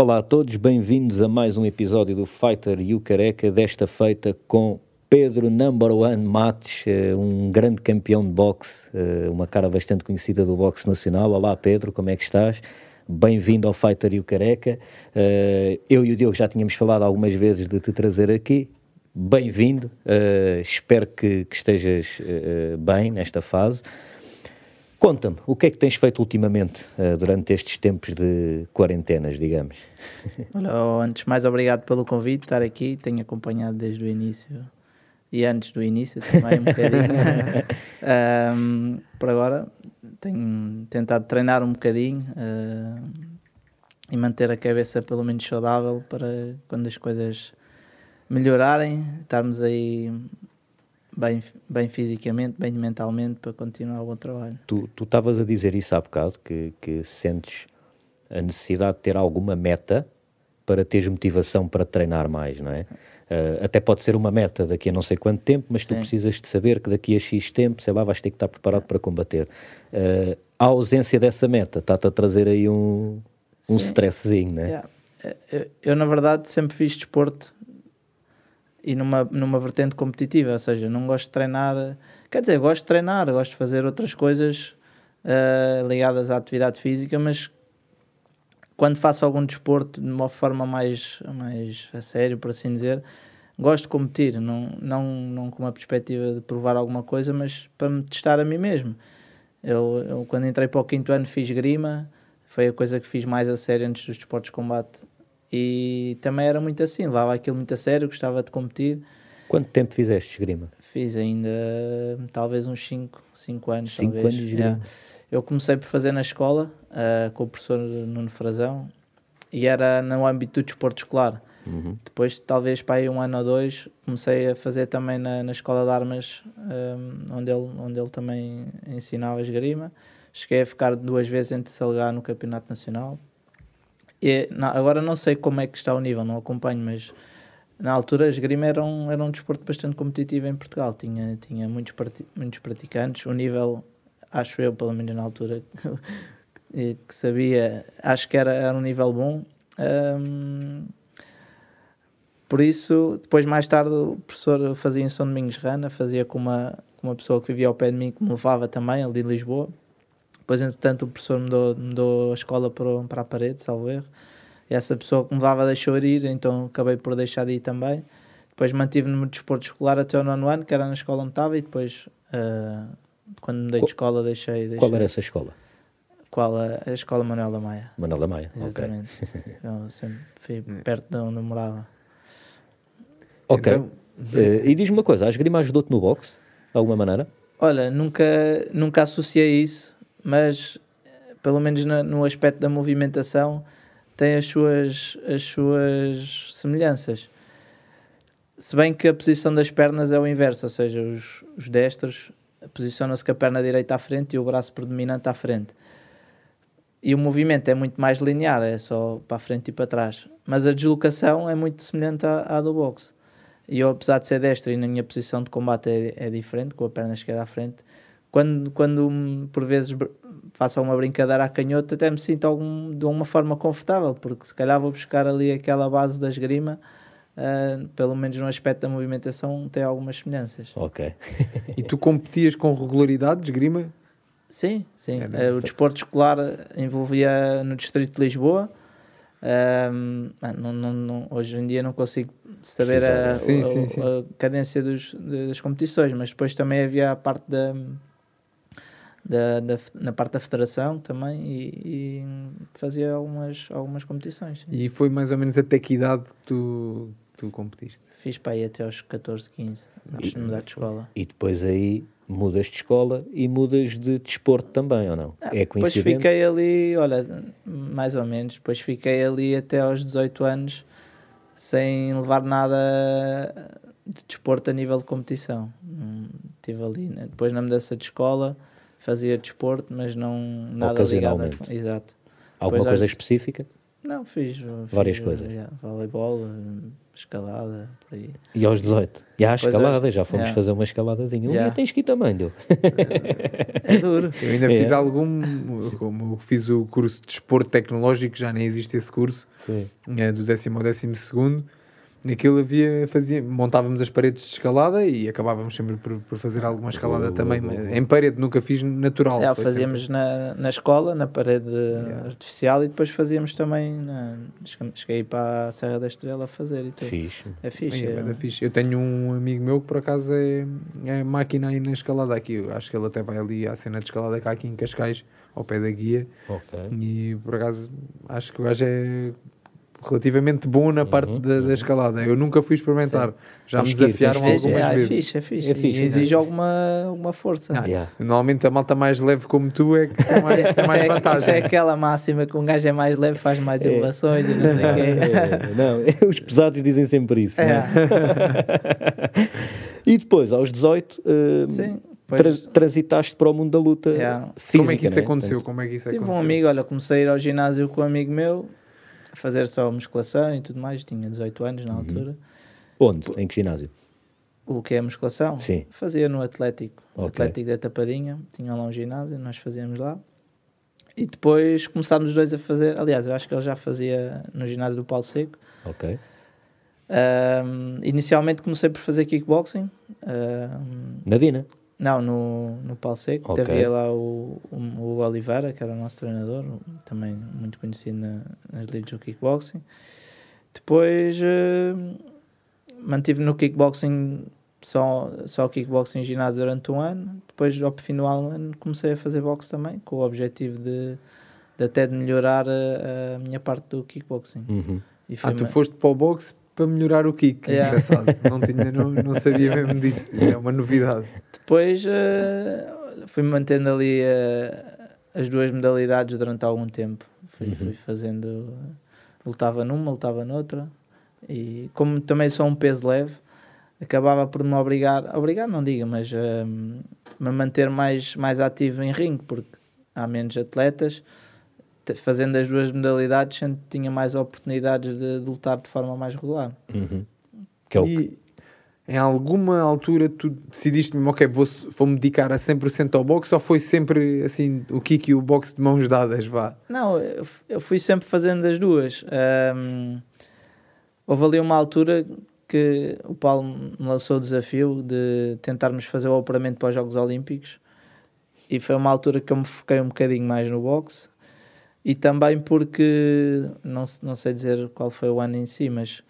Olá a todos, bem-vindos a mais um episódio do Fighter e o Careca, desta feita com Pedro Number One Matos, eh, um grande campeão de boxe, eh, uma cara bastante conhecida do boxe nacional. Olá Pedro, como é que estás? Bem-vindo ao Fighter e o Careca. Eh, eu e o Diogo já tínhamos falado algumas vezes de te trazer aqui. Bem-vindo, espero que, que estejas bem nesta fase. Conta-me, o que é que tens feito ultimamente uh, durante estes tempos de quarentenas, digamos? Olha, antes mais obrigado pelo convite, estar aqui, tenho acompanhado desde o início e antes do início também um bocadinho. um, por agora tenho tentado treinar um bocadinho uh, e manter a cabeça pelo menos saudável para quando as coisas melhorarem, estarmos aí bem, bem fisicamente, bem mentalmente para continuar o bom trabalho. Tu estavas a dizer isso há bocado, que, que sentes a necessidade de ter alguma meta para teres motivação para treinar mais, não é? Uh, até pode ser uma meta daqui a não sei quanto tempo, mas Sim. tu precisas de saber que daqui a X tempo, sei lá, vais ter que estar preparado para combater. Uh, a ausência dessa meta está-te a trazer aí um, um stresszinho, não é? Yeah. Eu, eu, na verdade, sempre fiz desporto e numa, numa vertente competitiva, ou seja, não gosto de treinar, quer dizer, gosto de treinar, gosto de fazer outras coisas uh, ligadas à atividade física, mas quando faço algum desporto de uma forma mais, mais a sério, por assim dizer, gosto de competir, não, não, não com uma perspectiva de provar alguma coisa, mas para me testar a mim mesmo. Eu, eu quando entrei para o quinto ano fiz grima, foi a coisa que fiz mais a sério antes dos desportos de combate e também era muito assim, levava aquilo muito a sério, gostava de competir. Quanto tempo fizeste esgrima? Fiz ainda talvez uns 5 anos. 5 anos de esgrima. Eu comecei por fazer na escola uh, com o professor Nuno Frazão e era no âmbito do desporto escolar. Uhum. Depois, talvez para aí um ano ou dois, comecei a fazer também na, na escola de armas, um, onde, ele, onde ele também ensinava esgrima. Cheguei a ficar duas vezes entre Salgar no Campeonato Nacional. E, não, agora não sei como é que está o nível, não acompanho, mas na altura a esgrima era um, era um desporto bastante competitivo em Portugal. Tinha, tinha muitos, muitos praticantes. O nível, acho eu, pelo menos na altura, que sabia, acho que era, era um nível bom. Um, por isso, depois mais tarde o professor fazia em São Domingos Rana, fazia com uma, com uma pessoa que vivia ao pé de mim, que me levava também, ali de Lisboa. Depois, entretanto, o professor mudou, mudou a escola para, para a parede, salvo erro. E essa pessoa que me dava deixou ir, então acabei por deixar de ir também. Depois mantive-me no desporto escolar até o nono ano, que era na escola onde estava, e depois, uh, quando mudei de escola, deixei, deixei. Qual era essa escola? Qual a, a escola Manuel da Maia. Manuel da Maia, Exatamente. ok. eu sempre fui perto de onde eu morava. Ok. Então... Uh, e diz-me uma coisa, a esgrima ajudou-te no boxe, de alguma maneira? Olha, nunca, nunca associei isso mas pelo menos no, aspecto da movimentação tem as suas, as suas semelhanças. Se bem que a posição das pernas é o inverso, ou seja, os, os destros posicionam-se com a perna direita à frente e o braço predominante à frente. E o movimento é muito mais linear, é só para a frente e para trás. Mas a deslocação é muito semelhante à, à do boxe. E eu, apesar de ser destro e na minha posição de combate é, é diferente, com a perna esquerda à frente, quando, quando por vezes faço alguma brincadeira à canhota, até me sinto algum, de uma forma confortável, porque se calhar vou buscar ali aquela base da esgrima, uh, pelo menos no aspecto da movimentação, tem algumas semelhanças. Ok. e tu competias com regularidade de esgrima? Sim, sim. Uh, o desporto escolar envolvia no distrito de Lisboa. Um, não, não, não, hoje em dia não consigo saber a, sim, a, sim, sim. a, cadência dos, das competições, mas depois também havia a parte da, da, da, na parte da federação também e, e, fazia algumas, algumas competições. Sim. E foi mais ou menos até que idade que tu, tu competiste? Fiz para aí até aos 14, 15, antes de mudar de escola. E depois aí mudas de escola e mudas de desporto também, ou não? Ah, é coincidente? Depois fiquei ali, olha, mais ou menos, depois fiquei ali até aos 18 anos sem levar nada de desporto a nível de competição. Estive ali, né? depois na mudança de escola fazia desporto, mas não nada ligado a... Exato. Alguma Depois, coisa acho... específica? Não, fiz, várias fiz, coisas. Já, voleibol, escalada, por aí. E aos 18? E à escalada, já fomos fazer uma escaladazinha. Um dia tens que ir também, deu. É duro. Eu ainda é. fiz algum, como fiz o curso de desporto tecnológico, já nem existe esse curso. Sim. é, do décimo ao décimo segundo, naquilo havia, fazia, montávamos as paredes de escalada e acabávamos sempre por, por fazer alguma escalada também. Em parede nunca fiz natural. É, fazíamos na, na escola, na parede artificial e depois fazíamos também. Na, cheguei- para a Serra da Estrela a fazer e tudo. Fixe. É fixe. é- É, da fixe. Eu tenho um amigo meu que por acaso é, é máquina aí na escalada aqui. Eu acho que ele até vai ali à cena de escalada cá aqui em Cascais, ao pé da guia. Ok. E por acaso acho que o gajo é relativamente bom na parte Uhum, da, da escalada. Eu nunca fui experimentar. Já Tens me desafiaram ir. algumas é, é vezes. fixe, é fixe. É fixe, exige alguma, alguma força. Ah, Yeah. Normalmente a malta mais leve como tu é que tem mais, tem mais é- vantagem. Isso é aquela máxima que um gajo é mais leve, faz mais elevações e não sei o quê. É, não, os pesados dizem sempre isso. é? É. E depois, aos 18, eh, Sim, tra- transitaste para o mundo da luta Yeah. física. Como é que isso não aconteceu? Como é que isso Tive um aconteceu? amigo, olha, comecei a ir ao ginásio com um amigo meu, fazer só musculação e tudo mais, tinha 18 anos Uhum. na altura. Onde? Em que ginásio? O que é musculação? Sim. Fazia no Atlético, no Ok. Atlético da Tapadinha, tinha lá um ginásio, nós fazíamos lá. E depois começámos os dois a fazer, aliás, eu acho que ele já fazia no ginásio do Paulo Seco. Ok. Ahm, inicialmente comecei por fazer kickboxing, ahm, Na Dina? Não, no, no Paulo Seco, Ok. havia lá o, o, o Oliveira, que era o nosso treinador, também muito conhecido na, nas ligas do kickboxing. Depois eh, mantive no kickboxing só, só kickboxing em ginásio durante um ano. Depois, ao fim do ano, comecei a fazer boxe também, com o objetivo de, de até de melhorar a, a minha parte do kickboxing. Uhum. Ah, tu foste para o boxe para melhorar o kick. Yeah. Engraçado. Não, tinha, não, não sabia mesmo disso. Isso é uma novidade. Depois eh, fui mantendo ali eh, as duas modalidades durante algum tempo. Fui, fui fazendo. Lutava numa, lutava noutra. E como também sou um peso leve, acabava por me obrigar. Obrigar, não diga, mas eh, me manter mais, mais ativo em ringue, porque há menos atletas. Fazendo as duas modalidades, sempre tinha mais oportunidades de, de lutar de forma mais regular. Uhum. Que é o que- E em alguma altura tu decidiste mesmo, ok, vou- vou-me dedicar a 100% ao boxe ou foi sempre assim o kick e o boxe de mãos dadas, vá? Não, eu, fui sempre fazendo as duas. Ahm, houve ali uma altura que o Paulo me lançou o desafio de tentarmos fazer o operamento para os Jogos Olímpicos e foi uma altura que eu me foquei um bocadinho mais no boxe e também porque, não, não sei dizer qual foi o ano em si, mas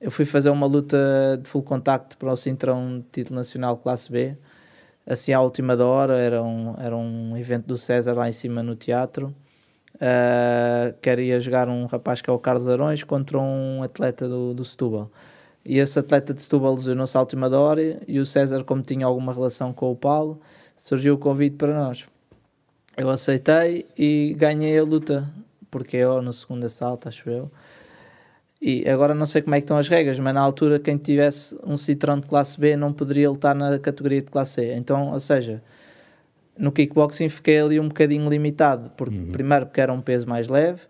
eu fui fazer uma luta de full contacto para o de título nacional classe B assim à última da hora, era um, era um evento do César lá em cima no teatro. Uh, queria jogar um rapaz que é o Carlos Arões contra um atleta do, do Setúbal. E esse atleta de Setúbal lesionou-se à última hora e o César, como tinha alguma relação com o Paulo, surgiu o convite para nós. Eu aceitei e ganhei a luta, porque eu no segundo assalto, acho eu. E agora não sei como é que estão as regras, mas na altura quem tivesse um Citroën de classe B não poderia lutar na categoria de classe C. Então, ou seja, no kickboxing fiquei ali um bocadinho limitado, porque primeiro porque era um peso mais leve,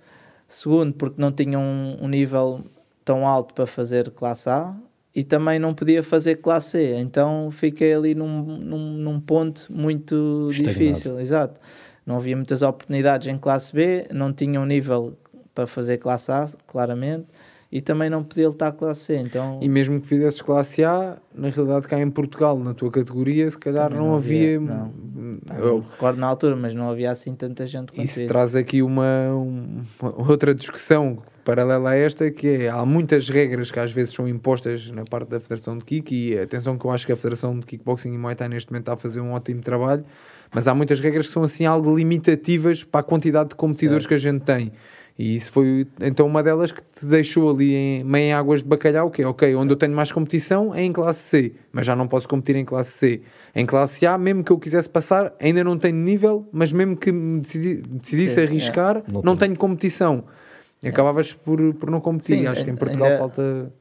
segundo porque não tinha um, um nível tão alto para fazer classe A e também não podia fazer classe C. Então fiquei ali num, num, num ponto muito Estagnado. difícil, exato. Não havia muitas oportunidades em classe B, não tinha um nível para fazer classe A, claramente, e também não podia lutar classe C. Então E mesmo que fizesses classe A, na realidade cá em Portugal, na tua categoria, se calhar não, não havia. havia, não. Eu- recordo na altura, mas não havia assim tanta gente quanto Isso isso. traz aqui uma, um- uma outra discussão paralela a esta, que é, há muitas regras que às vezes são impostas na parte da Federação de Kick, e atenção que eu acho que a Federação de Kickboxing e Muay Thai neste momento está a fazer um ótimo trabalho, mas há muitas regras que são assim algo limitativas para a quantidade de competidores Certo. que a gente tem. E isso foi então uma delas que te deixou ali em, meio em águas de bacalhau, que é ok, onde eu tenho mais competição é em classe C, mas já não posso competir em classe C. Em classe A, mesmo que eu quisesse passar, ainda não tenho nível, mas mesmo que me decidi- decidisse Sim, é. arriscar, Não não, tem. tenho competição. E acabavas por, por não competir. Sim, Acho que em ainda- Portugal falta.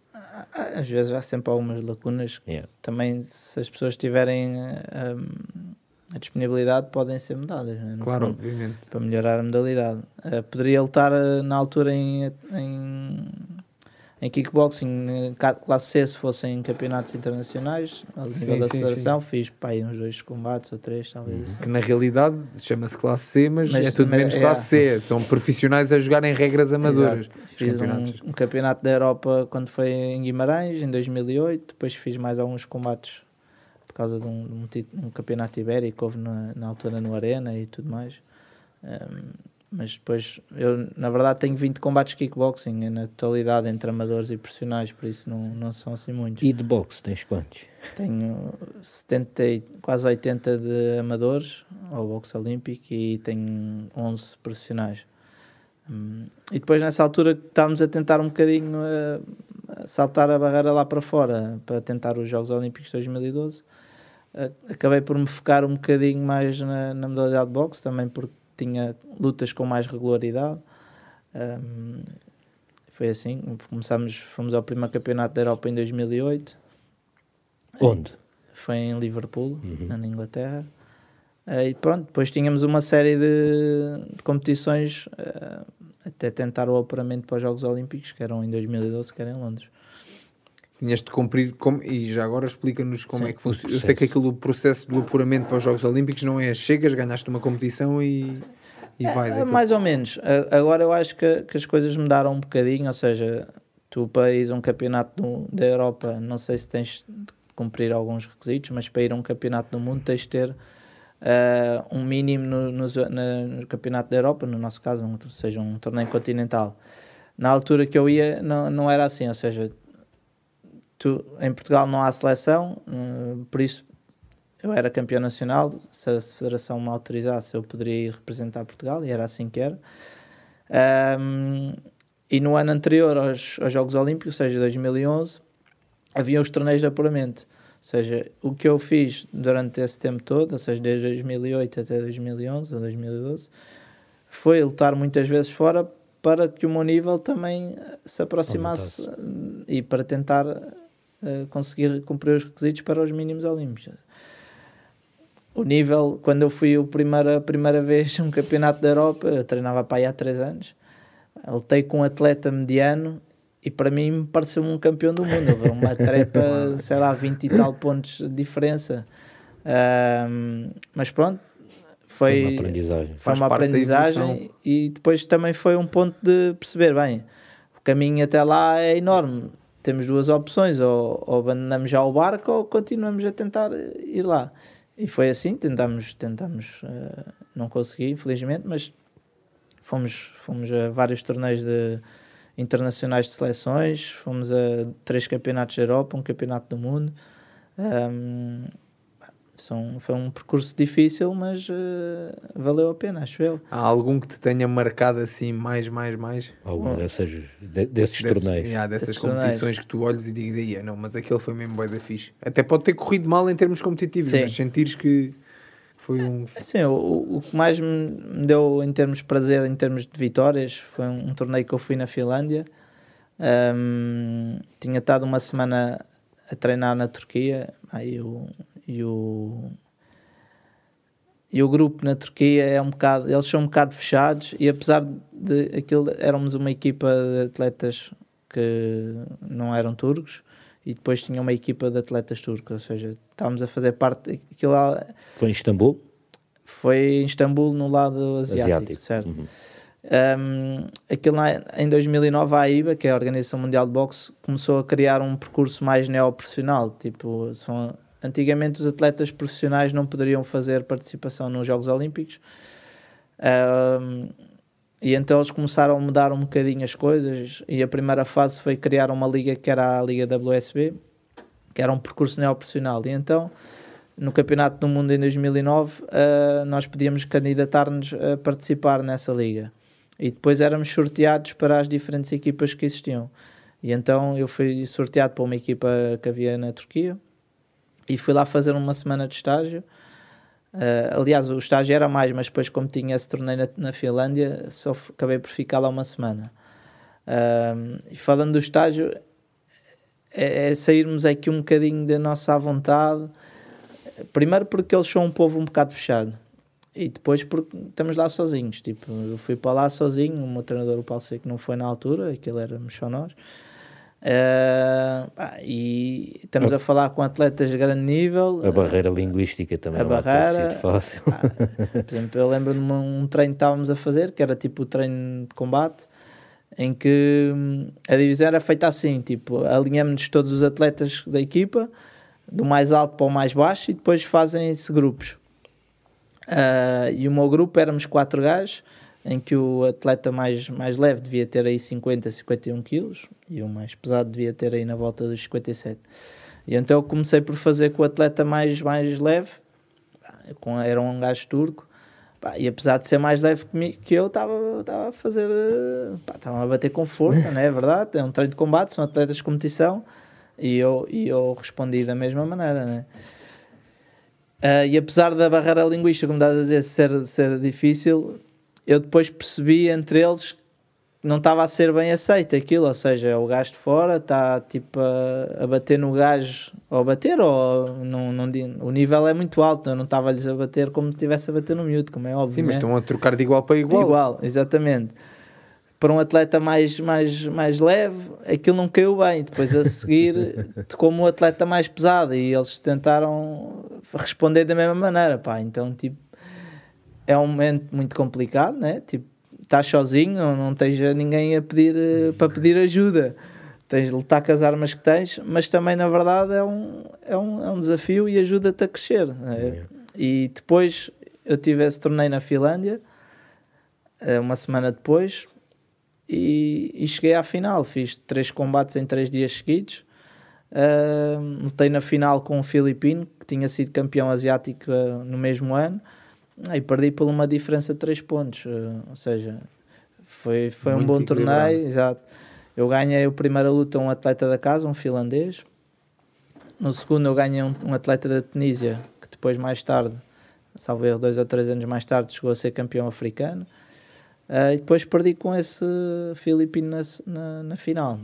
Às vezes há sempre algumas lacunas. Yeah. Também, se as pessoas tiverem hum, a disponibilidade, podem ser mudadas. né, Claro, fundo, obviamente. para melhorar a modalidade. Uh, poderia lutar uh, na altura em, em, em kickboxing, classe C, se fossem campeonatos internacionais, a nível sim, da federação, fiz pá, uns dois combates ou três, talvez uhum. assim. Que na realidade chama-se classe C, mas, mas é tudo menos é, classe C. São profissionais a jogarem regras amadoras. Fiz um, um, campeonato da Europa quando foi em Guimarães, em 2008. Depois fiz mais alguns combates por causa de um, um, um campeonato ibérico que houve na, na, altura no Arena e tudo mais. Um, mas depois eu na verdade tenho 20 combates de kickboxing na totalidade entre amadores e profissionais, por isso não, não são assim muitos. E de boxe tens quantos? Tenho 70, quase 80 de amadores ao boxe olímpico e tenho 11 profissionais. Hum, e depois nessa altura estávamos a tentar um bocadinho a, a saltar a barreira lá para fora para tentar os Jogos Olímpicos de 2012. Acabei por me focar um bocadinho mais na, na modalidade de boxe, também porque tinha lutas com mais regularidade. Um, foi assim, começamos, fomos ao primeiro campeonato da Europa em 2008. Onde? Foi em Liverpool, uhum. na Inglaterra. Uh, e pronto, depois tínhamos uma série de, de competições uh, até tentar o apuramento para os Jogos Olímpicos, que eram em 2012, que era em Londres tinhas de cumprir, como, e já agora explica-nos como Sim, é que funciona. Eu sei que aquilo, o processo do apuramento para os Jogos Olímpicos não é chegas, ganhaste uma competição e, e vais. É, mais ou menos. Agora eu acho que, que, as coisas mudaram um bocadinho, ou seja, tu para ir a um campeonato do, da Europa, não sei se tens de cumprir alguns requisitos, mas para ir a um campeonato do mundo tens de ter uh, um mínimo no, no, no, campeonato da Europa, no nosso caso, um, seja um torneio continental. Na altura que eu ia, não, não era assim, ou seja, Tu, em Portugal não há seleção, uh, por isso eu era campeão nacional. Se a federação me autorizasse, eu poderia ir representar Portugal, e era assim que era. Um, e no ano anterior aos, aos, Jogos Olímpicos, ou seja, 2011, havia os torneios de apuramento. Ou seja, o que eu fiz durante esse tempo todo, ou seja, desde 2008 até 2011 ou 2012, foi lutar muitas vezes fora para que o meu nível também se aproximasse e para tentar conseguir cumprir os requisitos para os mínimos olímpicos. O nível, quando eu fui a primeira, a primeira vez um campeonato da Europa, eu treinava para aí há 3 anos, lutei com um atleta mediano e para mim me pareceu um campeão do mundo. Houve uma trepa, sei lá, 20 e tal pontos de diferença. Um, mas pronto, foi, foi uma aprendizagem. Foi uma aprendizagem e depois também foi um ponto de perceber, bem, o caminho até lá é enorme temos duas opções, ou, ou, abandonamos já o barco ou continuamos a tentar ir lá. E foi assim, tentamos, tentamos uh, não consegui, infelizmente, mas fomos, fomos a vários torneios de, internacionais de seleções, fomos a três campeonatos da Europa, um campeonato do mundo. Um, são, foi um percurso difícil, mas uh, valeu a pena, acho eu. Há algum que te tenha marcado assim mais, mais, mais? Algum dessas, de, desses, torneios? Yeah, dessas desses competições torneios. que tu olhas e dizes, aí, não, mas aquele foi mesmo bem da fixe. Até pode ter corrido mal em termos competitivos, Sim. mas sentires que foi um... Sim, o, o que mais me deu em termos de prazer, em termos de vitórias, foi um, um torneio que eu fui na Finlândia. Um, tinha estado uma semana a treinar na Turquia, aí eu e o e o grupo na Turquia é um bocado, eles são um bocado fechados e apesar de aquilo éramos uma equipa de atletas que não eram turcos e depois tinha uma equipa de atletas turcos, ou seja, estávamos a fazer parte aquilo lá, Foi em Istambul? Foi em Istambul no lado asiático, asiático. certo? Uhum. Um, aquilo em 2009 a AIBA, que é a Organização Mundial de Boxe, começou a criar um percurso mais neoprofissional, tipo, são Antigamente os atletas profissionais não poderiam fazer participação nos Jogos Olímpicos. Um, e então eles começaram a mudar um bocadinho as coisas e a primeira fase foi criar uma liga que era a Liga WSB, que era um percurso neoprofissional. E então, no Campeonato do Mundo em 2009, uh, nós podíamos candidatar-nos a participar nessa liga. E depois éramos sorteados para as diferentes equipas que existiam. E então eu fui sorteado para uma equipa que havia na Turquia, e fui lá fazer uma semana de estágio. Uh, aliás, o estágio era mais, mas depois, como tinha esse torneio na, na Finlândia, só acabei por ficar lá uma semana. Uh, e falando do estágio, é, é, sairmos aqui um bocadinho da nossa vontade. Primeiro, porque eles são um povo um bocado fechado, e depois, porque estamos lá sozinhos. Tipo, eu fui para lá sozinho. O meu treinador, o Paulo Seco, não foi na altura, aquele era só nós. Uh, pá, e estamos a falar com atletas de grande nível. A barreira linguística também a não barreira, fácil. Pá, por exemplo, eu lembro de um treino que estávamos a fazer, que era tipo o treino de combate, em que hum, a divisão era feita assim, tipo, alinhamos todos os atletas da equipa, do mais alto para o mais baixo, e depois fazem-se grupos. Uh, e o meu grupo éramos quatro gajos, em que o atleta mais, mais leve devia ter aí 50, 51 quilos e o mais pesado devia ter aí na volta dos 57. E então eu comecei por fazer com o atleta mais, mais leve, com, era um gajo turco, pá, e apesar de ser mais leve que, que eu, estava a fazer, estava a bater com força, não é verdade? É um treino de combate, são atletas de competição, e eu, e eu respondi da mesma maneira, né? Uh, e apesar da barreira linguística, como estás a dizer, ser, ser difícil, eu depois percebi entre eles que não estava a ser bem aceito aquilo, ou seja, o gajo de fora está tipo a, a, bater no gajo, ou a bater, ou não, não, o nível é muito alto, eu não estava-lhes a bater como se estivesse a bater no miúdo, como é óbvio. Sim, mas né? estão a trocar de igual para igual. Igual, exatamente. Para um atleta mais, mais, mais leve, aquilo não caiu bem. Depois a seguir, como um atleta mais pesado, e eles tentaram responder da mesma maneira, pá. Então, tipo, é um momento muito complicado, né? Tipo, estás sozinho, não, não tens ninguém a pedir eh, para pedir ajuda. Tens de lutar com as armas que tens, mas também na verdade é um, é um, é um desafio e ajuda-te a crescer. Né? E depois eu tive esse torneio na Finlândia, eh, uma semana depois, e, e cheguei à final. Fiz três combates em três dias seguidos. Uh, lutei na final com um filipino que tinha sido campeão asiático uh, no mesmo ano e perdi por uma diferença de 3 pontos. Uh, ou seja, foi, foi um bom torneio. Exato. Eu ganhei a primeira luta um atleta da casa, um finlandês. No segundo eu ganhei um, um atleta da Tunísia, que depois mais tarde, salvo erro, dois ou três anos mais tarde, chegou a ser campeão africano. Uh, e depois perdi com esse filipino na, na, na, final.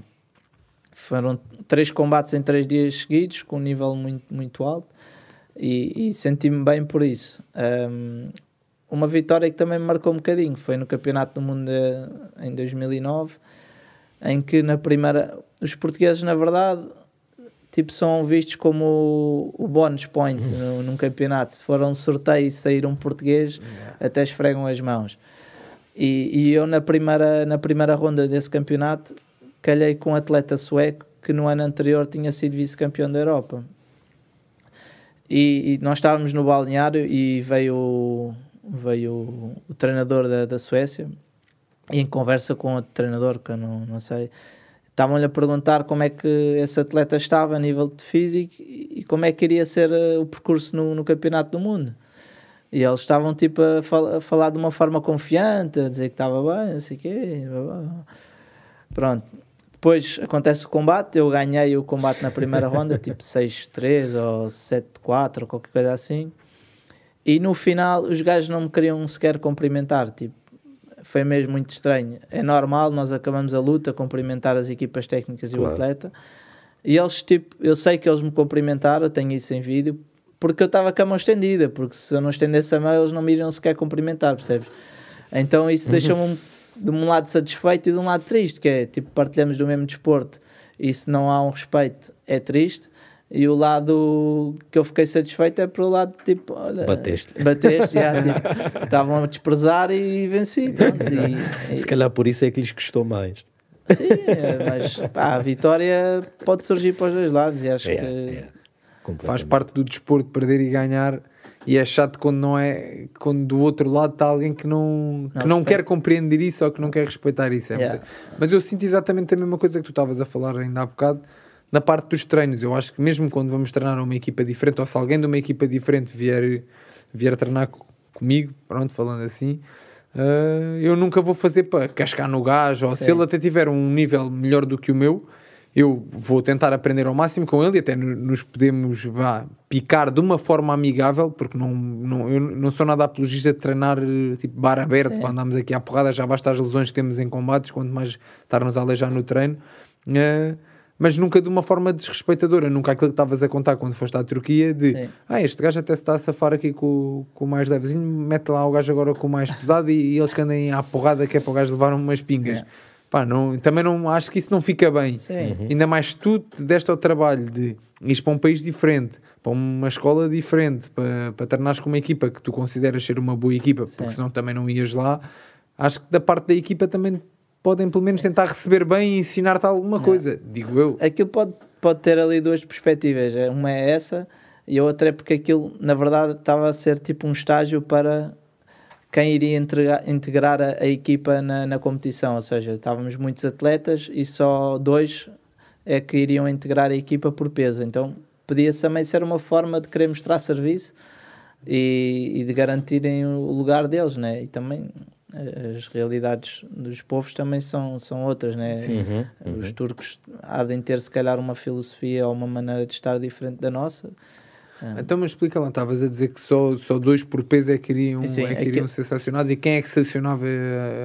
Foram três combates em três dias seguidos, com um nível muito, muito alto e, e senti-me bem por isso. Um, uma vitória que também me marcou um bocadinho foi no Campeonato do Mundo de, em 2009, em que na primeira os portugueses na verdade tipo são vistos como o, o bonus point no, num campeonato. Se for um sorteio e sair um português, até esfregam as mãos. E, e, eu na primeira na primeira ronda desse campeonato calhei com um atleta sueco que no ano anterior tinha sido vice-campeão da Europa e, e, nós estávamos no balneário e veio, veio o, o treinador da, da Suécia e em conversa com outro treinador que eu não, não sei, estavam-lhe a perguntar como é que esse atleta estava a nível de físico e como é que iria ser eh, o percurso no, no Campeonato do Mundo. E eles estavam tipo a, fal a, falar de uma forma confiante, a dizer que estava bem, não sei o quê. Pronto. Depois acontece o combate, eu ganhei o combate na primeira ronda, tipo 6-3 ou 7-4 ou qualquer coisa assim. E no final os gajos não me queriam sequer cumprimentar, tipo, foi mesmo muito estranho. É normal, nós acabamos a luta, cumprimentar as equipas técnicas e claro. o atleta. E eles, tipo, eu sei que eles me cumprimentaram, tenho isso em vídeo, porque eu estava com a mão estendida, porque se eu não estendesse a mão eles não me iriam sequer cumprimentar, percebes? Então isso deixou-me um de um lado satisfeito e de um lado triste, que é tipo, partilhamos do mesmo desporto e se não há um respeito é triste. E o lado que eu fiquei satisfeito é pelo lado tipo, olha, bateste, bateste já, tipo, estavam a desprezar e venci. Pronto, e, Se calhar por isso é que lhes custou mais. Sim, mas pá, a vitória pode surgir para os dois lados e acho é, que é. faz parte do desporto perder e ganhar e é chato quando não é quando do outro lado está alguém que não, não que não quer compreender isso ou que não quer respeitar isso. É yeah. Mas eu sinto exatamente a mesma coisa que tu estavas a falar ainda há bocado na parte dos treinos. Eu acho que mesmo quando vamos treinar uma equipa diferente, ou se alguém de uma equipa diferente vier, vier treinar comigo, pronto, falando assim, uh, eu nunca vou fazer para cascar no gás, ou Sim. se ele até tiver um nível melhor do que o meu, eu vou tentar aprender ao máximo com ele e até nos podemos vá, picar de uma forma amigável, porque não, não, eu não sou nada apologista de treinar tipo bar aberto, Sim. quando andamos aqui à porrada, já basta as lesões que temos em combates, quanto mais estarmos a aleijar no treino. Uh, mas nunca de uma forma desrespeitadora, nunca aquilo que estavas a contar quando foste à Turquia, de Sim. ah, este gajo até se está a safar aqui com, com o mais levezinho, mete lá o gajo agora com o mais pesado e, e eles que andem à porrada que é para o gajo levar umas pingas. Pá, não, também não acho que isso não fica bem. Sim. Uhum. Ainda mais tu te deste ao trabalho de ires para um país diferente, para uma escola diferente, para, para treinares com uma equipa que tu consideras ser uma boa equipa, porque Sim. senão também não ias lá. Acho que da parte da equipa também podem pelo menos tentar receber bem e ensinar-te alguma coisa, digo eu. Aquilo pode, pode ter ali duas perspectivas. É, Uma é essa e a outra é porque aquilo, na verdade, estava a ser tipo um estágio para quem iria entregar- integrar a, a equipa na, na competição. Ou seja, estávamos muitos atletas e só dois é que iriam integrar a equipa por peso. Então podia também ser uma forma de querer mostrar serviço e, e de garantirem o lugar deles, né? E também eh, as realidades dos povos também são, são outras, né? Uhum, Os turcos há de ter se calhar uma filosofia ou uma maneira de estar diferente da nossa. Então, mas explica lá, estavas a dizer que só, só dois por peso é que iriam, Sim, é que aquilo- iriam ser sancionados e quem é que sancionava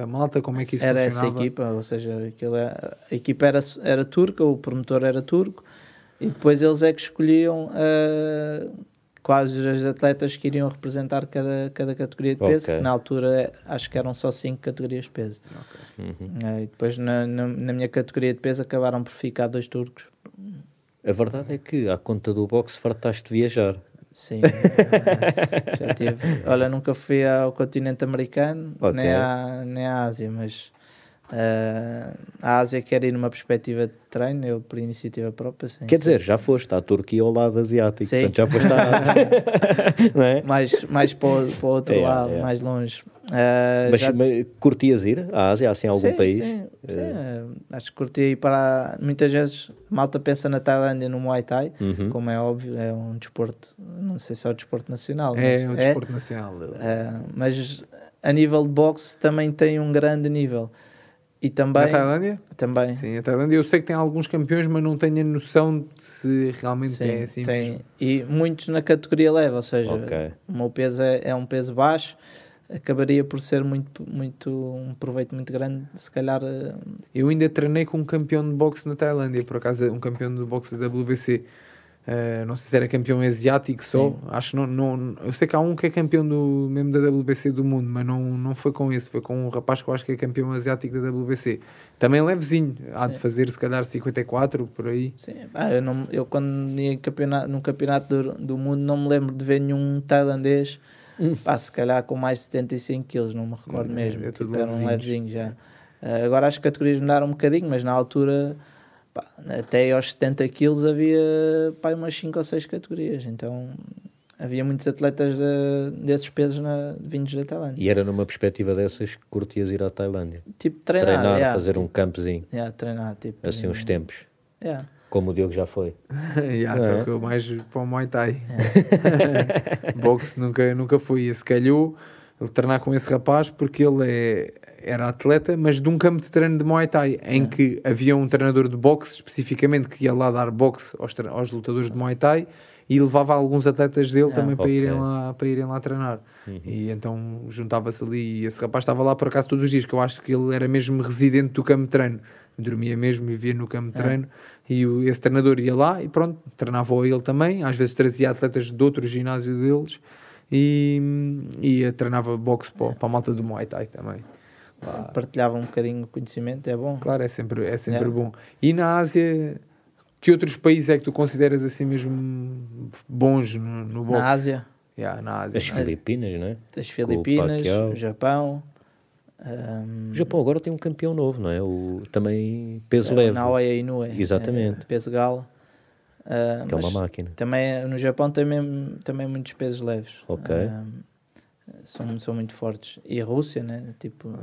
a, malta? Como é que isso era essa funcionava? equipa, ou seja, aquilo é- a equipa era, era turca, o promotor era turco e depois eles é que escolhiam ah, quais os atletas que iriam representar cada, cada categoria de peso. Ok. Na altura eh, acho que eram só cinco categorias de peso. Ah, e depois na, na, na minha categoria de peso acabaram por ficar dois turcos. A verdade é que, à conta do boxe, fartaste de viajar. Sim, já tive. Olha, nunca fui ao continente americano, Ok. nem, à, nem à Ásia, mas ah, a Ásia quer ir numa perspectiva de treino, eu por iniciativa própria. Sim, Quer sim. dizer, já foste à Turquia ao lado asiático, Sim. portanto já foste à Ásia. não é? mais, mais para, o, para o outro É, lado, é. mais longe. Ah, Mas, já- mas curtias ir à Ásia, assim, a algum sim, país? Sim, sim, eh, acho que curti ir para. Muitas vezes malta pensa na Tailândia no Muay Thai, Uhum. como é óbvio, é um desporto, não sei se é o desporto nacional, É o desporto nacional. É, mas a nível de boxe também tem um grande nível. E também. Na Tailândia? Também. Sim, a Tailândia eu sei que tem alguns campeões, mas não tenho a noção de se realmente Sim, é assim tem. mesmo. E muitos na categoria leve, ou seja, Ok. o meu peso é, é um peso baixo, acabaria por ser muito, muito um proveito muito grande, se calhar. eh, Eu ainda treinei com um campeão de boxe na Tailândia, por acaso um campeão de boxe da WBC. Uh, não sei se era campeão asiático só, Sim. acho não, não, eu sei que há um que é campeão do, mesmo da WBC do mundo, mas não, não foi com esse, foi com um rapaz que eu acho que é campeão asiático da WBC. Também levezinho, há de Sim. fazer se calhar 54 por aí. Sim, ah, eu, não, eu quando ia campeonato, num campeonato do, do mundo não me lembro de ver nenhum tailandês, pá, se calhar com mais de 75 quilos, não me recordo Hum, mesmo. é tudo tipo, era um levezinho já. Ah, agora as categorias mudaram um bocadinho, mas na altura, pá, até aos 70 quilos havia pá, umas 5 ou 6 categorias, então havia muitos atletas de- desses pesos na, vindos da Tailândia. E era numa perspectiva dessas que curtias ir à Tailândia. Tipo treinar, Treinar, yeah, fazer um tipo, campozinho, yeah, treinar, tipo, assim uns tempos. yeah. Como o Diogo já foi. yeah, Não só é? que eu mais para o Muay Thai. Boxe nunca, nunca fui. Esse calhou ele treinar com esse rapaz porque ele é, era atleta, mas de um campo de treino de Muay Thai, em que havia um treinador de boxe especificamente que ia lá dar boxe aos, aos lutadores de Muay Thai e levava alguns atletas dele Ah, também para, ok. irem lá, para irem lá treinar. E então juntava-se ali. E esse rapaz estava lá por acaso todos os dias, que eu acho que ele era mesmo residente do campo de treino. Dormia mesmo e vivia no campo de treino. E o, esse treinador ia lá e pronto, treinava ele também. Às vezes trazia atletas de outro ginásio deles e, e treinava boxe para, para a malta do Muay Thai também. Sim, partilhava um bocadinho o conhecimento, é bom. Claro, é sempre, é sempre É. bom. E na Ásia, que outros países é que tu consideras assim mesmo bons no, no boxe? Na Ásia, Yeah, na Ásia. As Filipinas, não é? as Filipinas, o Japão, ahm, O Japão agora tem um campeão novo, não é? O, também peso é, leve, Naoya Inoue, Exatamente. é, peso gala. Ah, que é uma máquina. Também no Japão mesmo, também muitos pesos leves. Ok. Ahm, são, são muito fortes. E a Rússia, né? Tipo,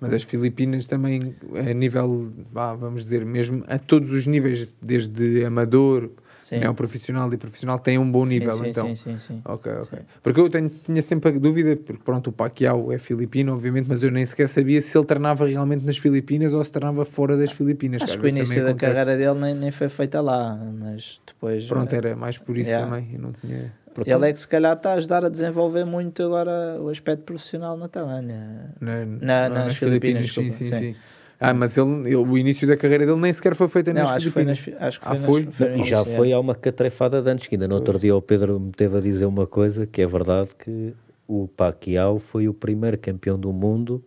Mas as Filipinas também, a nível, vamos dizer, mesmo a todos os níveis, desde amador, sim. neoprofissional e profissional, têm um bom Sim, nível, sim, então. Sim, sim, sim. Ok, ok. Porque eu tenho- tinha sempre a dúvida, porque pronto, o Pacquiao é filipino, obviamente, mas eu nem sequer sabia se ele treinava realmente nas Filipinas ou se treinava fora das Filipinas. Acho que o início da acontece. carreira dele nem, nem foi feita lá, mas depois. Pronto, eh, era mais por isso também. Eu não tinha... Porque Ele é que se calhar está a ajudar a desenvolver muito agora o aspecto profissional na Tailândia. Na, Na- nas Filipinas, sim, desculpa, sim, sim. sim. Ah, mas ele, ele- o início da carreira dele nem sequer foi feito Não, nas acho que foi nas, Filipinas. acho que Ah, foi foi? nas foi E já nas- foi é. há uma catrefada de antes, que ainda no outro dia o Pedro me teve a dizer uma coisa que é verdade que o Pacquiao foi o primeiro campeão do mundo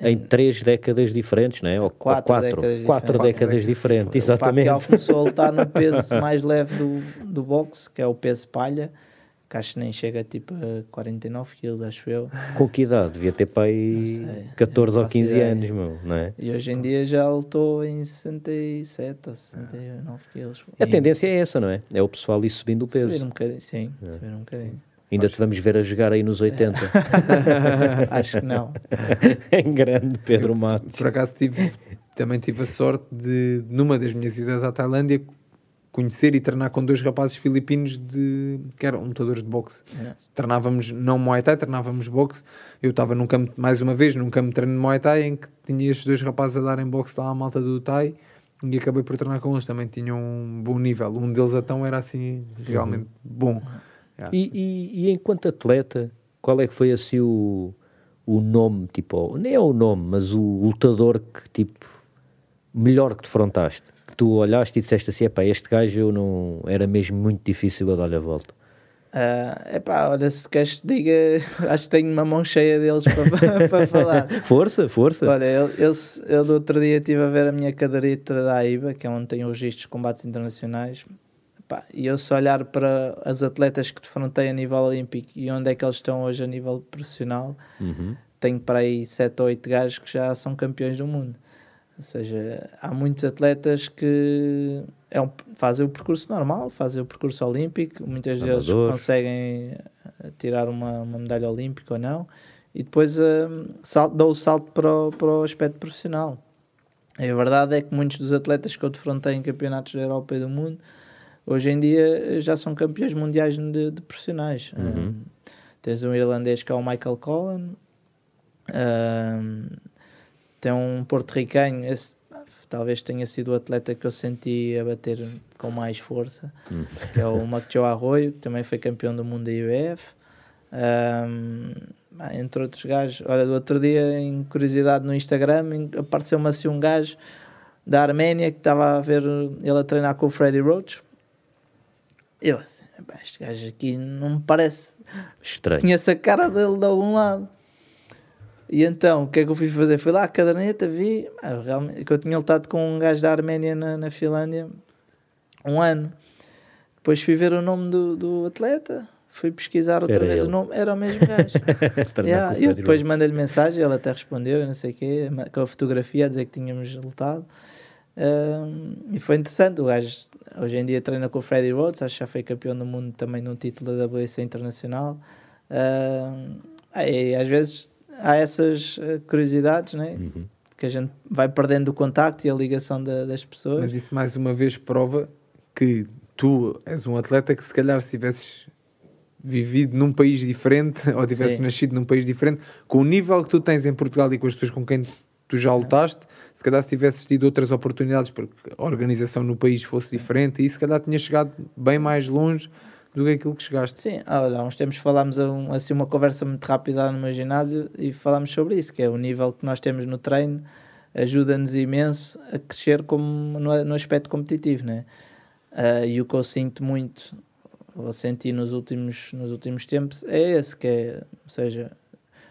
em três décadas diferentes, não é? Ou Quatro ou décadas quatro diferentes. décadas diferentes, O Pacquiao exatamente. começou a lutar no peso mais leve do, do boxe, que é o peso palha, que acho que nem chega tipo a 49 kg, acho eu. Com que idade? Devia ter para aí Não sei, 14 não ou faço 15 ideia. anos, meu, não é? E hoje em dia já lutou em 67 ou 69 quilos. A tendência é essa, não é? É o pessoal ir subindo o peso. Subir um bocadinho, sim, subir um bocadinho. Ainda te vamos ver a jogar aí nos 80. Acho que não. em grande, Pedro Matos. Por acaso tive, também tive a sorte de, numa das minhas idas à Tailândia, conhecer e treinar com dois rapazes filipinos de, que eram lutadores de boxe. É. Treinávamos não Muay Thai, treinávamos boxe. Eu estava num campo, mais uma vez, num campo de treino de Muay Thai em que tinha estes dois rapazes a darem boxe lá à malta do Thai e acabei por treinar com eles. Também tinham um bom nível. Um deles então era assim, realmente bom. Yeah. E, e- e enquanto atleta, qual é que foi assim o, o nome, tipo, nem é o nome, mas o lutador que tipo, melhor que defrontaste? Que tu olhaste e disseste assim, epá, este gajo eu não, era mesmo muito difícil a dar-lhe a volta. É epá, olha, se queres que te diga, acho que tenho uma mão cheia deles para, para falar. Força, força. Olha, eu, eu, eu do outro dia estive a ver a minha caderneta da AIBA, que é onde tem os registros de combates internacionais, Epá, e eu se olhar para as atletas que defrontei a nível olímpico e onde é que eles estão hoje a nível profissional, Uhum. tenho para aí 7 ou 8 gajos que já são campeões do mundo. Ou seja, há muitos atletas que é um- fazem o percurso normal, fazem o percurso olímpico, muitas Amadores. conseguem eh, tirar uma, uma medalha olímpica ou não, e depois eh, dão o salto para o, para o aspecto profissional. E a verdade é que muitos dos atletas que eu defrontei em campeonatos da Europa e do mundo, hoje em dia já são campeões mundiais de, de profissionais. Uhum. Eh, tens um irlandês que é o Michael Cullen, Ahm, tem um porto-ricanho, esse, talvez tenha sido o atleta que eu senti a bater com mais força, que é o Macchio Arroio, que também foi campeão do mundo da IBF. Ahm, ah, entre outros gajos, olha, do outro dia, em curiosidade no Instagram, apareceu-me assim um gajo da Arménia que estava a ver ele a treinar com o Freddy Roach. Eu assim, "Epá, este gajo aqui não me parece Estranho. conheço a cara dele de algum lado. E então, o que é que eu fui fazer? Fui lá à caderneta, vi ah, realmente, que eu tinha lutado com um gajo da Arménia na, na Finlândia um ano. Depois fui ver o nome do, do atleta, fui pesquisar outra Era vez ele. o nome, era o mesmo gajo. Yeah, eu depois mandei-lhe mensagem, ele até respondeu, eu não sei o quê, com a fotografia a dizer que tínhamos lutado. Ahm, e foi interessante, o gajo hoje em dia treina com o Freddy Rhodes, acho que já foi campeão do mundo também num título da WC Internacional. Ahm, aí, às vezes há essas eh, curiosidades, né? Uhum. que a gente vai perdendo o contacto e a ligação da- das pessoas. Mas isso mais uma vez prova que tu és um atleta que se calhar se tivesses vivido num país diferente ou tivesses Sim. nascido num país diferente, com o nível que tu tens em Portugal e com as pessoas com quem tu já lutaste, se calhar se tivesses tido outras oportunidades porque a organização no país fosse diferente e se calhar tinhas chegado bem mais longe do que aquilo que chegaste. Sim, ah, olha, há uns tempos falámos um- assim uma conversa muito rápida lá no meu ginásio e falámos sobre isso, que é o nível que nós temos no treino ajuda-nos imenso a crescer como no, no aspecto competitivo, né? Ah, e o que eu sinto muito, ou senti nos últimos, nos últimos tempos, é esse, que é, ou seja,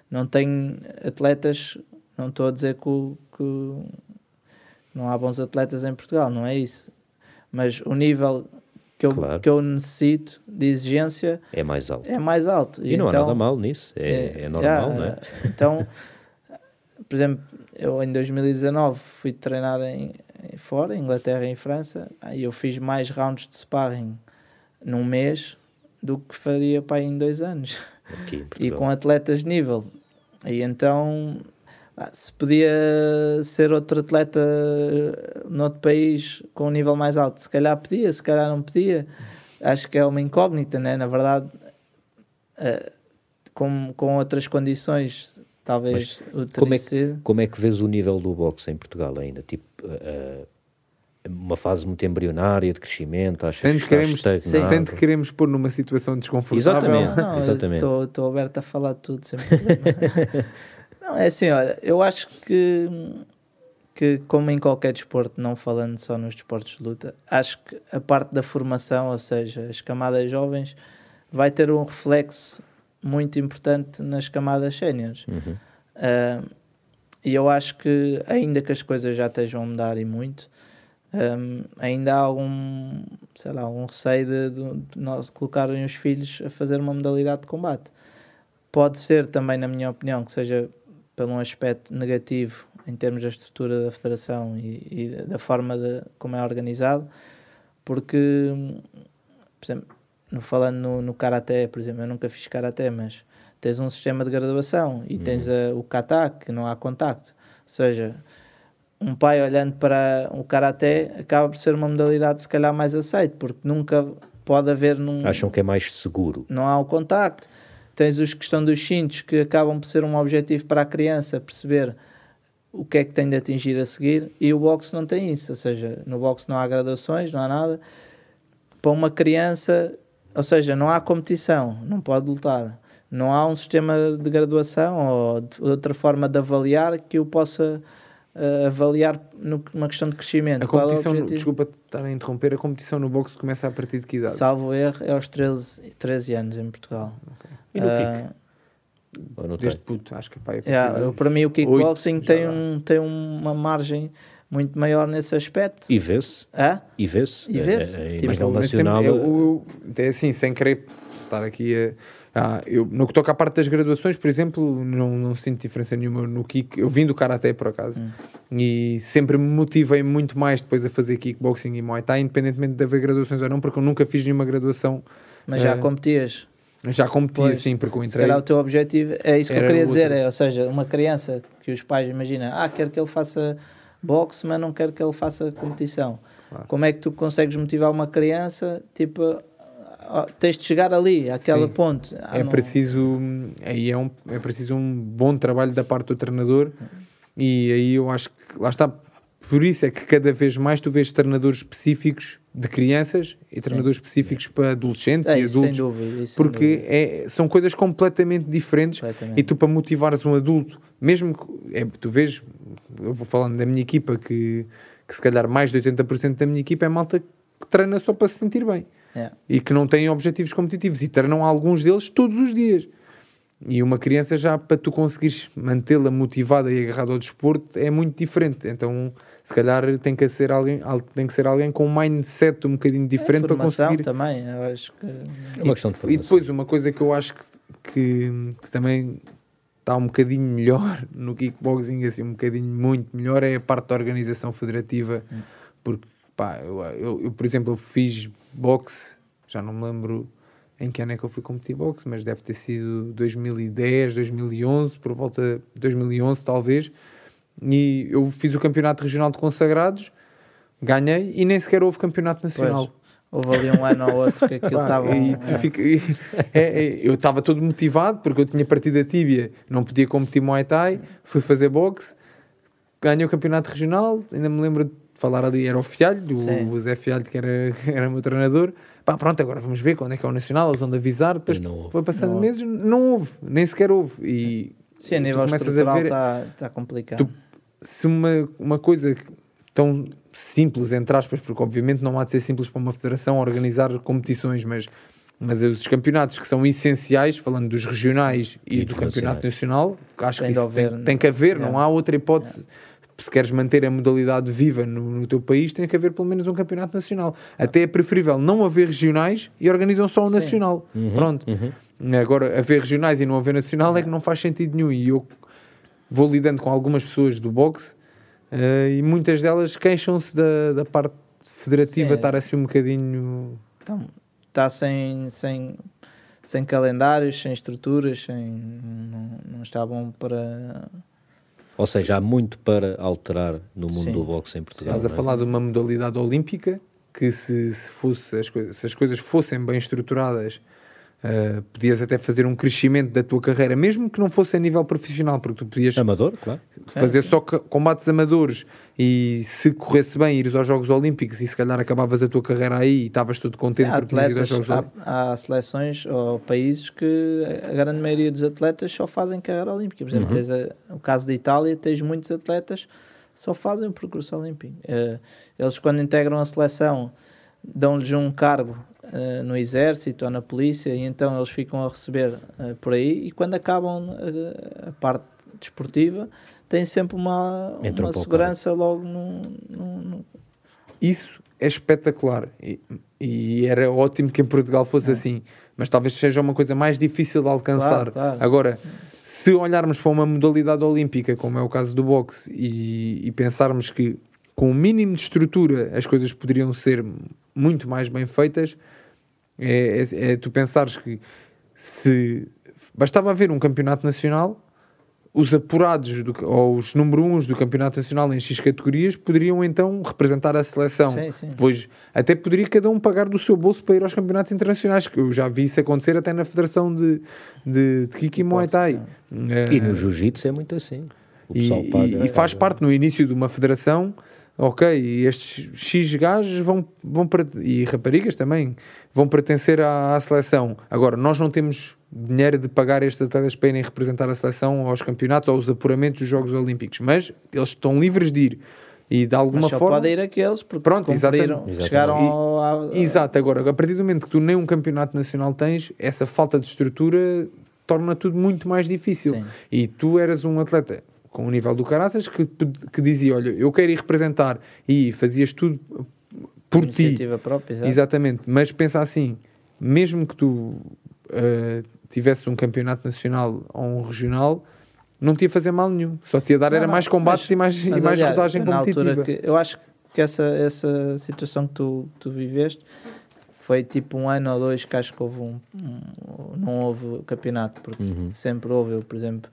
não tenho atletas, não estou a dizer que, que não há bons atletas em Portugal, não é isso. Mas o nível que eu, Claro. que eu necessito de exigência É mais alto. é mais alto. E, não então, há nada mal nisso. É, é normal, yeah, não é? Então, por exemplo, eu em 2019 fui treinar em, em fora, em Inglaterra e em França, e eu fiz mais rounds de sparring num mês do que faria para em dois anos. Aqui em E com atletas de nível. E então, ah, se podia ser outro atleta eh, noutro país com um nível mais alto, se calhar podia, se calhar não podia. Acho que é uma incógnita, né? Na verdade, eh, com, com outras condições, talvez o Como é, teria sido. que, como é que vês o nível do boxe em Portugal ainda? Tipo, eh, uma fase muito embrionária de crescimento, Sendo que que, queremos, estagnado? sendo que queremos pôr numa situação desconfortável. Exatamente. Não, exatamente. Estou aberto a falar de tudo sem problema. não, é assim, olha, eu acho que, que, como em qualquer desporto, não falando só nos desportos de luta, acho que a parte da formação, ou seja, as camadas jovens, vai ter um reflexo muito importante nas camadas séniores. Uhum. Ah, e eu acho que, ainda que as coisas já estejam a mudar e muito, um, ainda há algum, sei lá, algum receio de, de, de nós colocarem os filhos a fazer uma modalidade de combate. Pode ser também, na minha opinião, que seja pelo um aspecto negativo em termos da estrutura da federação e, e da forma de, como é organizado, porque, por exemplo, falando no, no Karaté, por exemplo, eu nunca fiz Karaté, mas tens um sistema de graduação e tens uhum. a, o kata, que não há contacto. Ou seja, um pai olhando para o Karaté acaba por ser uma modalidade se calhar mais aceita, porque nunca pode haver... Num, Acham que é mais seguro. Não há o contacto. Tens os questão dos cintos que acabam por ser um objetivo para a criança perceber o que é que tem de atingir a seguir e o boxe não tem isso, ou seja, no boxe não há graduações, não há nada. Para uma criança, ou seja, não há competição, não pode lutar. Não há um sistema de graduação ou de outra forma de avaliar que o possa uh, avaliar numa questão de crescimento. A competição, é desculpa estar a interromper, a competição no boxe começa a partir de que idade? Salvo erro, é aos 13, 13 anos em Portugal. Okay. E no uh, kick? Desde puto, acho que pai, é yeah, para mim o kickboxing tem, um, tem uma margem muito maior nesse aspecto. E vê-se. É? E vê-se. E vê-se. É, é, tipo, nacional. Tem, eu, é assim, sem querer estar aqui a. Ah, eu, no que toca à parte das graduações, por exemplo, não, não sinto diferença nenhuma no kick. Eu vim do Karaté, por acaso, hum. e sempre me motivei muito mais depois a fazer kickboxing e Muay Thai, independentemente de haver graduações ou não, porque eu nunca fiz nenhuma graduação. Mas já uh, competias? Já competia, pois, sim, porque eu entrei. Se o teu objetivo é isso que eu queria outro. dizer, é, ou seja, uma criança que os pais imaginam, ah, quero que ele faça boxe, mas não quero que ele faça competição. Ah. Como é que tu consegues motivar uma criança, tipo, tens de chegar ali, àquele ponto. Ah, é não... preciso, aí é, um, é preciso um bom trabalho da parte do treinador e aí eu acho que, lá está, por isso é que cada vez mais tu vês treinadores específicos de crianças e treinadores Sim. específicos para adolescentes é, e adultos. Dúvida, porque é, são coisas completamente diferentes e tu para motivares um adulto, mesmo que é, tu vês, eu vou falando da minha equipa que, que se calhar mais de 80% da minha equipa é malta que treina só para se sentir bem é. e que não tem objetivos competitivos e treinam alguns deles todos os dias. E uma criança já para tu conseguires mantê-la motivada e agarrada ao desporto é muito diferente. Então se calhar tem que ser alguém, tem que ser alguém com um mindset um bocadinho diferente é, para conseguir. também, eu acho que. É uma questão de formação. E depois, uma coisa que eu acho que, que, que, também está um bocadinho melhor no kickboxing, assim, um bocadinho muito melhor, é a parte da organização federativa. Hum. Porque, pá, eu, eu, eu, por exemplo, eu fiz boxe, já não me lembro em que ano é que eu fui competir boxe, mas deve ter sido 2010, 2011, por volta de 2011 talvez e eu fiz o campeonato regional de consagrados, ganhei e nem sequer houve campeonato nacional. Pois. Houve ali um ano ou outro que aquilo estava. É. é, é, eu estava todo motivado porque eu tinha partido a tíbia, não podia competir Muay Thai, fui fazer boxe, ganhei o campeonato regional. Ainda me lembro de falar ali, era o Fialho, o, o Zé Fialho, que era, era meu treinador. Pá, pronto, agora vamos ver quando é que é o Nacional, eles vão de avisar. Depois foi passando não meses, não houve, nem sequer houve. E, Sim, a nível estrutural está tá complicado. Tu se uma, uma coisa tão simples, entre aspas, porque obviamente não há de ser simples para uma federação organizar competições, mas, mas os campeonatos que são essenciais, falando dos regionais e, e do campeonato nacional, acho tem que isso haver, tem, tem, que haver, não há outra hipótese. Se queres manter a modalidade viva no, no, teu país, tem que haver pelo menos um campeonato nacional. Até é preferível não haver regionais e organizam só o Sim. nacional. Uhum, Pronto. Uhum. Agora, haver regionais e não haver nacional é que não faz sentido nenhum. E eu vou lidando com algumas pessoas do boxe uh, e muitas delas queixam-se da, da parte federativa Sim. estar assim um bocadinho. Então, está sem, sem, sem calendários, sem estruturas, sem, não, não está bom para. Ou seja, há muito para alterar no mundo Sim. do boxe em Portugal. Estás a é? falar de uma modalidade olímpica que se, se, fosse as coisas, se as coisas fossem bem estruturadas Uh, podias até fazer um crescimento da tua carreira, mesmo que não fosse a nível profissional, porque tu podias Amador, claro. fazer é, só combates amadores e se corresse bem, ires aos Jogos Olímpicos e se calhar acabavas a tua carreira aí e estavas tudo contente sim, aos Jogos há, há, seleções ou países que a grande maioria dos atletas só fazem carreira olímpica. Por exemplo, uhum. tens a, o caso da Itália, tens muitos atletas só fazem o percurso olímpico. Uh, eles, quando integram a seleção, dão-lhes um cargo uh, no exército ou na polícia e então eles ficam a receber uh, por aí e quando acabam a, eh, a parte desportiva tem sempre uma, Entrou uma segurança logo no, no- no- Isso é espetacular e, e era ótimo que em Portugal fosse assim, mas talvez seja uma coisa mais difícil de alcançar. Claro, claro. Agora, se olharmos para uma modalidade olímpica, como é o caso do boxe, e, e pensarmos que com o mínimo de estrutura as coisas poderiam ser muito mais bem feitas, é, é- é tu pensares que se bastava haver um campeonato nacional, os apurados do- ou os número uns do campeonato nacional em X categorias poderiam então representar a seleção. Sim, sim. Depois, até poderia cada um pagar do seu bolso para ir aos campeonatos internacionais, que eu já vi isso acontecer até na Federação de, de, de Kiki Muay Thai. E Eh, no jiu-jitsu é muito assim. O e, pessoal e- paga. e faz parte no início de uma federação, ok, e estes X gajos vão, vão para- e raparigas também vão pertencer à, à seleção. Agora, nós não temos dinheiro de pagar estes atletas para irem representar a seleção aos campeonatos ou aos apuramentos dos Jogos Olímpicos, mas eles estão livres de ir. E de alguma Mas só forma. pode ir aqueles porque Pronto, cumpriram, exatamente. chegaram E- ao, ao- Exato, agora, a partir do momento que tu nem um campeonato nacional tens, essa falta de estrutura torna tudo muito mais difícil. Sim. E tu eras um atleta com o nível do Caraças que, que dizia: Olha, eu quero ir representar e fazias tudo por ti. iniciativa própria. exato. Exatamente, mas pensa assim: mesmo que tu uh, tivesse um campeonato nacional ou um regional, não te ia fazer mal nenhum, só te ia dar Não, era não, mais combates mas- e mais, e mais rodagem competitiva. altura que eu acho que essa, essa situação que tu, tu viveste foi tipo um ano ou dois que acho que houve um, um- não houve campeonato, porque Uhum. sempre houve, eu, por exemplo,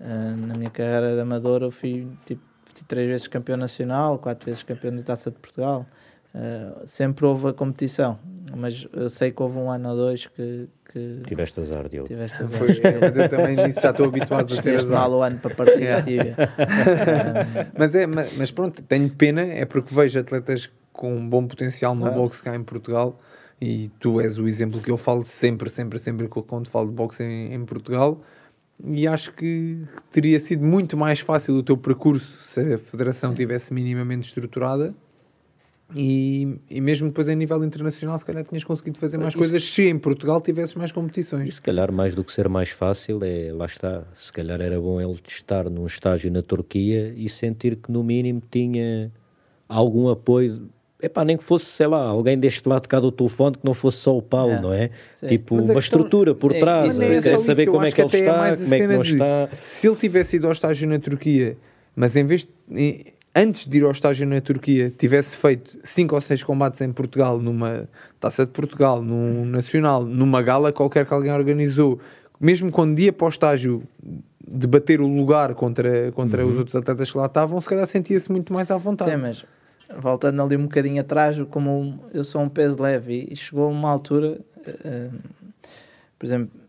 ah, na minha carreira de amador eu fui tipo três vezes campeão nacional, quatro vezes campeão da Taça de Portugal. Ah, sempre houve a competição, mas eu sei que houve um ano ou dois que, que Tiveste azar, Diogo. tiveste azar. Foi- é, mas eu também nisso já estou habituado a ter azar. mal o ano para partir Yeah. Mas, é, ma- mas pronto, tenho pena, é porque vejo atletas com um bom potencial no Claro. boxe cá em Portugal e tu és o exemplo que eu falo sempre, sempre, sempre que eu- quando falo de boxe em, em Portugal e acho que teria sido muito mais fácil o teu percurso se a federação tivesse minimamente estruturada e, e mesmo depois a nível internacional se calhar tinhas conseguido fazer mais Isso- coisas se em Portugal tivesses mais E competições. se calhar, mais do que ser mais fácil, é, lá está, se calhar era bom ele estar num estágio na Turquia e sentir que no mínimo tinha algum apoio. Epá, nem que fosse, sei lá, alguém deste lado de cá do telefone que não fosse só o Paulo, É. não é? Sim. Tipo, uma questão- estrutura por Sim, trás, é querer saber isso, como é que ele é está, a como é que não de- está. Se ele tivesse ido ao estágio na Turquia, mas em vez de, antes de ir ao estágio na Turquia, tivesse feito cinco ou seis combates em Portugal, numa taça de Portugal, num nacional, numa gala qualquer que alguém organizou, mesmo quando ia para o estágio debater o lugar contra, contra os outros atletas que lá estavam, se calhar sentia-se muito mais à vontade. Sim, mas voltando ali um bocadinho atrás, como eu sou um peso leve e chegou uma altura, eh, por exemplo,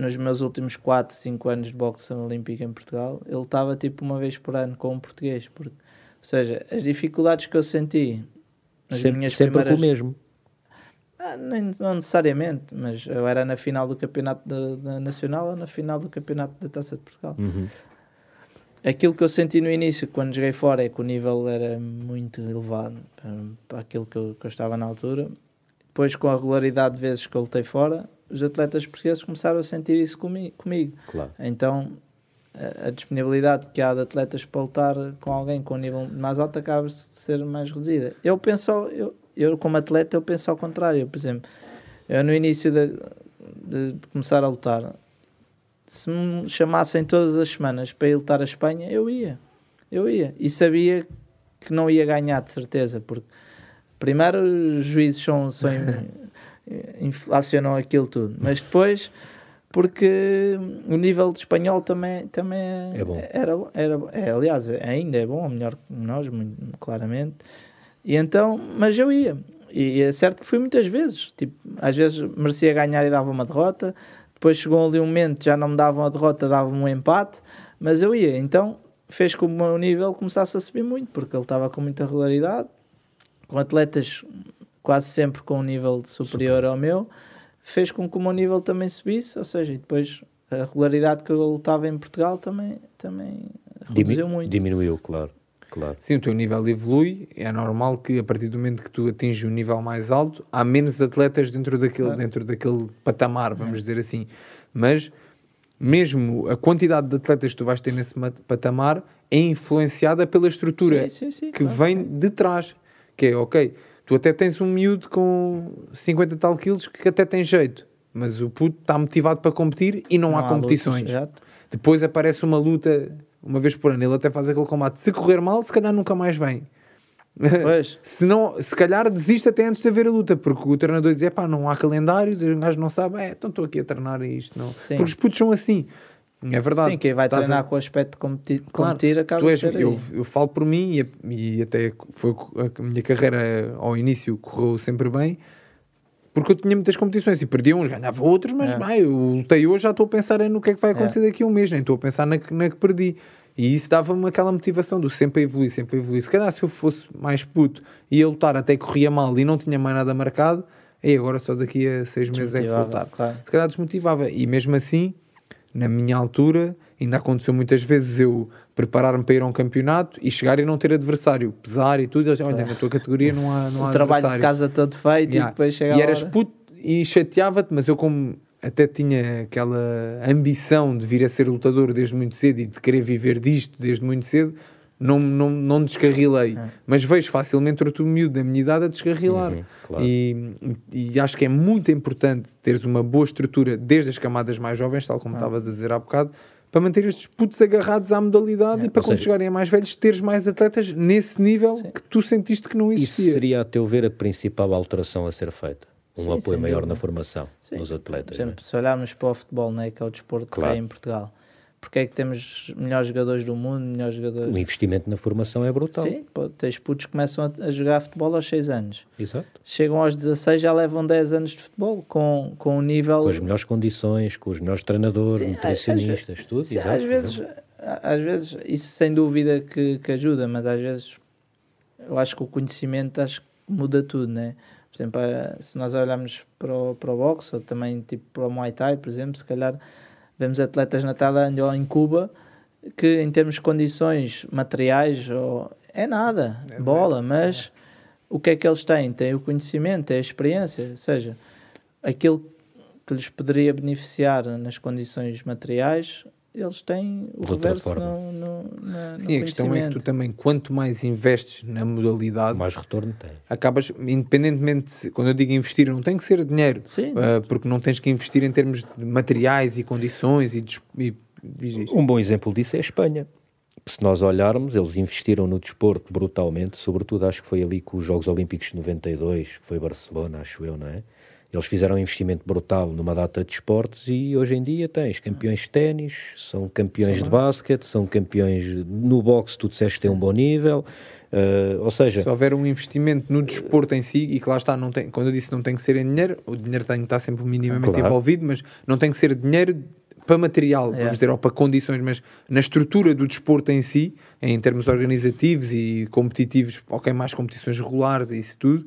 nos meus últimos 4, 5 anos de boxe olímpica em Portugal, ele estava tipo uma vez por ano com um português. Porque, ou seja, as dificuldades que eu senti nas Sempre, minhas sempre com o primeiras... mesmo. Ah, nem, não necessariamente, mas eu era na final do campeonato da- da nacional ou na final do campeonato da Taça de Portugal. Uhum. Aquilo que eu senti no início, quando joguei fora, é que o nível era muito elevado para, para aquilo que eu, que eu estava na altura. Depois, com a regularidade de vezes que eu lutei fora, os atletas portugueses começaram a sentir isso comi- comigo. Claro. Então, a, a disponibilidade que há de atletas para lutar com alguém com um nível mais alto acaba de ser mais reduzida. Eu penso, eu, eu como atleta, eu penso ao contrário. Por exemplo, eu no início de, de- de começar a lutar, se me chamassem todas as semanas para ir lutar a Espanha, eu ia. Eu ia. E sabia que não ia ganhar, de certeza, porque primeiro os juízes são, são inflacionam aquilo tudo, mas depois porque o nível de espanhol também, também É bom. Era, era, é, aliás, ainda é bom, melhor que nós, muito, claramente. E então, mas eu ia. E é certo que fui muitas vezes. Tipo, às vezes merecia ganhar e dava uma derrota. Depois chegou ali um momento, já não me davam a derrota, davam um empate. Mas eu ia. Então fez com que o meu nível começasse a subir muito, porque ele estava com muita regularidade, com atletas quase sempre com um nível superior ao meu. Fez com que o meu nível também subisse, ou seja, e depois a regularidade que eu lutava em Portugal também, também reduziu Dimi- muito. Diminuiu, claro. claro. Sim, o teu nível evolui. É normal que a partir do momento que tu atinges um nível mais alto, há menos atletas dentro daquele, Claro. dentro daquele patamar, vamos dizer assim. Mas mesmo a quantidade de atletas que tu vais ter nesse patamar é influenciada pela estrutura Sim, sim, sim, que claro vem de trás. Que é, ok, tu até tens um miúdo com 50 e tal quilos que até tem jeito, mas o puto está motivado para competir e não, há competições. lutas. Depois aparece uma luta uma vez por ano, ele até faz aquele combate. Se correr mal, se calhar nunca mais vem. Se, não, se calhar desiste até antes de haver a luta, porque o treinador diz: pá, não há calendários, e o gajo não sabe, é, então estou aqui a treinar isto não. Sim. Porque os putos são assim. É verdade. Sim, quem vai Estás a- treinar com o aspecto de competir, Claro, competir acaba tu és, de ser aí. eu, eu falo por mim e, a- e até foi a minha carreira ao início correu sempre bem porque eu tinha muitas competições e perdia uns, ganhava outros, mas É. vai, eu lutei hoje, já estou a pensar é no que é que vai acontecer daqui a um mês, nem estou a pensar na, que- na que perdi. E isso dava-me aquela motivação do sempre a evoluir, sempre a evoluir. Se calhar se eu fosse mais puto e ia lutar até corria mal e não tinha mais nada marcado, e agora só daqui a seis meses é que vou lutar. claro. Se calhar desmotivava. E mesmo assim, na minha altura, ainda aconteceu muitas vezes eu preparar-me para ir a um campeonato e chegar e não ter adversário, pesar e tudo. Eles, Olha, na tua categoria não há, não há o trabalho de adversário." casa todo feito Yeah. e depois chega E eras puto e chateava-te, mas eu como até tinha aquela ambição de vir a ser lutador desde muito cedo e de querer viver disto desde muito cedo, não, não, não descarrilei. É. Mas vejo facilmente outro miúdo da minha idade a descarrilar. Uhum, claro. e, e acho que é muito importante teres uma boa estrutura desde as camadas mais jovens, tal Ah. como estavas a dizer há bocado, para manter estes putos agarrados à modalidade É, e para ou quando seja- chegarem a mais velhos, teres mais atletas nesse nível Sim. que tu sentiste que não Isso existia. seria, a teu ver, a principal alteração a ser feita? Um Sim, apoio maior dúvida. na formação Sim. dos atletas. Por é? exemplo, se olharmos para o futebol, né, que é o desporto que Claro. tem em Portugal, porque é que temos melhores jogadores do mundo, melhores jogadores... O investimento na formação é brutal. Sim, pô, tens putos que começam a, a jogar futebol aos 6 anos. Exato. Chegam aos 16 já levam 10 anos de futebol, com, com um nível... Com as melhores condições, com os melhores treinadores, Sim, nutricionistas, tudo. Sim, exato. às vezes, às vezes, isso sem dúvida que, que ajuda, mas às vezes eu acho que o conhecimento acho que muda tudo, né? Por exemplo, se nós olharmos para o, para o boxe ou também tipo para o Muay Thai, por exemplo, se calhar vemos atletas na Tailândia ou em Cuba que em termos de condições materiais ou, é nada, bola, mas o que é que eles têm? Têm o conhecimento, têm a experiência, ou seja, aquilo que lhes poderia beneficiar nas condições materiais, eles têm o De outra reverso forma. no, no, na, Sim, no a questão é que tu também, quanto mais investes na modalidade, Mais retorno tem. acabas, independentemente, quando eu digo investir, não tem que ser dinheiro, Sim. ah, porque não tens que investir em termos de materiais e condições e, e diz isto. Um bom exemplo disso é a Espanha. Se nós olharmos, eles investiram no desporto brutalmente, sobretudo acho que foi ali com os Jogos Olímpicos de 92, que foi Barcelona, acho eu, não é? Eles fizeram um investimento brutal numa data de esportes e hoje em dia tens campeões de ténis, são campeões de basquete, são campeões no boxe, tu disseste que tem um bom nível, eh, ou seja, Se houver um investimento no desporto em si, e que lá está, não tem, quando eu disse não tem que ser em dinheiro, o dinheiro tem que estar sempre minimamente Claro. envolvido, mas não tem que ser dinheiro para material, É. vamos dizer, ou para condições, mas na estrutura do desporto em si, em termos organizativos e competitivos, ok, mais competições regulares e isso tudo,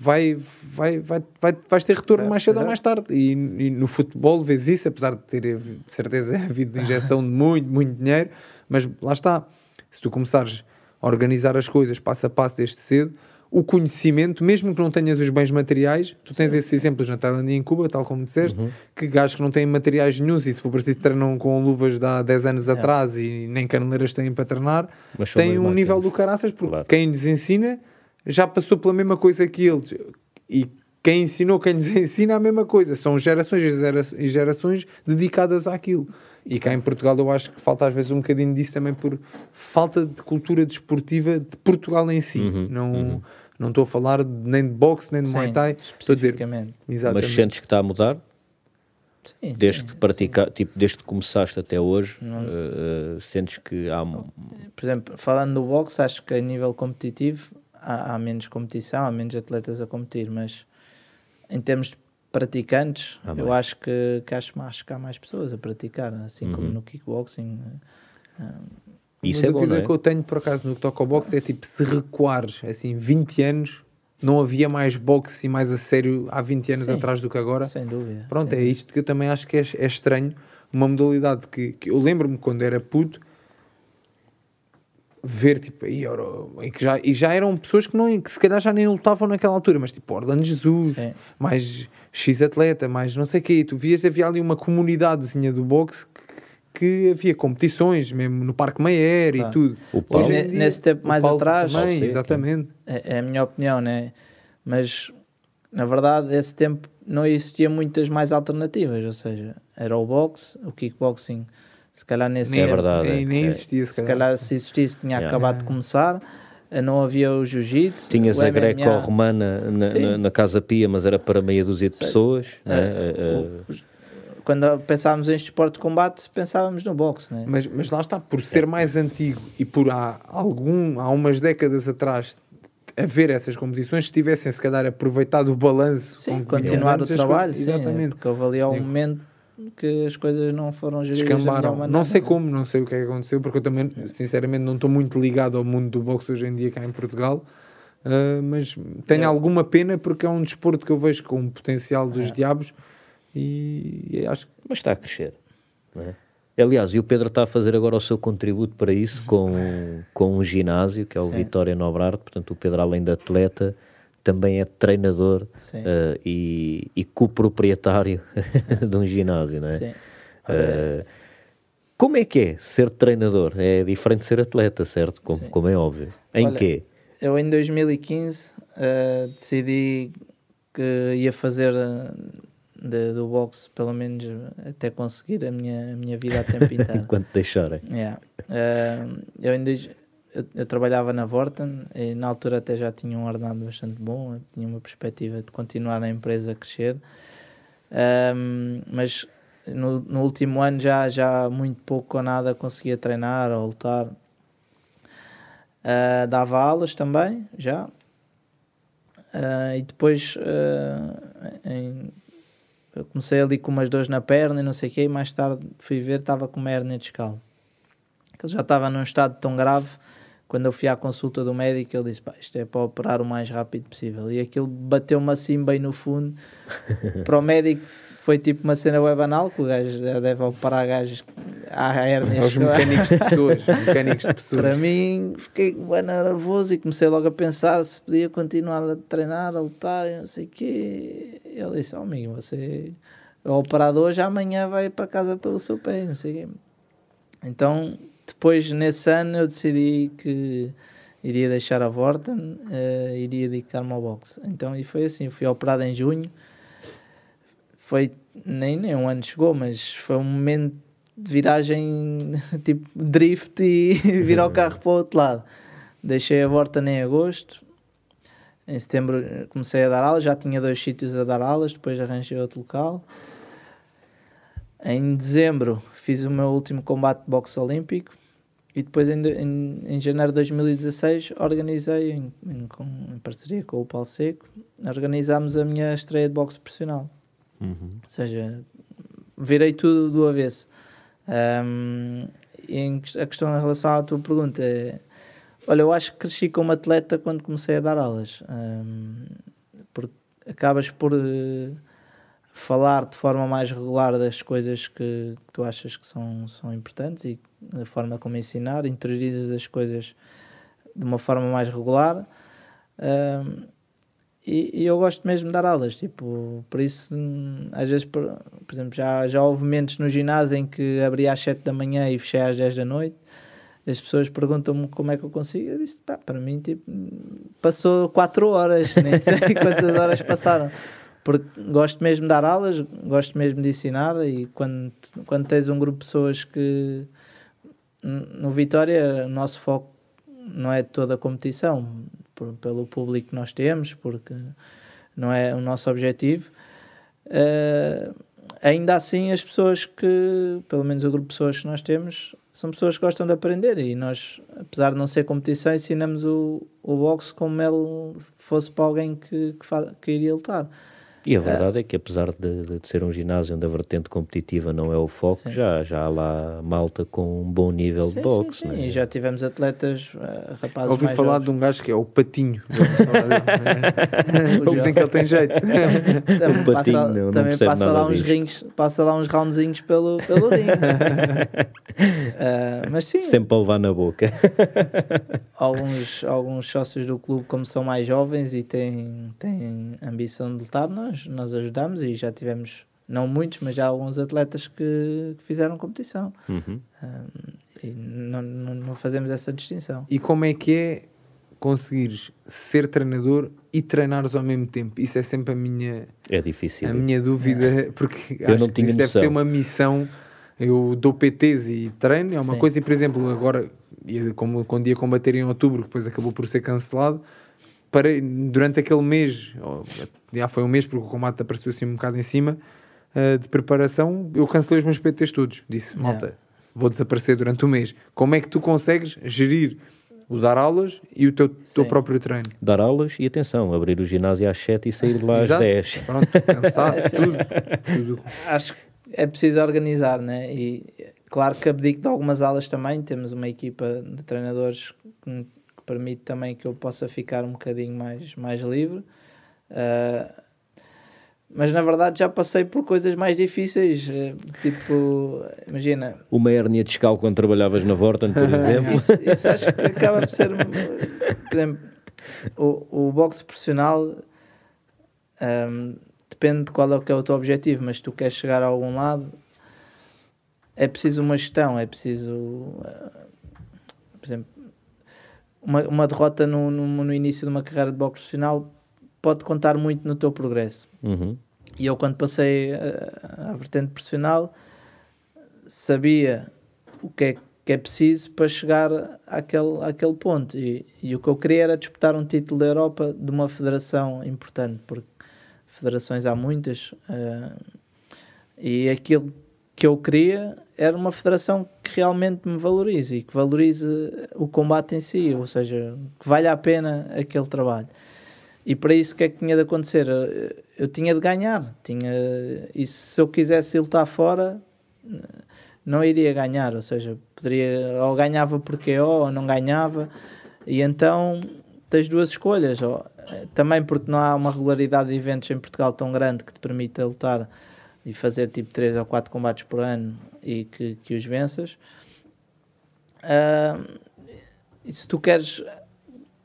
vai, vai, vai, vai, vais ter retorno É, mais cedo ou mais tarde. E, e no futebol vês isso, apesar de ter de certeza havido injeção de muito, muito dinheiro, mas lá está. Se tu começares a organizar as coisas passo a passo desde cedo, o conhecimento, mesmo que não tenhas os bens materiais, tu tens esses exemplos na Tailândia e em Cuba, tal como disseste, que gajos que não têm materiais nenhums e se for preciso treinam com luvas de há 10 anos atrás e nem caneleiras têm para treinar, têm um nível do caraças, porque Claro. quem lhes ensina já passou pela mesma coisa que eles. E quem ensinou, quem lhes ensina a mesma coisa. São gerações e gera- gerações dedicadas àquilo. E cá em Portugal eu acho que falta às vezes um bocadinho disso também por falta de cultura desportiva de Portugal em si. Uhum, não, não estou a falar nem de boxe, nem de Sim, Muay Thai. Estou a dizer, exatamente. mas sentes que está a mudar? Sim, Desde sim, que praticar, tipo, desde que começaste até hoje, Não. eh, eh, sentes que há Por exemplo, falando do boxe, acho que a nível competitivo há, há menos competição, há menos atletas a competir, mas em termos de praticantes, Há eu acho que, que acho mais que há mais pessoas a praticar, assim como Uhum. no kickboxing. isso Uma é bom, dúvida não é? que eu tenho por acaso no que toca ao boxe é tipo, se recuares assim 20 anos, não havia mais boxe e mais a sério há 20 anos Sim. atrás do que agora. Sem dúvida. Pronto, sim. é isto que eu também acho que é, é estranho. Uma modalidade que, que eu lembro-me quando era puto, ver, tipo, aí, ora, e, que já, e já eram pessoas que, não, que se calhar já nem lutavam naquela altura, mas tipo, Orlando Jesus, Sim. mais X atleta, mais não sei o quê, e tu vias, havia ali uma comunidadezinha do boxe que, que havia competições, mesmo no Parque Meyer Claro. e tudo. O Paulo- Hoje dia- nesse tempo o mais Paulo atrás, também, Sim. exatamente. é, é a minha opinião, né? Mas na verdade, nesse tempo não existia muitas mais alternativas, ou seja, era o boxe, o kickboxing, se calhar nesse É tempo- verdade, Nem, é. nem É. existia, se se calhar. calhar se existisse tinha Yeah. acabado de começar, eh, não havia o jiu-jitsu, Tinhas o a greco-romana na, na, na Casa Pia, mas era para meia dúzia de pessoas. né? Eh, eh, Quando pensávamos em esporte de combate, pensávamos no boxe, né? Mas, mas lá está, por ser mais antigo e por há, algum, há umas décadas atrás haver essas competições, se tivessem se calhar aproveitado o balanço Sim, continuar o trabalho, coisas- sim, exatamente, porque um Sim. momento que as coisas não foram geridas descambaram. maneira. Não sei como, não sei o que é que aconteceu, porque eu também, sinceramente, não estou muito ligado ao mundo do boxe hoje em dia cá em Portugal. ah, mas tenho É. alguma pena porque é um desporto que eu vejo com um potencial dos É. diabos e, e acho que mas está a crescer. não é? Aliás, e o Pedro está a fazer agora o seu contributo para isso com, com um ginásio, que é o Sim. Vitória Nobrarte. Portanto, o Pedro, além de atleta, também é treinador eh, e, e coproprietário de um ginásio, não é? Sim. Eh, como é que é ser treinador? É diferente de ser atleta, certo? Como, como é óbvio. Em Olha, quê? Eu em 2015 eh, decidi que ia fazer de- do boxe pelo menos até conseguir a minha, a minha vida a tempo inteiro. Enquanto deixarem. Yeah. Eh, eu, em dois- eu, eu trabalhava na Vorten e na altura até já tinha um ordenado bastante bom, tinha uma perspectiva de continuar na empresa a crescer. Ahm, mas no, no último ano já, já muito pouco ou nada conseguia treinar ou lutar. Ah, dava aulas também, já. Ah, e depois ah, em- eu comecei ali com umas dores na perna e não sei o quê, e mais tarde fui ver, estava com uma hernia discal. Ele já estava num estado tão grave, quando eu fui à consulta do médico, ele disse, pá, isto é para operar o mais rápido possível. E aquilo bateu-me assim bem no fundo. para o médico foi tipo uma cena web anal, que o gajo já deve operar gajos à hernia. aos mecânicos de pessoas, mecânicos de pessoas. Para mim, fiquei bem nervoso e comecei logo a pensar se podia continuar a treinar, a lutar e não sei o quê. Ele disse: oh, amigo, você é operado hoje, amanhã vai para casa pelo seu pé, não sei o quê. Então, depois, nesse ano, eu decidi que iria deixar a Vorten, eh, iria dedicar-me ao boxe. Então, e foi assim: fui operado em junho. Foi nem, nem um ano chegou, mas foi um momento de viragem tipo drift e virar o carro para o outro lado. Deixei a Vorta em agosto. Em setembro comecei a dar aulas, já tinha dois sítios a dar aulas, depois arranjei outro local. Em dezembro fiz o meu último combate de boxe olímpico e depois em, em, em janeiro de 2016 organizei, em, em, parceria com o Paulo Seco, organizámos a minha estreia de boxe profissional. Uhum. Ou seja, virei tudo do avesso. E em a questão em relação à tua pergunta é: olha, eu acho que cresci como atleta quando comecei a dar aulas, Ahm, porque acabas por eh, falar de forma mais regular das coisas que, que tu achas que são, são importantes e da forma como ensinar, interiorizas as coisas de uma forma mais regular. Ahm, e, e eu gosto mesmo de dar aulas, tipo, por isso, hum, às vezes, por, por exemplo, já, já houve momentos no ginásio em que abri às 7 da manhã e fechei às 10 da noite. As pessoas perguntam-me como é que eu consigo. Eu disse, pá, para mim, tipo, passou 4 horas, nem sei quantas horas passaram. Porque gosto mesmo de dar aulas, gosto mesmo de ensinar. E quando, quando tens um grupo de pessoas que. No Vitória, o nosso foco não é toda a competição, por- pelo público que nós temos, porque não é o nosso objetivo. Eh, ainda assim, as pessoas que, pelo menos o grupo de pessoas que nós temos, são pessoas que gostam de aprender e nós, apesar de não ser competição, ensinamos o, o boxe como ele fosse para alguém que, que, que iria lutar. E a verdade é que, apesar de, de ser um ginásio onde a vertente competitiva não é o foco, já, já há lá malta com um bom nível Sim, de boxe. sim, sim. né? E já tivemos atletas, eh, rapazes Ouvi mais falar jovens. de um gajo que é o Patinho. Eles dizem que ele tem jeito. Também O patinho passa, não- não também percebe passa lá uns disto. rings, passa lá uns roundzinhos pelo, pelo ringue. Ah, mas sim, Sempre a levar na boca. alguns, alguns sócios do clube, como são mais jovens e têm, têm ambição de lutar, nós, nós ajudamos e já tivemos, não muitos, mas já alguns atletas que, que fizeram competição. Uhum. Ah, e não, não, não fazemos essa distinção. E como é que é conseguires ser treinador e treinares ao mesmo tempo? Isso é sempre a minha, É difícil. a minha dúvida, porque Eu acho não que isso deve noção. ser uma missão. Eu dou PTs e treino, é uma Sim. coisa, e por exemplo, agora, como quando ia combater em outubro, que depois acabou por ser cancelado, parei durante aquele mês, ou, já foi um mês porque o combate apareceu assim um bocado em cima, eh, de preparação, eu cancelei os meus PTs todos. Disse, Yeah. malta, vou desaparecer durante o mês. Como é que tu consegues gerir o dar aulas e o teu, teu próprio treino? Dar aulas e atenção, abrir o ginásio às 7 e sair de lá às Exato. 10. Pronto, cansaço, tudo. tudo. Acho que é preciso organizar, né? E claro que abdico de algumas aulas também. Temos uma equipa de treinadores que, que permite também que eu possa ficar um bocadinho mais, mais livre. Ah, mas na verdade já passei por coisas mais difíceis. eh, Tipo, imagina, Uma hérnia discal quando trabalhavas na Vorten, por exemplo. isso, isso acho que acaba por ser. Por exemplo, o, o boxe profissional hum, depende de qual é, que é o teu objetivo, mas se tu queres chegar a algum lado, é preciso uma gestão, é preciso. ah, por exemplo, uma, uma derrota no, no, no início de uma carreira de boxe profissional pode contar muito no teu progresso. Uhum. E eu, quando passei a, a vertente profissional, sabia o que é que é preciso para chegar àquele, àquele ponto. E, e o que eu queria era disputar um título da Europa de uma federação importante, porque federações há muitas. eh, e aquilo que eu queria era uma federação que realmente me valorize e que valorize o combate em si, ou seja, que valha a pena aquele trabalho. E para isso, o que é que tinha de acontecer? Eu, tinha de ganhar. Tinha, e se eu quisesse lutar fora, não iria ganhar. Ou seja, poderia, ou ganhava por KO ou não ganhava. E então tens duas escolhas. Eh, também porque não há uma regularidade de eventos em Portugal tão grande que te permita lutar e fazer tipo 3 ou 4 combates por ano e que, que os venças. Ah, e se tu queres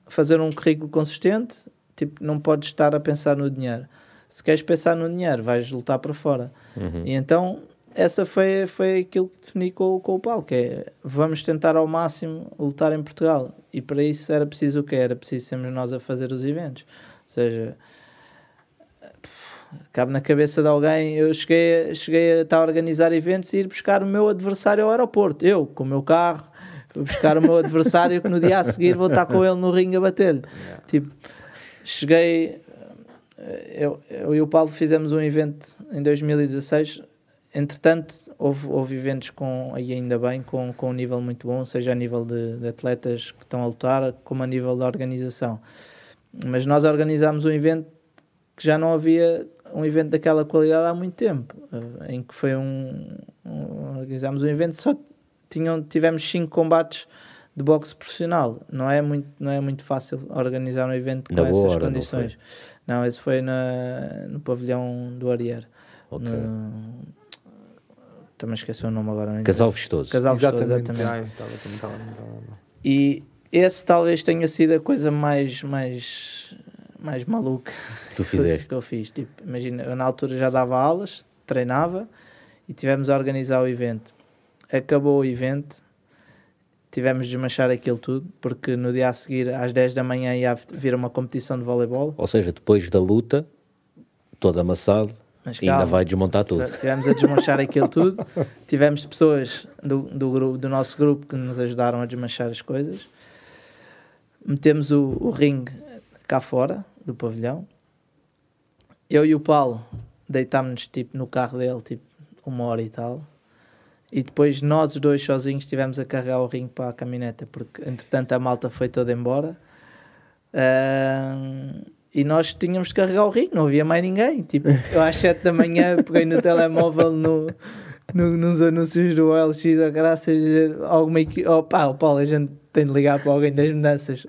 fazer um currículo consistente, tipo, não podes estar a pensar no dinheiro. Se queres pensar no dinheiro, vais lutar para fora. Uhum. E então, essa foi, foi aquilo que defini com, com o Paulo, que é, vamos tentar ao máximo lutar em Portugal. E para isso era preciso o quê? Era preciso sermos nós a fazer os eventos. Ou seja, cabe na cabeça de alguém, eu cheguei, a- cheguei a estar a organizar eventos e ir buscar o meu adversário ao aeroporto. Eu, com o meu carro, buscar o meu adversário que no dia a seguir vou estar com ele no ringue a bater-lhe. Tipo, cheguei, eu, eu e o Paulo fizemos um evento em 2016. Entretanto, houve, houve eventos com, e ainda bem, com, com um nível muito bom, seja a nível de, de atletas que estão a lutar, como a nível da organização. Mas nós organizámos um evento que já não havia um evento daquela qualidade há muito tempo, eh, em que foi um, um organizámos um evento só tinham tivemos cinco combates de boxe profissional. Não é muito não é muito fácil organizar um evento com Na essas hora, não condições. Não, esse foi na, no pavilhão do Arier. Ok. No- também esqueci o nome agora. não Casal. Vistoso. Casal Vistoso, Exatamente. exatamente. E esse talvez tenha sido a coisa mais, mais, mais maluca Tu fizeste. que eu fiz. Tipo, imagina, eu na altura já dava aulas, treinava e tivemos a organizar o evento. Acabou o evento, tivemos de desmanchar aquilo tudo, porque no dia a seguir, às 10 da manhã, ia vir uma competição de voleibol. Ou seja, depois da luta, todo amassado, Mas ainda calma. vai desmontar tudo. Tivemos a desmanchar aquilo tudo. Tivemos pessoas do, do, grupo, do nosso grupo que nos ajudaram a desmanchar as coisas. Metemos o, o ringue cá fora do pavilhão. Eu e o Paulo deitámos-nos tipo, no carro dele, tipo uma hora e tal. E depois nós os dois sozinhos estivemos a carregar o ringue para a caminhoneta, porque entretanto a malta foi toda embora. E nós tínhamos de carregar o ringue, não havia mais ninguém. Tipo, eu às 7 da manhã peguei no telemóvel no, no, nos anúncios do LX a graças dizer alguma equipe. Oh pá, oh, Paulo, a gente tem de ligar para alguém das mudanças.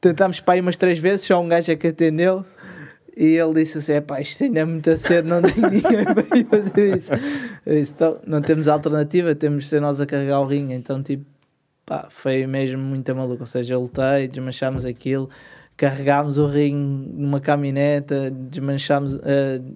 Tentámos para aí umas três vezes, só um gajo é que atendeu. E ele disse assim: pá, isto ainda é muito cedo, não tem ninguém para ir fazer isso. Eu disse, então, não temos alternativa, temos de ser nós a carregar o ringue. Então, tipo, pá, foi mesmo muito maluco. Ou seja, eu lutei, desmanchámos aquilo carregámos o ringue numa caminhoneta, desmanchámos, uh,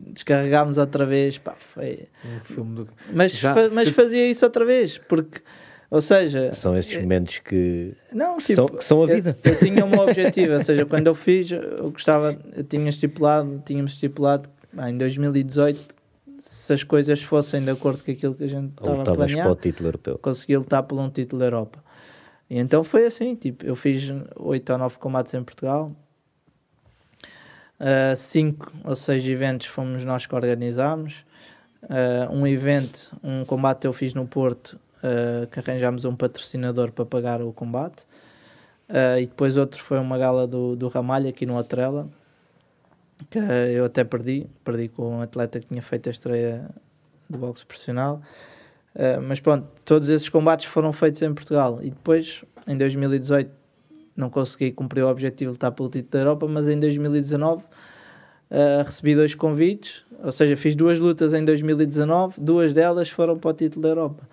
descarregámos outra vez, pá, foi... Um filme do... Mas, Já, fa mas se- fazia isso outra vez, porque, ou seja... São estes momentos que, Não, tipo, são, que são a vida. Eu, eu tinha um objetivo, ou seja, quando eu fiz, eu gostava, eu tinha estipulado, tínhamos estipulado em 2018, se as coisas fossem de acordo com aquilo que a gente estava a planear, para o título europeu. consegui lutar por um título da Europa. E então foi assim, tipo, eu fiz oito ou nove combates em Portugal, Uh, cinco ou seis eventos fomos nós que organizámos. Uh, um evento, um combate eu fiz no Porto, uh, que arranjámos um patrocinador para pagar o combate. Uh, e depois outro foi uma gala do, do Ramalho aqui no Atrela, que eu até perdi, perdi com um atleta que tinha feito a estreia do boxe profissional. Uh, mas pronto, todos esses combates foram feitos em Portugal. E depois, em 2018, não consegui cumprir o objetivo de estar pelo título da Europa, mas em 2019 uh, recebi dois convites, ou seja, fiz duas lutas em 2019, duas delas foram para o título da Europa.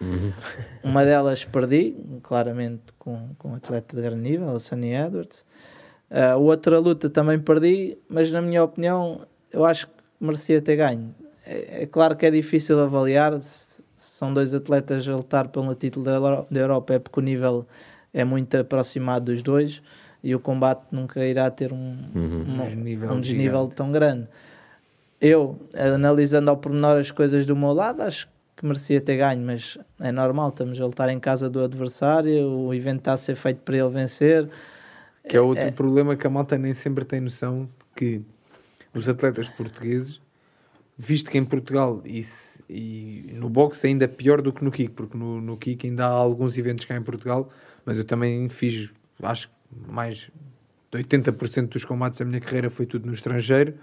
Uma delas perdi, claramente com, com um atleta de grande nível, o Sonny Edwards. Uh, outra luta também perdi, mas na minha opinião, eu acho que merecia ter ganho. É, é claro que é difícil avaliar, se, se são dois atletas a lutar pelo título da, da Europa, é porque o nível é muito aproximado dos dois e o combate nunca irá ter um, uma- Um desnível um desnível tão grande. Eu, analisando ao pormenor as coisas do meu lado, acho que merecia ter ganho, mas é normal, estamos a lutar em casa do adversário, o evento está a ser feito para ele vencer. Que é outro problema que a malta nem sempre tem noção de que os atletas portugueses, visto que em Portugal e, se- e no boxe ainda é pior do que no kick, porque no, no kick ainda há alguns eventos cá em Portugal, mas eu também fiz, acho que mais de 80% dos combates da minha carreira foi tudo no estrangeiro.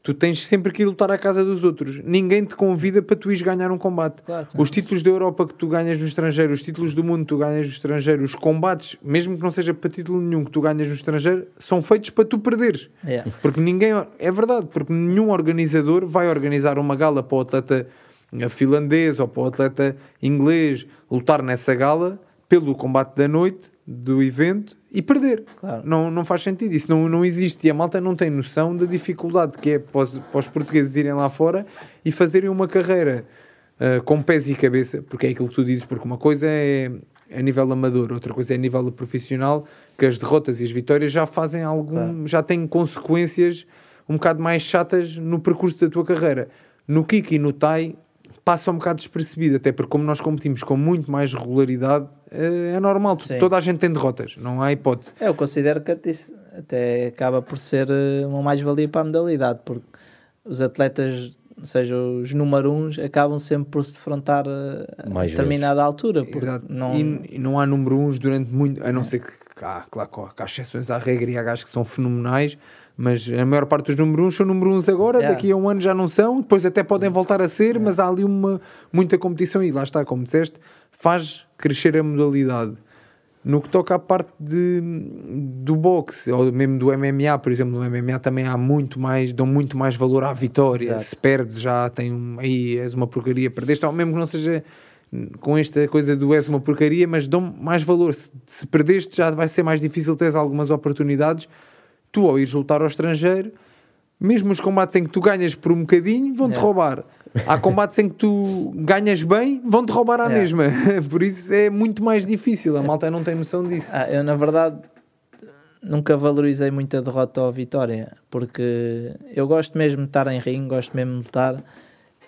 Tu tens sempre que ir lutar à casa dos outros. Ninguém te convida para tu ires ganhar um combate. Claro Os títulos da Europa que tu ganhas no estrangeiro, os títulos do mundo que tu ganhas no estrangeiro, os combates, mesmo que não seja para título nenhum que tu ganhas no estrangeiro, são feitos para tu perderes. Yeah. Porque ninguém, é verdade, porque nenhum organizador vai organizar uma gala para o atleta eh, finlandês ou para o atleta inglês lutar nessa gala pelo combate da noite do evento e perder. Claro. Não, não faz sentido, isso não, não existe e a malta não tem noção da dificuldade que é para os, para os portugueses irem lá fora e fazerem uma carreira ah, com pés e cabeça, porque é aquilo que tu dizes, porque uma coisa é a nível amador, outra coisa é a nível profissional, que as derrotas e as vitórias já fazem algum, Claro. já têm consequências um bocado mais chatas no percurso da tua carreira. No kick e no tai passa um bocado despercebido, até porque como nós competimos com muito mais regularidade, eh, é normal, Sim. toda a gente tem derrotas, não há hipótese. Eu considero que até, até acaba por ser eh, uma mais-valia para a modalidade, porque os atletas, ou seja, os número uns, acabam sempre por se defrontar eh, a Mais determinada altura. Porque Exato. não, E, e não há número uns durante muito, a não ser que, que há, claro, que há exceções à regra e há gajos que são fenomenais, mas a maior parte dos número uns são número uns agora, Yeah. daqui a um ano já não são, depois até podem voltar a ser, mas há ali uma, muita competição e lá está, como disseste, faz crescer a modalidade. No que toca à parte de, do boxe, ou mesmo do MMA, por exemplo, no MMA também há muito mais, dão muito mais valor à vitória. Exato. Se perdes já tem um, aí és uma porcaria, perdeste, ou mesmo que não seja com esta coisa do és uma porcaria, mas dão mais valor. Se, se perdeste já vai ser mais difícil teres algumas oportunidades. Tu ao ires lutar ao estrangeiro, mesmo os combates em que tu ganhas por um bocadinho, vão-te Yeah. roubar. Há combates em que tu ganhas bem, vão-te roubar à Yeah. mesma. Por isso é muito mais difícil. A malta não tem noção disso. Ah, eu, na verdade, nunca valorizei muito a derrota ou a vitória, porque eu gosto mesmo de estar em ringue, gosto mesmo de lutar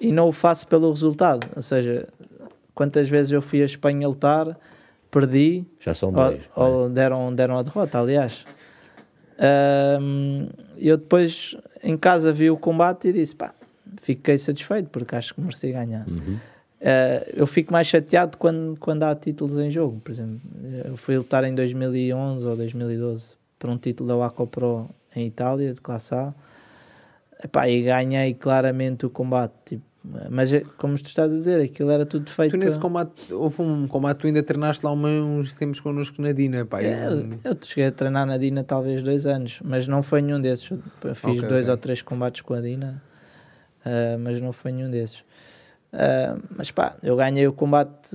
e não o faço pelo resultado. Ou seja, quantas vezes eu fui a Espanha lutar, perdi, Já são ou, dois. é? ou deram, deram a derrota, aliás. Ahm, eu depois em casa vi o combate e disse: pá, fiquei satisfeito porque acho que mereci ganhar. Uhum. Uh, eu fico mais chateado quando, quando há títulos em jogo. Por exemplo, eu fui lutar em 2011 ou 2012 por um título da Waco Pro em Itália, de classe A. Epá, e ganhei claramente o combate. Tipo, mas é, como tu estás a dizer, aquilo era tudo feito. Tu nesse para- combate, houve um combate, tu ainda treinaste lá uns tempos connosco na Dina, pá. É, eu- eu, cheguei a treinar na Dina talvez dois anos, mas não foi nenhum desses. Eu fiz Ok, dois ok. ou três combates com a Dina, ah, mas não foi nenhum desses. Ah, mas pá, eu ganhei o combate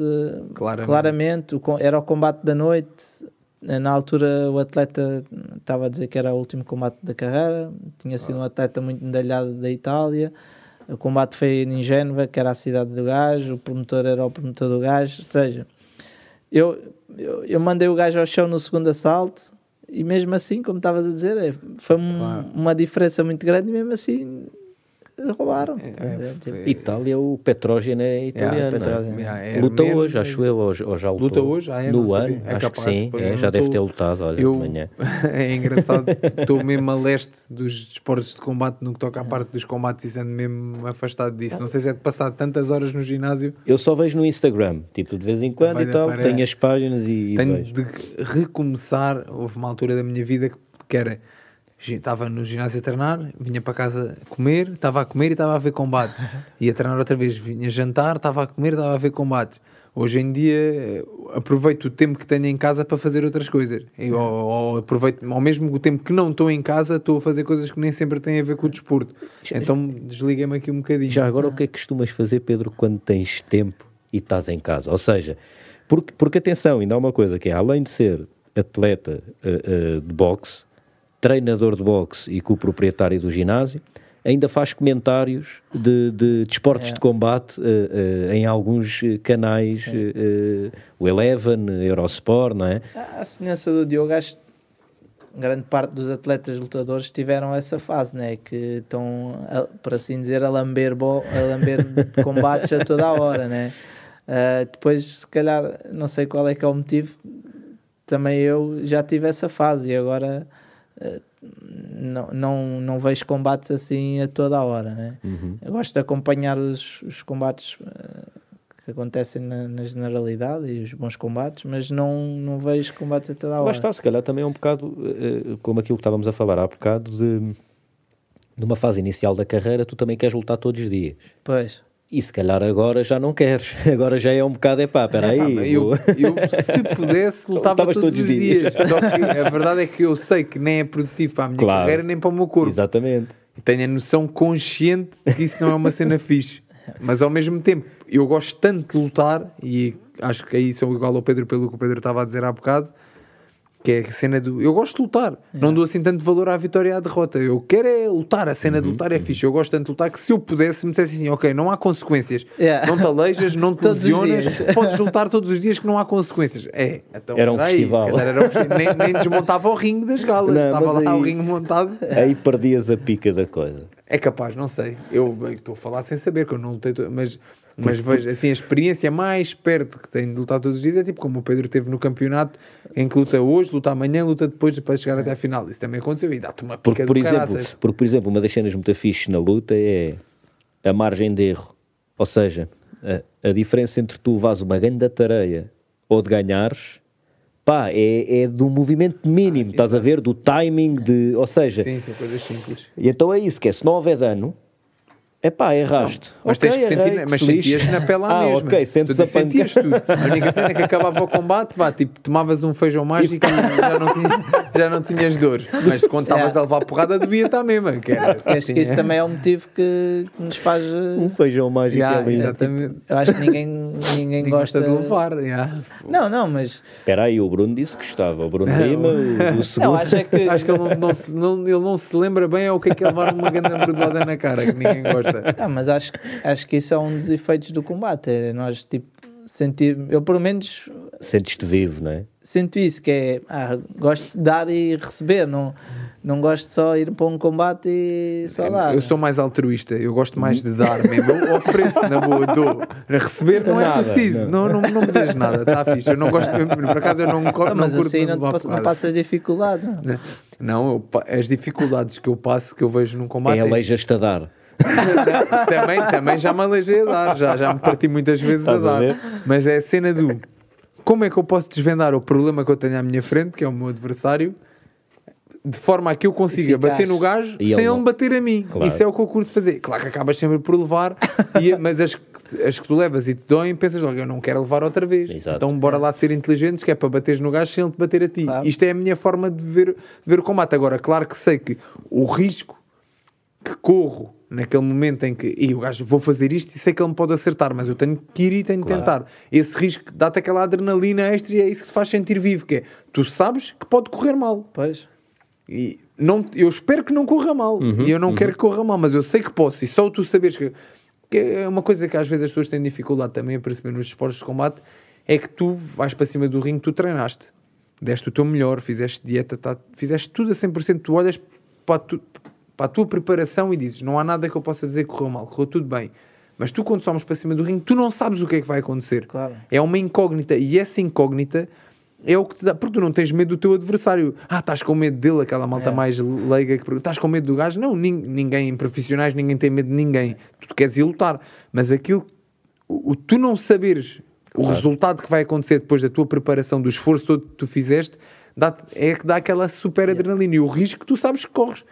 Claramente. claramente, o era o combate da noite. Na altura o atleta estava a dizer que era o último combate da carreira, tinha sido um atleta muito medalhado da Itália. O combate foi em Génova, que era a cidade do gajo, o promotor era o promotor do gajo, ou seja, eu, eu, eu mandei o gajo ao chão no segundo assalto e mesmo assim, como estavas a dizer, é, foi Claro. uma diferença muito grande e mesmo assim roubaram. É, é, Tipo, foi- Itália, o Petrógeno é italiano. É? Yeah, é Luta hoje, acho eu, ou, ou já lutou. Luta hoje? Ah, é, no ano, É acho capaz, que sim, é, já deve tô- ter lutado, olha, Eu, de manhã. é engraçado, estou mesmo a leste dos desportos de combate no que toca à parte dos combates e sendo mesmo afastado disso. Não sei se é de passar tantas horas no ginásio, Eu só vejo no Instagram, tipo, de vez em quando Vai, e tal, aparece. tenho as páginas e, e tenho vejo. de recomeçar. Houve uma altura da minha vida que- que era. Estava no ginásio a treinar, vinha para casa comer, estava a comer e estava a ver combates. Ia treinar outra vez, vinha jantar, estava a comer e estava a ver combates. Hoje em dia eh, aproveito o tempo que tenho em casa para fazer outras coisas. E, ou, ou aproveito, ao mesmo o tempo que não estou em casa, estou a fazer coisas que nem sempre têm a ver com o desporto. Então desliguei-me aqui um bocadinho. Já agora, o que é que costumas fazer, Pedro, quando tens tempo e estás em casa? Ou seja, porque, porque atenção, ainda há uma coisa que é, além de ser atleta eh, eh, de boxe, treinador de boxe e co-proprietário do ginásio, ainda faz comentários de, de desportos É. de combate eh, eh, em alguns eh, canais, eh, o Eleven, Eurosport, não é? À à semelhança do Diogo, acho que grande parte dos atletas lutadores tiveram essa fase, né? que estão, a- por assim dizer, a lamber, bo, a lamber combates a toda a hora. Né? Depois, se calhar, não sei qual é que é o motivo, também eu já tive essa fase e agora não, não, não vejo combates assim a toda a hora. Né? Eu gosto de acompanhar os, os combates ah, que acontecem na, na generalidade e os bons combates, mas não, não vejo combates a toda a Lá hora. está, se calhar também é um bocado eh, eh, como aquilo que estávamos a falar há bocado de numa fase inicial da carreira tu também queres lutar todos os dias. Pois. E se calhar agora já não queres. Agora já é um bocado, é pá, espera aí. Ah, eu, eu, se pudesse, lutava todos, todos os dias. dias. Só que a verdade é que eu sei que nem é produtivo para a minha Claro. carreira nem para o meu corpo. Exatamente. Tenho a noção consciente de que isso não é uma cena fixe. Mas ao mesmo tempo, eu gosto tanto de lutar, e acho que aí sou igual ao Pedro pelo que o Pedro estava a dizer há bocado, que é a cena do. Eu gosto de lutar, não dou assim tanto valor à vitória e à derrota. Eu quero é lutar, a cena de lutar é fixe. Eu gosto tanto de lutar que se eu pudesse, me dissesse assim: ok, não há consequências, Yeah. não te aleijas, não te lesionas, podes lutar todos os dias que não há consequências. É, então Era um aí, festival. era um festival. nem, nem desmontava o ringue das galas, Não, estava lá aí- o ringue montado. Aí perdias a pica da coisa. É capaz, não sei. Eu estou a falar sem saber, que eu não lutei, mas, mas vejo assim, a experiência mais perto que tenho de lutar todos os dias é tipo como o Pedro teve no campeonato, em que luta hoje, luta amanhã, luta depois para chegar até à final. Isso também aconteceu e dá-te uma pica Porque, por exemplo, caraças. porque, por exemplo, uma das cenas muito fixe na luta é a margem de erro. Ou seja, a, a diferença entre tu levares uma grande tareia ou de ganhares, pá, é, é do movimento mínimo, estás a ver? Do timing, de, ou seja, Sim, são coisas simples. e então é isso, que é, se não houver dano, é pá, erraste. Mas Ok, tens que sentir, errei, mas se lixe. sentias na pele à ah, mesma. ok, sentes Tu a sentias tudo. A única cena é que acabava o combate, vá, tipo, tomavas um feijão mágico e já não, tinha, já não tinhas dor. Mas quando estavas a levar porrada, devia estar mesmo. Que era, Porque acho que isso também é o motivo que, que nos faz. eh, Um feijão mágico Já, ali. exatamente. Eu acho que ninguém, ninguém, Ninguém gosta de levar. já. Não, não, mas Espera aí, o Bruno disse que gostava. O Bruno Lima, o, o segundo. não, acho é que. Acho que ele não, não se, não- ele não se lembra bem é o que é que é levar uma grande ambrulhada na cara, que ninguém gosta. Ah, mas acho, acho que isso é um dos efeitos do combate. É nós, tipo, sentir. Eu, pelo menos, Sentes-te vivo, não é? sinto isso, que é. Ah, gosto de dar e receber. Não, não gosto de só ir para um combate e só dar. Eu sou mais altruísta, eu gosto mais de dar mesmo. Eu ofereço, na boa, dou. A receber não é Nada, preciso, não, não, não me des nada, está fixe. Eu não gosto, por acaso eu não, cor- Ah, não mas curto assim não, passa- não passas dificuldade. Não. Não, eu as dificuldades que eu passo, que eu vejo num combate, É aleijas-te a dar. também, também já me aleijei a dar, já, já me parti muitas vezes a Estás a dar. ver? Mas é a cena do como é que eu posso desvendar o problema que eu tenho à minha frente, que é o meu adversário, de forma a que eu consiga Eficaz. bater no gajo E sem ele ele não. me bater a mim. Claro. Isso é o que eu curto fazer. Claro que acabas sempre por levar, e- mas as, que- as que tu levas e te doem, pensas logo, eu não quero levar outra vez. Exato. Então bora lá ser inteligentes, que é para bateres no gajo sem ele te bater a ti. Claro. Isto é a minha forma de ver, de ver o combate. Agora, claro que sei que o risco que corro naquele momento em que e o gajo vou fazer isto e sei que ele me pode acertar, mas eu tenho que ir e tenho que Claro. tentar. Esse risco dá-te aquela adrenalina extra e é isso que te faz sentir vivo, que é tu sabes que pode correr mal. Pois. E não, eu espero que não corra mal. e eu não quero que corra mal, mas eu sei que posso. E só tu saberes que, que é uma coisa que às vezes as pessoas têm dificuldade também a perceber nos esportes de combate é que tu vais para cima do ringue, tu treinaste, deste o teu melhor, fizeste dieta, tá, fizeste tudo a 100%. Tu olhas para tu- para a tua preparação e dizes: Não há nada que eu possa dizer que correu mal, correu tudo bem. Mas tu, quando somes para cima do ringue, tu não sabes o que é que vai acontecer. Claro. É uma incógnita e essa incógnita é o que te dá, porque tu não tens medo do teu adversário. Ah, estás com medo dele, aquela malta É. mais leiga que pergunta, estás com medo do gajo? Não, nin- ninguém, profissionais, ninguém tem medo de ninguém. Tu queres ir lutar, mas aquilo, o, o tu não saberes o resultado que vai acontecer depois da tua preparação, do esforço todo que tu fizeste, dá é que dá aquela super adrenalina e o risco que tu sabes que corres.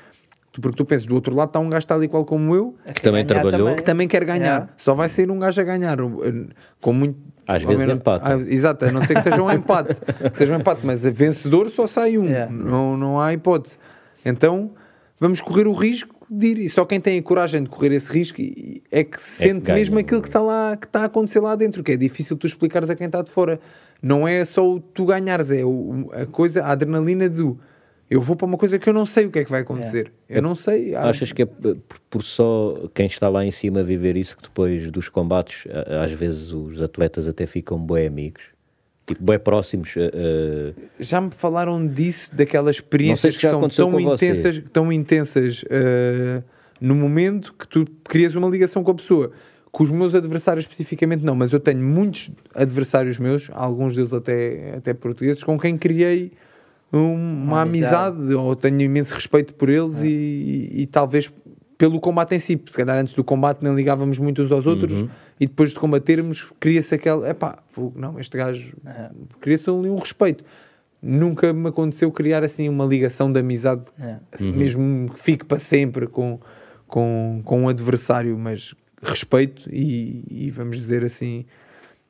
Porque tu pensas, do outro lado está um gajo tal e qual como eu, É Que também trabalhou. que também quer ganhar. Yeah. Só vai sair um gajo a ganhar. uh, Com muito. Às vezes menos- empate. Ah, exato, a não ser que seja um empate. que seja um empate, mas a vencedor só sai um. Yeah. Não, não há hipótese. Então vamos correr o risco de ir. E só quem tem a coragem de correr esse risco e- é que sente ganha. mesmo aquilo que está lá, que está a acontecer lá dentro, que é difícil tu explicares a quem está de fora. Não é só o tu ganhares, é o- a coisa, a adrenalina do eu vou para uma coisa que eu não sei o que é que vai acontecer. Eu não sei. há- Achas que é por, só quem está lá em cima a viver isso que depois dos combates, às vezes os atletas até ficam bué amigos? Tipo, bué próximos. eh, Já me falaram disso, daquelas experiências se que são tão você. intensas, tão intensas eh, no momento que tu crias uma ligação com a pessoa. Com os meus adversários especificamente não, mas eu tenho muitos adversários meus, alguns deles até, até portugueses, com quem criei uma, amizade. amizade. ou tenho imenso respeito por eles É. e, e- e talvez pelo combate em si, se calhar antes do combate nem ligávamos muito uns aos outros Uhum. e depois de combatermos cria-se aquele, epá, não, este gajo É. cria-se ali um respeito. Nunca me aconteceu criar assim uma ligação de amizade, É. assim, mesmo que fique para sempre com, com, com um adversário, mas respeito e, e vamos dizer assim,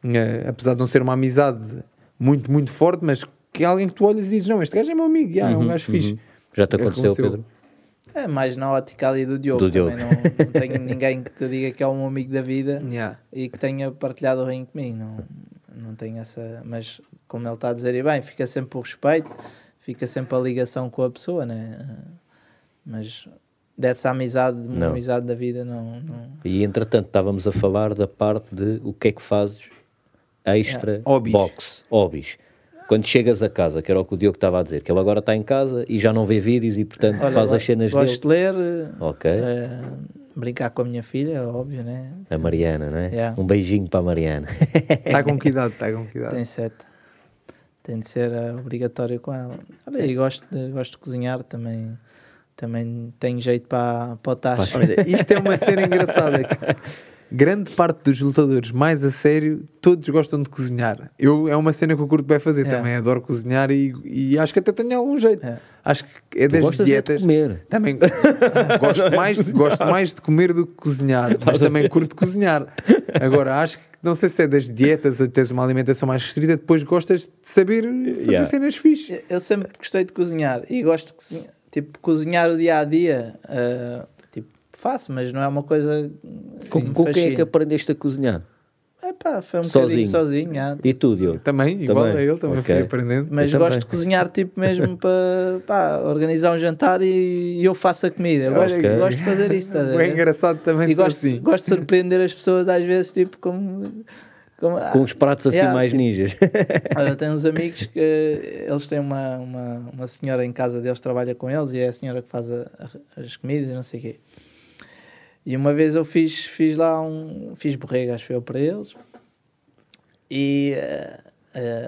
eh, apesar de não ser uma amizade muito, muito forte, mas que é alguém que tu olhas e dizes, não, este gajo é meu amigo, já, é um uhum, gajo fixe. uhum. Já te aconteceu, Aconteceu. Pedro? É mais na ótica ali do Diogo. Do Diogo. Também não, não tenho ninguém que te diga que é um amigo da vida Yeah. e que tenha partilhado o ringue comigo. Não, não tenho essa. Mas como ele está a dizer, e bem, fica sempre o respeito, fica sempre a ligação com a pessoa, né? Mas dessa amizade, uma Não. amizade da vida, não. não... E entretanto estávamos a falar da parte de o que é que fazes extra Hobbies. box, hobbies. Quando chegas a casa, que era o que o Diogo estava a dizer, que ele agora está em casa e já não vê vídeos e portanto Olha, faz as cenas gosto dele. de ler, Ok. eh, brincar com a minha filha, óbvio, né? A Mariana, não é? Yeah. Um beijinho para a Mariana. Está com que idade? Está com que idade? Tem sete. Tem de ser eh, obrigatório com ela. Olha, e gosto de, gosto de cozinhar também. Também tenho jeito para, para o tacho. Olha, isto é uma cena engraçada. grande parte dos lutadores mais a sério, todos gostam de cozinhar. Eu, é uma cena que eu curto bem fazer É. também. Adoro cozinhar e, e acho que até tenho algum jeito. É. Acho que é Tu das é de dietas. comer. Também gosto mais, de- gosto mais de comer do que cozinhar, mas também curto cozinhar. Agora, acho que não sei se é das dietas ou tens uma alimentação mais restrita, depois gostas de saber fazer Yeah. cenas fixe. Eu sempre gostei de cozinhar e gosto de cozinhar. Tipo, cozinhar o dia a dia. tipo, faço, mas não é uma coisa. Com, com quem é que aprendeste a cozinhar? Epá, foi um Sozinho? bocadinho sozinho. já. E tu, Diogo? Também, igual Também. a ele, também Ok. fui aprendendo. Mas Eu gosto também. de cozinhar tipo mesmo para organizar um jantar e, e eu faço a comida. Eu gosto, Ok. gosto de fazer isso. a É ver? engraçado também E gosto, assim. gosto de surpreender as pessoas às vezes, tipo, como. como Com os pratos assim Yeah. mais ninjas. Olha, tenho uns amigos que eles têm uma, uma, uma senhora em casa deles, trabalha com eles e é a senhora que faz a- a- as comidas e não sei o quê. E uma vez eu fiz, fiz lá um. Fiz borrega, acho eu para eles. E eh,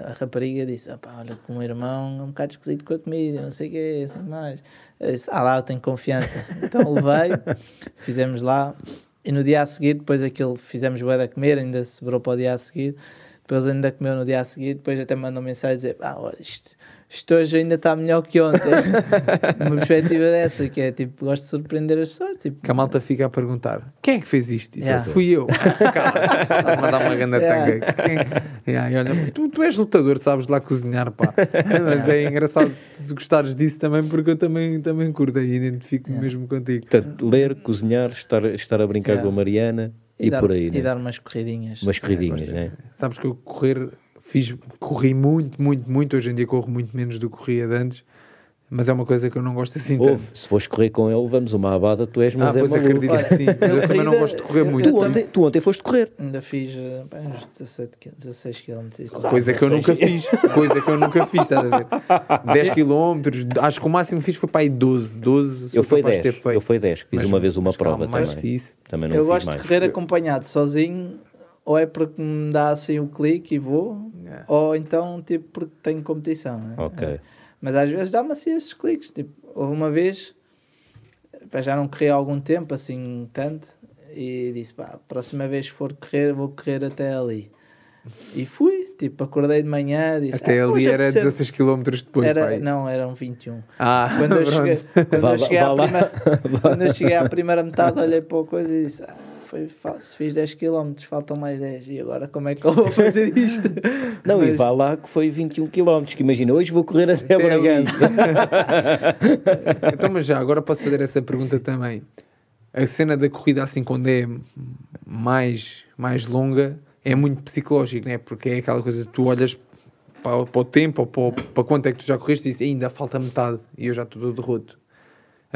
a, rapariga disse: "Opá, Olha, com o meu irmão é um bocado esquisito com a comida, não sei o quê, assim mais. Eu disse: Ah, lá, eu tenho confiança. Então levei, fizemos lá. E no dia a seguir, depois aquilo fizemos bué a comer, ainda sobrou para o dia a seguir. Depois ainda comeu no dia a seguir, depois até mandou mensagem a dizer: Ah, olha, isto, isto hoje ainda está melhor que ontem. uma perspectiva dessa, que é tipo, gosto de surpreender as pessoas. Tipo, Que a malta fica a perguntar: quem é que fez isto? E Yeah. Fui eu. Calma, estás a mandar uma grande Yeah. tanga. Quem- Yeah, e olha, tu, tu és lutador, sabes lá cozinhar, pá. Mas é engraçado tu gostares disso também, porque eu também, também curto e identifico-me mesmo contigo. Portanto, ler, cozinhar, estar, estar a brincar Yeah. com a Mariana e, dar, por aí, e né? dar umas corridinhas. Umas corridinhas, né? Sabes que eu correr, fiz, corri muito, muito, muito. Hoje em dia corro muito menos do que corria de antes, mas é uma coisa que eu não gosto assim Ouve, tanto. se fores correr com ele, vamos uma abada, tu és, mas Ah, é pois maluco. acredito que sim. Mas eu também não gosto de correr muito. Tu ontem, tu ontem foste correr. Ainda fiz eh, pá, uns 17, qui- 16 km. Coisa que eu nunca fiz, coisa que eu nunca fiz, estás a ver? 10 km, acho que o máximo que fiz foi para aí 12, 12 sou Eu fui capaz de 10, ter feito. eu fui 10, que fiz Mas- uma vez uma mas calma, prova mais também. que isso. Também não Eu fiz gosto mais. de correr acompanhado sozinho, ou é porque me dá assim o clique e vou, Yeah. ou então tipo porque tenho competição. né? Ok. Mas às vezes dá-me assim esses cliques. Tipo, houve uma vez, já não corri há algum tempo, assim tanto, e disse: pá, a próxima vez que for correr, vou correr até ali. E fui, tipo, acordei de manhã, disse: Até "Ah, ali hoje era apetece-me." 16 km depois, Era, pai. não, eram 21. Ah, Quando eu pronto. cheguei, quando Vá- eu cheguei, vá primeira, quando eu cheguei à primeira metade, olhei para a coisa e disse: ah, foi fácil, fiz 10 km, faltam mais 10. E agora como é que eu vou fazer isto? Não, e Mas- vá lá que foi 21 km, que imagina, hoje vou correr até, Até. Bragança. Então, mas já, agora posso fazer essa pergunta também. A cena da corrida, assim, quando é mais, mais longa, é muito psicológico, né? Porque é aquela coisa que tu olhas para, para o tempo ou para, para quanto é que tu já correste e dizes, ainda falta metade e eu já estou todo roto.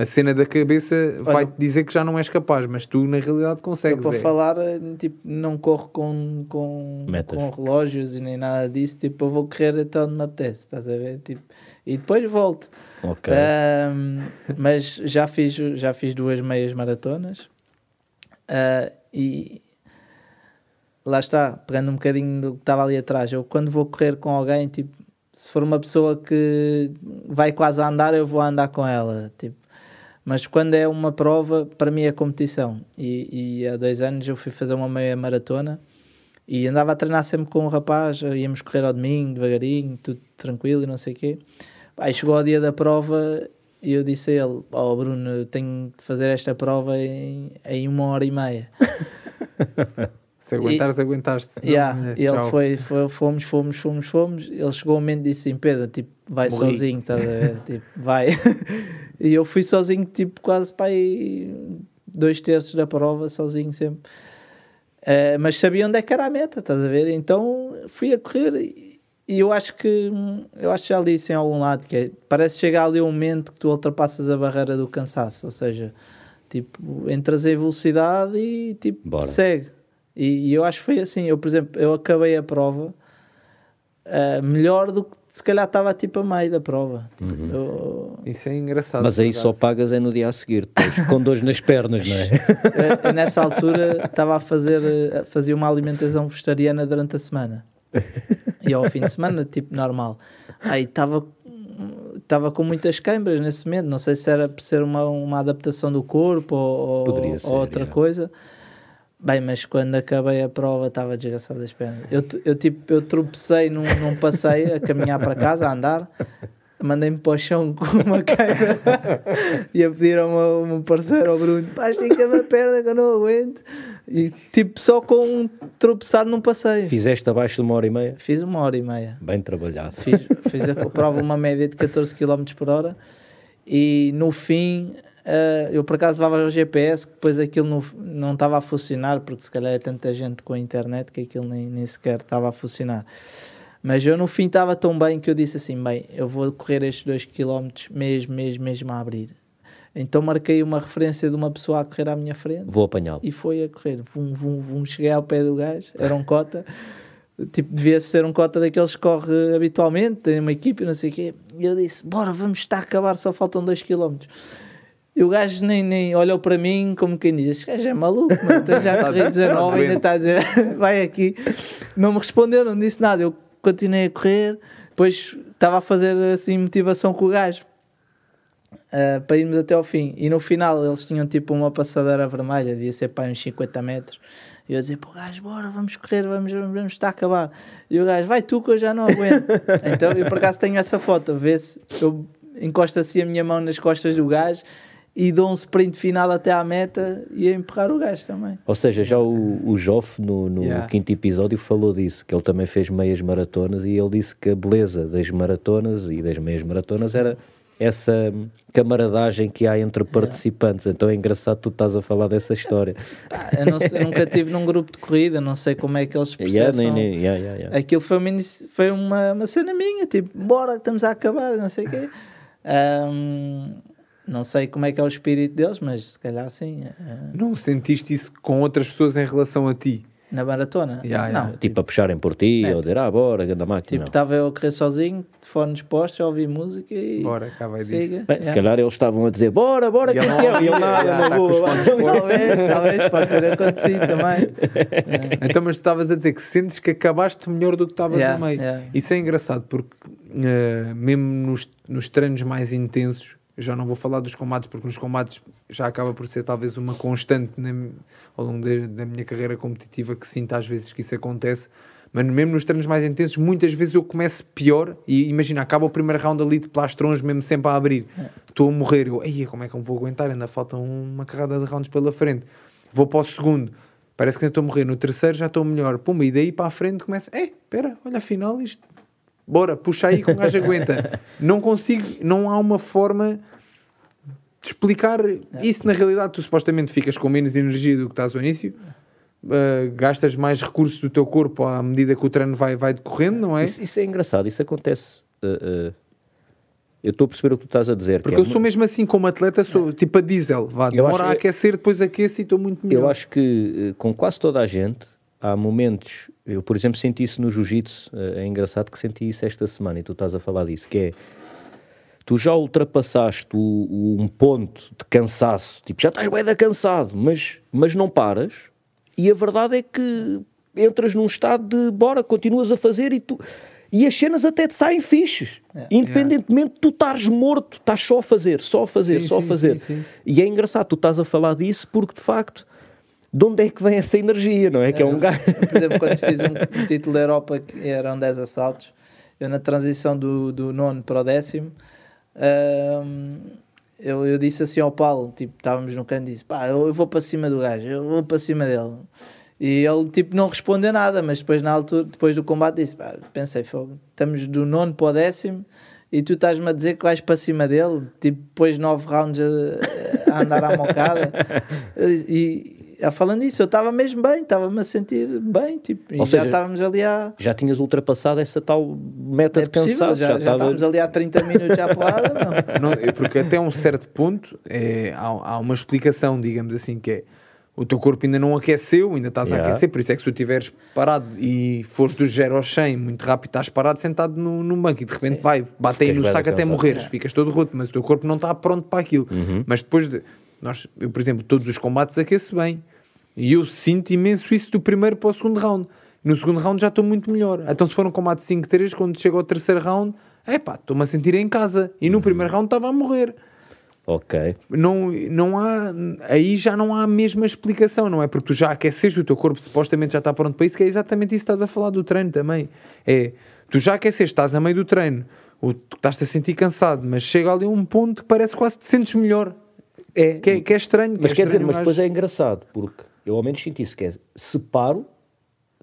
A cena da cabeça vai-te dizer que já não és capaz, mas tu na realidade Eu, consegues. para é. falar, tipo, não corro com, com, Metas. com relógios e nem nada disso. Tipo, eu vou correr até onde me apetece, estás a ver? Tipo, e depois volto. ok. Ahm, mas já fiz, já fiz duas meias maratonas Ah, e lá está, pegando um bocadinho do que estava ali atrás. Eu quando vou correr com alguém, tipo, se for uma pessoa que vai quase a andar, eu vou andar com ela. Tipo, mas quando é uma prova, para mim é competição. E, e há dois anos eu fui fazer uma meia maratona e andava a treinar sempre com um rapaz, íamos correr ao domingo, devagarinho, tudo tranquilo e não sei o quê. Aí chegou ao dia da prova e eu disse a ele: Ó Bruno, eu tenho de fazer esta prova em, em uma hora e meia. Se aguentares, aguentaste. senão, Yeah, é, e ele tchau. foi, foi, fomos, fomos, fomos, fomos. Ele chegou um momento e disse assim: Pedro, tipo, vai Morri. sozinho, estás a ver? tipo, vai. e eu fui sozinho, tipo, quase para aí dois terços da prova, sozinho sempre. Eh, mas sabia onde é que era a meta, estás a ver? Então fui a correr e, e eu acho que eu acho que já li isso em algum lado, que é, parece chegar ali um momento que tu ultrapassas a barreira do cansaço, ou seja, tipo, entras em velocidade e tipo, Bora. segue. E, e eu acho que foi assim. Eu, por exemplo, eu acabei a prova ah, melhor do que se calhar estava tipo a meio da prova. Tipo, eu- Isso é engraçado. Mas aí só pagas é no dia a seguir, depois, com dores nas pernas, não é? eu- eu nessa altura estava a fazer eh, fazia uma alimentação vegetariana durante a semana. E ao fim de semana, tipo normal. Aí estava estava com muitas câimbras nesse momento. Não sei se era por ser uma, uma adaptação do corpo ou, ou ser, outra é. coisa. Bem, mas quando acabei a prova estava desgraçado das pernas. Eu, eu, tipo, eu tropecei num, num passeio a caminhar para casa, a andar. Mandei-me para o chão com uma câmera e a pedir ao meu, meu parceiro, ao Bruno, pá, estica-me a perna que eu não aguento. E tipo, só com um tropeçar num passeio. Fizeste abaixo de uma hora e meia? Fiz uma hora e meia. Bem trabalhado. Fiz, fiz a prova uma média de 14 km por hora e no fim eh, eu por acaso levava o GPS que depois aquilo não, não estava a funcionar porque se calhar é tanta gente com a internet que aquilo nem, nem sequer estava a funcionar. Mas eu no fim estava tão bem que eu disse assim, bem, eu vou correr estes 2 km mesmo, mesmo, mesmo a abrir. Então marquei uma referência de uma pessoa a correr à minha frente Vou apanhá-lo. e foi a correr. Vum, vum, vum. Cheguei ao pé do gajo, era um cota. Tipo, devia ser um cota daqueles que corre habitualmente, tem uma equipe não sei o quê. E eu disse: Bora, vamos estar a acabar, só faltam 2 km. E o gajo nem, nem olhou para mim como quem diz: Este gajo é maluco, mano. Então já corri 19, ainda está a dizer: Vai aqui. Não me respondeu, não disse nada. Eu continuei a correr. Depois estava a fazer assim motivação com o gajo. Uh, para irmos até ao fim. E no final eles tinham tipo uma passadeira vermelha, devia ser para uns 50 metros. E eu dizia, pô, gajo, bora, vamos correr, vamos, vamos, vamos estar a acabar. E o gajo, vai tu que eu já não aguento. então eu por acaso tenho essa foto, vê-se, eu encosto assim a minha mão nas costas do gajo e dou um sprint final até à meta e a empurrar o gajo também. Ou seja, já o, o Joff, no, no Yeah. quinto episódio, falou disso, que ele também fez meias maratonas e ele disse que a beleza das maratonas e das meias maratonas era essa camaradagem que há entre participantes. Então é engraçado tu estás a falar dessa história. Pá, Eu, não eu nunca estive num grupo de corrida, não sei como é que eles processam. nem- yeah, yeah, yeah. Aquilo foi uma, foi uma, uma cena minha, tipo, bora, estamos a acabar, não sei o quê. Ahm, não sei como é que é o espírito deles, mas se calhar sim. ah, Não sentiste isso com outras pessoas em relação a ti? na maratona? Yeah, yeah. não, Tipo a puxarem por ti, É. ou dizer, ah, bora, ganda máquina. tipo, estava eu a correr sozinho, de fones postos, a ouvir música e. Bora, cá vai disso. siga. Bem, se Yeah. calhar eles estavam a dizer, bora, bora, E campeão. não E ele ouvia, nada, na tá boa. vamos. Talvez, talvez, pode ter acontecido também. Então, mas tu estavas a dizer que sentes que acabaste melhor do que estavas Yeah, a meio. yeah. Isso é engraçado porque, eh, mesmo nos, nos treinos mais intensos, eu já não vou falar dos combates, porque nos combates já acaba por ser talvez uma constante na- ao longo de- da minha carreira competitiva que sinto às vezes que isso acontece. Mas mesmo nos treinos mais intensos, muitas vezes eu começo pior e imagina, acaba o primeiro round ali de plastrões, mesmo sempre a abrir. Estou a morrer, eu, "Ei, como é que eu vou aguentar? Ainda falta uma carrada de rounds pela frente. Vou para o segundo, parece que ainda estou a morrer. No terceiro já estou melhor. Puma, e daí para a frente começa, é, espera, olha afinal isto, bora, puxa aí que um gajo aguenta. Não consigo, não há uma forma de explicar isso. Na realidade, tu supostamente ficas com menos energia do que estás ao início. Uh, gastas mais recursos do teu corpo à medida que o treino vai, vai decorrendo, não é? Isso, isso é engraçado, isso acontece. uh, uh, eu estou a perceber o que tu estás a dizer. Porque que é eu sou mu- mesmo assim, como atleta, sou tipo a diesel. Vá, demora acho- a aquecer, depois aqueço e estou muito melhor. Eu acho que com quase toda a gente há momentos. Eu, por exemplo, senti isso no jiu-jitsu. É engraçado que senti isso esta semana e tu estás a falar disso. Que é. Tu já ultrapassaste o, o- um ponto de cansaço, tipo, já estás bem da cansado, mas, mas não paras, e a verdade é que entras num estado de bora, continuas a fazer e tu. E as cenas até te saem fixes. Independentemente de tu estares morto, estás só a fazer, só a fazer, Sim, só a sim, fazer. sim. E é engraçado, tu estás a falar disso porque de facto, de onde é que vem essa energia, não é? Que é um gajo. Por exemplo, quando fiz um, um título da Europa que eram 10 assaltos, eu na transição do, do nono para o décimo, eu, eu disse assim ao Paulo, tipo, estávamos no canto e disse, pá, eu, eu vou para cima do gajo, eu vou para cima dele. E ele, tipo, não respondeu nada, mas depois, na altura, depois do combate, disse, pá, pensei, fogo, estamos do nono para o décimo e tu estás-me a dizer que vais para cima dele, tipo, depois nove rounds a, a andar à mocada. E, falando disso, eu estava mesmo bem, estava-me a sentir bem, tipo, e Ou já seja, estávamos ali a. Já tinhas ultrapassado essa tal meta É de possível, cansaço. já, já, estava- estávamos ali há 30 minutos à porrada, não. Não, é porque até um certo ponto é, há, há uma explicação, digamos assim, que é o teu corpo ainda não aqueceu, ainda estás Yeah. a aquecer, por isso é que se tu estiveres parado e fores do 0 ao 100 muito rápido, estás parado sentado no, num banco e de repente vai, bate aí no saco até cansado. morreres, ficas todo roto, mas o teu corpo não está pronto para aquilo. Uhum. Mas depois de. Nós, eu, por exemplo, todos os combates aqueço bem e eu sinto imenso isso do primeiro para o segundo round. No segundo round já estou muito melhor. Então, se for um combate 5-3, quando chega ao terceiro round, é pá, estou-me a sentir em casa. E no Uhum. primeiro round estava a morrer Ok. não, não há, aí já não há a mesma explicação, não é? Porque tu já aqueceste, o teu corpo supostamente já está pronto para isso, que é exatamente isso que estás a falar do treino também. É, tu já aqueceste, estás a meio do treino, ou tu estás-te a sentir cansado, mas chega ali a um ponto que parece quase que te sentes melhor. É, Que é, que é estranho. que mas é quer dizer, estranho, mas eu depois é engraçado, porque eu ao menos sinto isso, que é separo,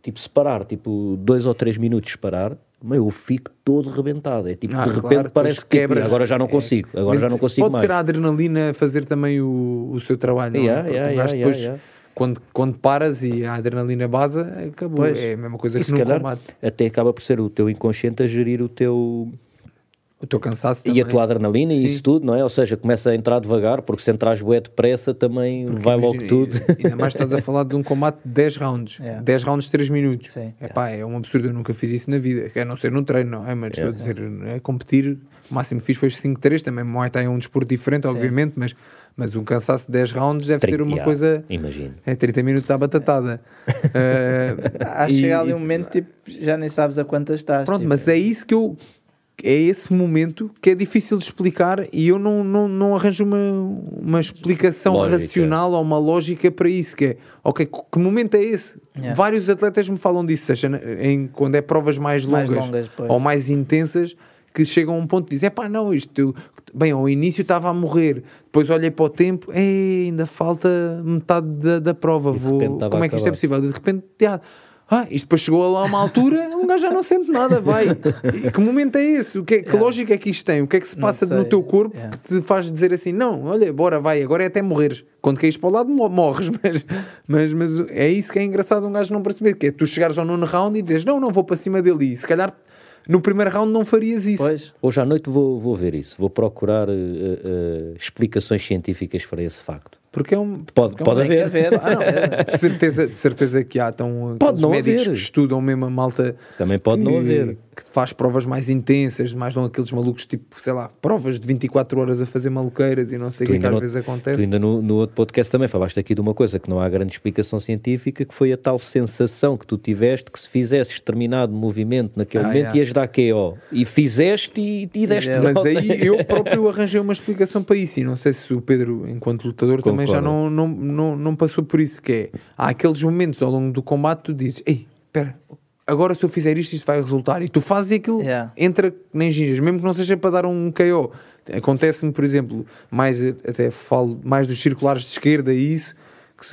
tipo separar, tipo dois ou três minutos parar, meu, eu fico todo rebentado. É tipo, Ah, de claro, repente depois parece que quebras. agora já não É. consigo, agora Mas já não consigo pode mais. ser a adrenalina fazer também o, o seu trabalho, Yeah, é? Yeah, yeah, depois, yeah, Quando, quando paras e a adrenalina base, acabou. Pois. É a mesma coisa E que se no calhar combate. até acaba por ser o teu inconsciente a gerir o teu O teu cansaço e a também. tua adrenalina e Sim. isso tudo, não é? Ou seja, começa a entrar devagar, porque se entras bué depressa também vai logo Imagina, tudo. e- Ainda mais estás a falar de um combate de 10 rounds. Yeah. 10 rounds, 3 minutos. Sim. Epá, é um absurdo, eu nunca fiz isso na vida. A não ser num treino, não é? Mas estou a dizer, é competir. O máximo que fiz foi 5-3. Também Muay Thai é um desporto diferente, obviamente, mas, mas um cansaço de 10 rounds deve ser uma Yeah, coisa. Imagino. É 30 minutos à batatada. Eh, Acho que e- chega ali e- um momento, tipo, já nem sabes a quantas estás. Pronto, tipo, mas é isso que eu é esse momento que é difícil de explicar e eu não, não, não arranjo uma, uma explicação Lógica. racional ou uma lógica para isso, que é, ok, que que momento é esse? Yeah. Vários atletas me falam disso, seja em, quando é provas mais Mais longas, longas, pois. ou mais intensas, que chegam a um ponto de dizer, pá, não, isto, bem, ao início estava a morrer, depois olhei para o tempo, "Ei, ainda falta metade da, da prova, E vou, como é que isto é possível? De repente, já, ah, isto depois chegou lá a uma altura, um gajo já não sente nada, vai. E que momento é esse? O que, é- que Yeah. lógica é que isto tem? O que é que se passa no teu corpo Yeah. que te faz dizer assim, não, olha, bora, vai, agora é até morreres. Quando caís para o lado, mo- morres, mas, mas, mas é isso que é engraçado um gajo não perceber, que é tu chegares ao nono round e dizes, não, não vou para cima dele. E se calhar no primeiro round não farias isso. Pois, Hoje à noite vou, vou ver isso, vou procurar eh, eh, explicações científicas para esse facto. Porque é um. Pode, é um- pode haver. haver. Ah, não, é. De certeza, de certeza que há então, Pode não médicos haver. que estudam mesmo a malta Também pode não que, haver. Que faz provas mais intensas, mais não aqueles malucos tipo, sei lá, provas de 24 horas a fazer maluqueiras e não sei o Tu que, é que às não- vezes Tu acontece. ainda no, no outro podcast também falaste aqui de uma coisa que não há grande explicação científica, que foi a tal sensação que tu tiveste que se fizesses determinado movimento naquele Ah, momento yeah. ias dar KO. E fizeste e, e deste deu. Mas aí eu próprio arranjei uma explicação para isso e não sei se o Pedro, enquanto lutador, também já Concordo. não, não, não, não passou por isso, que é, há aqueles momentos ao longo do combate tu dizes, ei, espera, agora se eu fizer isto, isto vai resultar. E tu fazes aquilo Yeah. entra nem gingas, mesmo que não seja para dar um KO. Acontece-me, por exemplo, mais até falo mais dos circulares de esquerda e isso,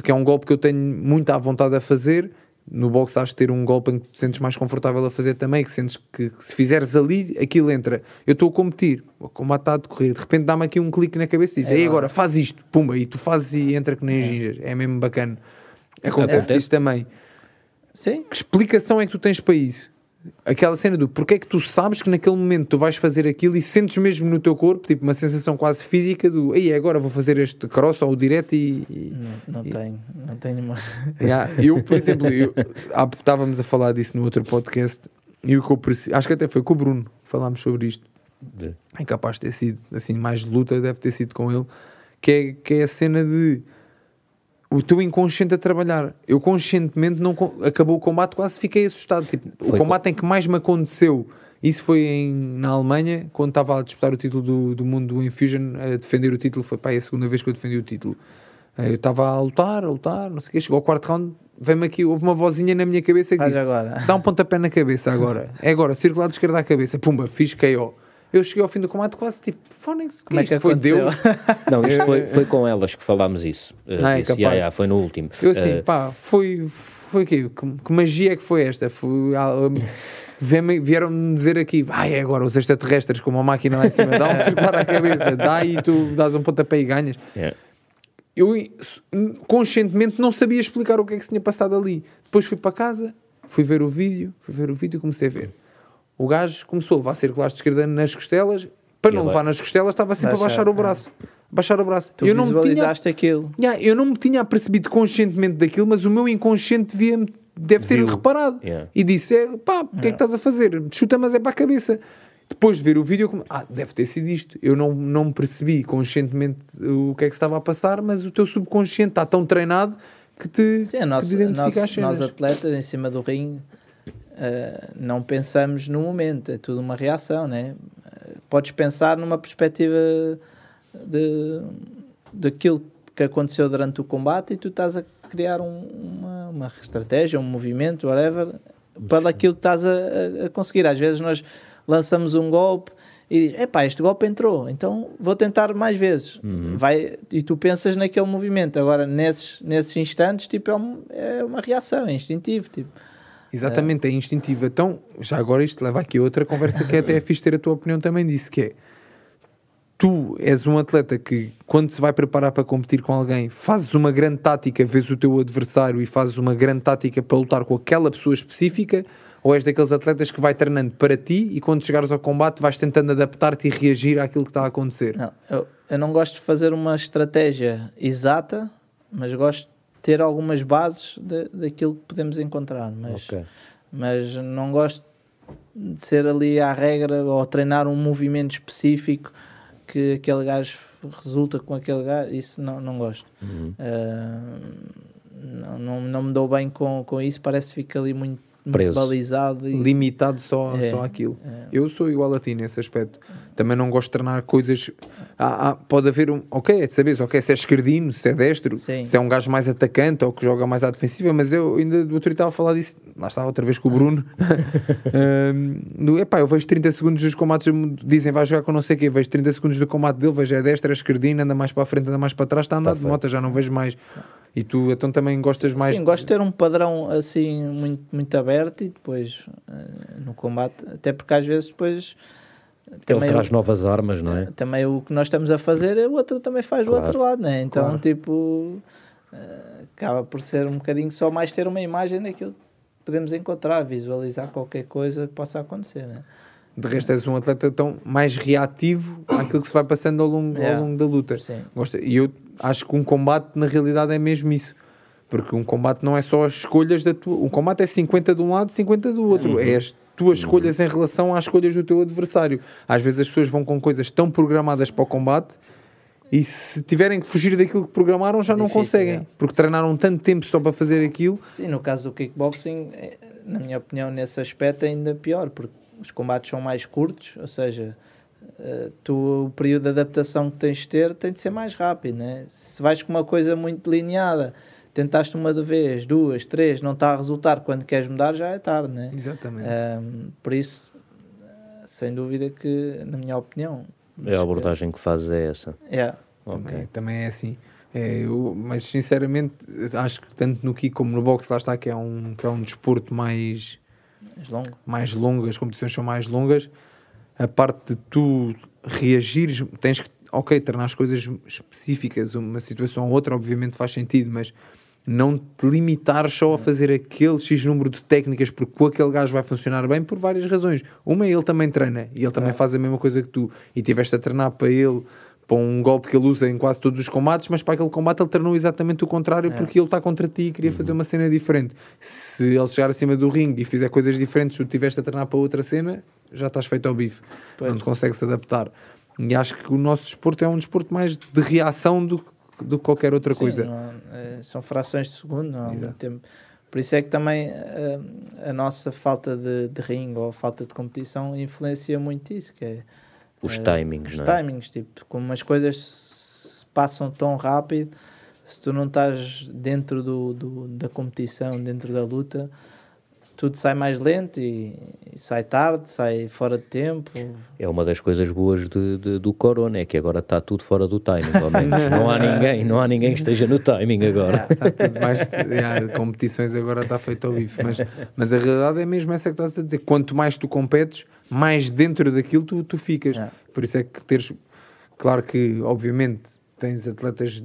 que é um golpe que eu tenho muita vontade a fazer. No boxe acho que ter um golpe em que te sentes mais confortável a fazer também, que sentes que, que se fizeres ali, aquilo entra. Eu estou a competir, o combate está a decorrer, de repente dá-me aqui um clique na cabeça e diz, É agora." agora, faz isto, pumba, e tu fazes e entra que nem gingas. É mesmo bacana. Acontece Acontece. isso também. Sim, Que explicação é que tu tens para isso? Aquela cena do porque é que tu sabes que naquele momento tu vais fazer aquilo e sentes mesmo no teu corpo, tipo uma sensação quase física do ei, agora vou fazer este cross ou o direto e. e- não, não tenho, não tenho uma. Yeah, eu, por exemplo, eu, há pouco estávamos a falar disso no outro podcast e o que eu percebi, acho que até foi com o Bruno, falámos sobre isto. É capaz de ter sido assim, mais de luta, deve ter sido com ele, que é, que é a cena de o teu inconsciente a trabalhar. Eu conscientemente não acabou o combate, quase fiquei assustado. Tipo, o combate em que mais me aconteceu, isso foi em, na Alemanha, quando estava a disputar o título do, do mundo do Infusion, a defender o título, foi pá, é a segunda vez que eu defendi o título. Eh, Eu estava a lutar, a lutar, não sei o quê, chegou ao quarto round, veio-me aqui, houve uma vozinha na minha cabeça que Faz disse, agora. dá um pontapé na cabeça agora, é agora, circular de esquerda à cabeça, pumba, fiz KO. Eu cheguei ao fim do combate quase tipo, Fónix, Como é que foi? Deus? Não, isto foi, foi com elas que falámos isso. Eh, Ah, é capaz. "Ya, ya", foi no último. Eu assim, Eh, pá, foi, foi o quê? Que, que magia é que foi esta? Foi, ah, Vieram-me dizer aqui, vai agora os extraterrestres com uma máquina lá em cima, dá um circular à cabeça, dá e tu dás um pontapé e ganhas. ya. Eu conscientemente não sabia explicar o que é que se tinha passado ali. Depois fui para casa, fui ver o vídeo, fui ver o vídeo e comecei a ver. O gajo começou a levar circulares de esquerda nas costelas, para E não levar nas costelas, estava sempre Baixar, a baixar o é. braço. Baixar o braço. Tu eu não me tinha visualizaste aquilo. Yeah, eu não me tinha apercebido conscientemente daquilo, mas o meu inconsciente devia deve ter reparado. Yeah. E disse: é, pá, o que é que estás a fazer? Chuta, mas é para a cabeça. Depois de ver o vídeo, eu come- ah, deve ter sido isto. Eu não, não percebi conscientemente o que é que estava a passar, mas o teu subconsciente está tão treinado que te, Sim, a que nossa, te identifica nós, as cenas. nós atletas em cima do ringue eh, não pensamos no momento, é tudo uma reação, né? Eh, Podes pensar numa perspectiva de, daquilo que aconteceu durante o combate e tu estás a criar um- uma, uma estratégia, um movimento, whatever, para aquilo que estás a, a- conseguir. Às vezes nós lançamos um golpe e diz, epá, este golpe entrou, então vou tentar mais vezes. Vai, e tu pensas naquele movimento. Agora, nesses, nesses instantes, tipo, é, um- é uma reação, é instintivo. Tipo. Exatamente, é instintivo. Então, já agora isto leva aqui a outra conversa que é até fixe ter a tua opinião também disso, que é tu és um atleta que quando se vai preparar para competir com alguém, fazes uma grande tática, vês o teu adversário e fazes uma grande tática para lutar com aquela pessoa específica, ou és daqueles atletas que vai treinando para ti e quando chegares ao combate vais tentando adaptar-te e reagir àquilo que está a acontecer. Não, eu, eu não gosto de fazer uma estratégia exata, mas gosto ter algumas bases de, daquilo que podemos encontrar. Mas, Ok. mas não gosto de ser ali à regra ou treinar um movimento específico que aquele gajo resulta com aquele gajo. Isso não, não gosto. Uhum. Ah, não, não, não me dou bem com, com isso. Parece que fica ali muito Preso. balizado e limitado só, É, só àquilo. Eu sou igual a ti nesse aspecto. Também não gosto de treinar coisas. Há- há- pode haver um. Ok, é de saberes, ok, se é esquerdino, se é destro, Sim. se é um gajo mais atacante ou que joga mais à defensiva, mas eu ainda do outro estava a falar disso. Lá estava outra vez com o Bruno. um, epá, eu vejo 30 segundos dos combates, dizem vai jogar com não sei o quê, vejo 30 segundos do combate dele, vejo é destro, é esquerdino, anda mais para a frente, anda mais para trás, está a andar de moto, já não vejo mais. E tu então também gostas mais. Sim, gosto de ter um padrão assim muito, muito aberto e depois eh, no combate, até porque às vezes depois Ele também, traz o, novas armas, não é? também o que nós estamos a fazer, o outro também faz Claro, do outro lado, né? Então, claro. tipo, eh, acaba por ser um bocadinho só mais ter uma imagem daquilo que podemos encontrar, visualizar qualquer coisa que possa acontecer, né? De resto, és um atleta tão mais reativo àquilo que se vai passando ao longo, Yeah. ao longo da luta. Gosta. E eu acho que um combate, na realidade, é mesmo isso. Porque um combate não é só as escolhas da tua. Um combate é 50 de um lado, 50 do outro. É as tuas escolhas em relação às escolhas do teu adversário. Às vezes as pessoas vão com coisas tão programadas para o combate e se tiverem que fugir daquilo que programaram já não Difícil, conseguem. é. Porque treinaram tanto tempo só para fazer aquilo. Sim, no caso do kickboxing, eh, na minha opinião, nesse aspecto é ainda pior, porque os combates são mais curtos, ou seja, eh, tu, o período de adaptação que tens de ter tem de ser mais rápido, né? Se vais com uma coisa muito delineada, tentaste uma de vez, duas, três, não está a resultar, quando queres mudar já é tarde, né? Exatamente. Ahm, por isso, sem dúvida que, na minha opinião... É a abordagem que fazes é essa. É, Também, também é assim. É, eu- mas sinceramente acho que tanto no kick como no boxe lá está que é um, que é um desporto mais, mais mais longo, as competições são mais longas. A parte de tu reagires, tens que, ok, treinar as coisas específicas, uma situação ou outra, obviamente faz sentido, mas não te limitar só a fazer aquele X número de técnicas porque com aquele gajo vai funcionar bem por várias razões. Uma, ele também treina e ele também faz a mesma coisa que tu e tiveste a treinar para ele para um golpe que ele usa em quase todos os combates, mas para aquele combate ele treinou exatamente o contrário porque ele está contra ti e queria fazer uma cena diferente. Se ele chegar acima do ringue e fizer coisas diferentes, tu tiveste a treinar para outra cena, já estás feito ao bife. Pois. Não te consegues adaptar. E acho que o nosso desporto é um desporto mais de reação do, do que qualquer outra Sim, coisa. é, são frações de segundo, não há Exato. muito tempo. Por isso é que também eh, a nossa falta de, de ringue ou falta de competição influencia muito isso, que é Os eh, timings, os não é? timings, tipo, como as coisas se passam tão rápido, se tu não estás dentro do, do- da competição, dentro da luta, tudo sai mais lento e, e sai tarde, sai fora de tempo. É uma das coisas boas de- de- do Corona, é que agora está tudo fora do timing, ao menos. não há ninguém, não há ninguém que esteja no timing agora. Está tudo mais. yeah, competições agora está feito ao bife. Mas, mas a realidade é mesmo essa que estás a dizer. Quanto mais tu competes, mais dentro daquilo tu, tu ficas. É. Por isso é que teres. Claro que, obviamente, tens atletas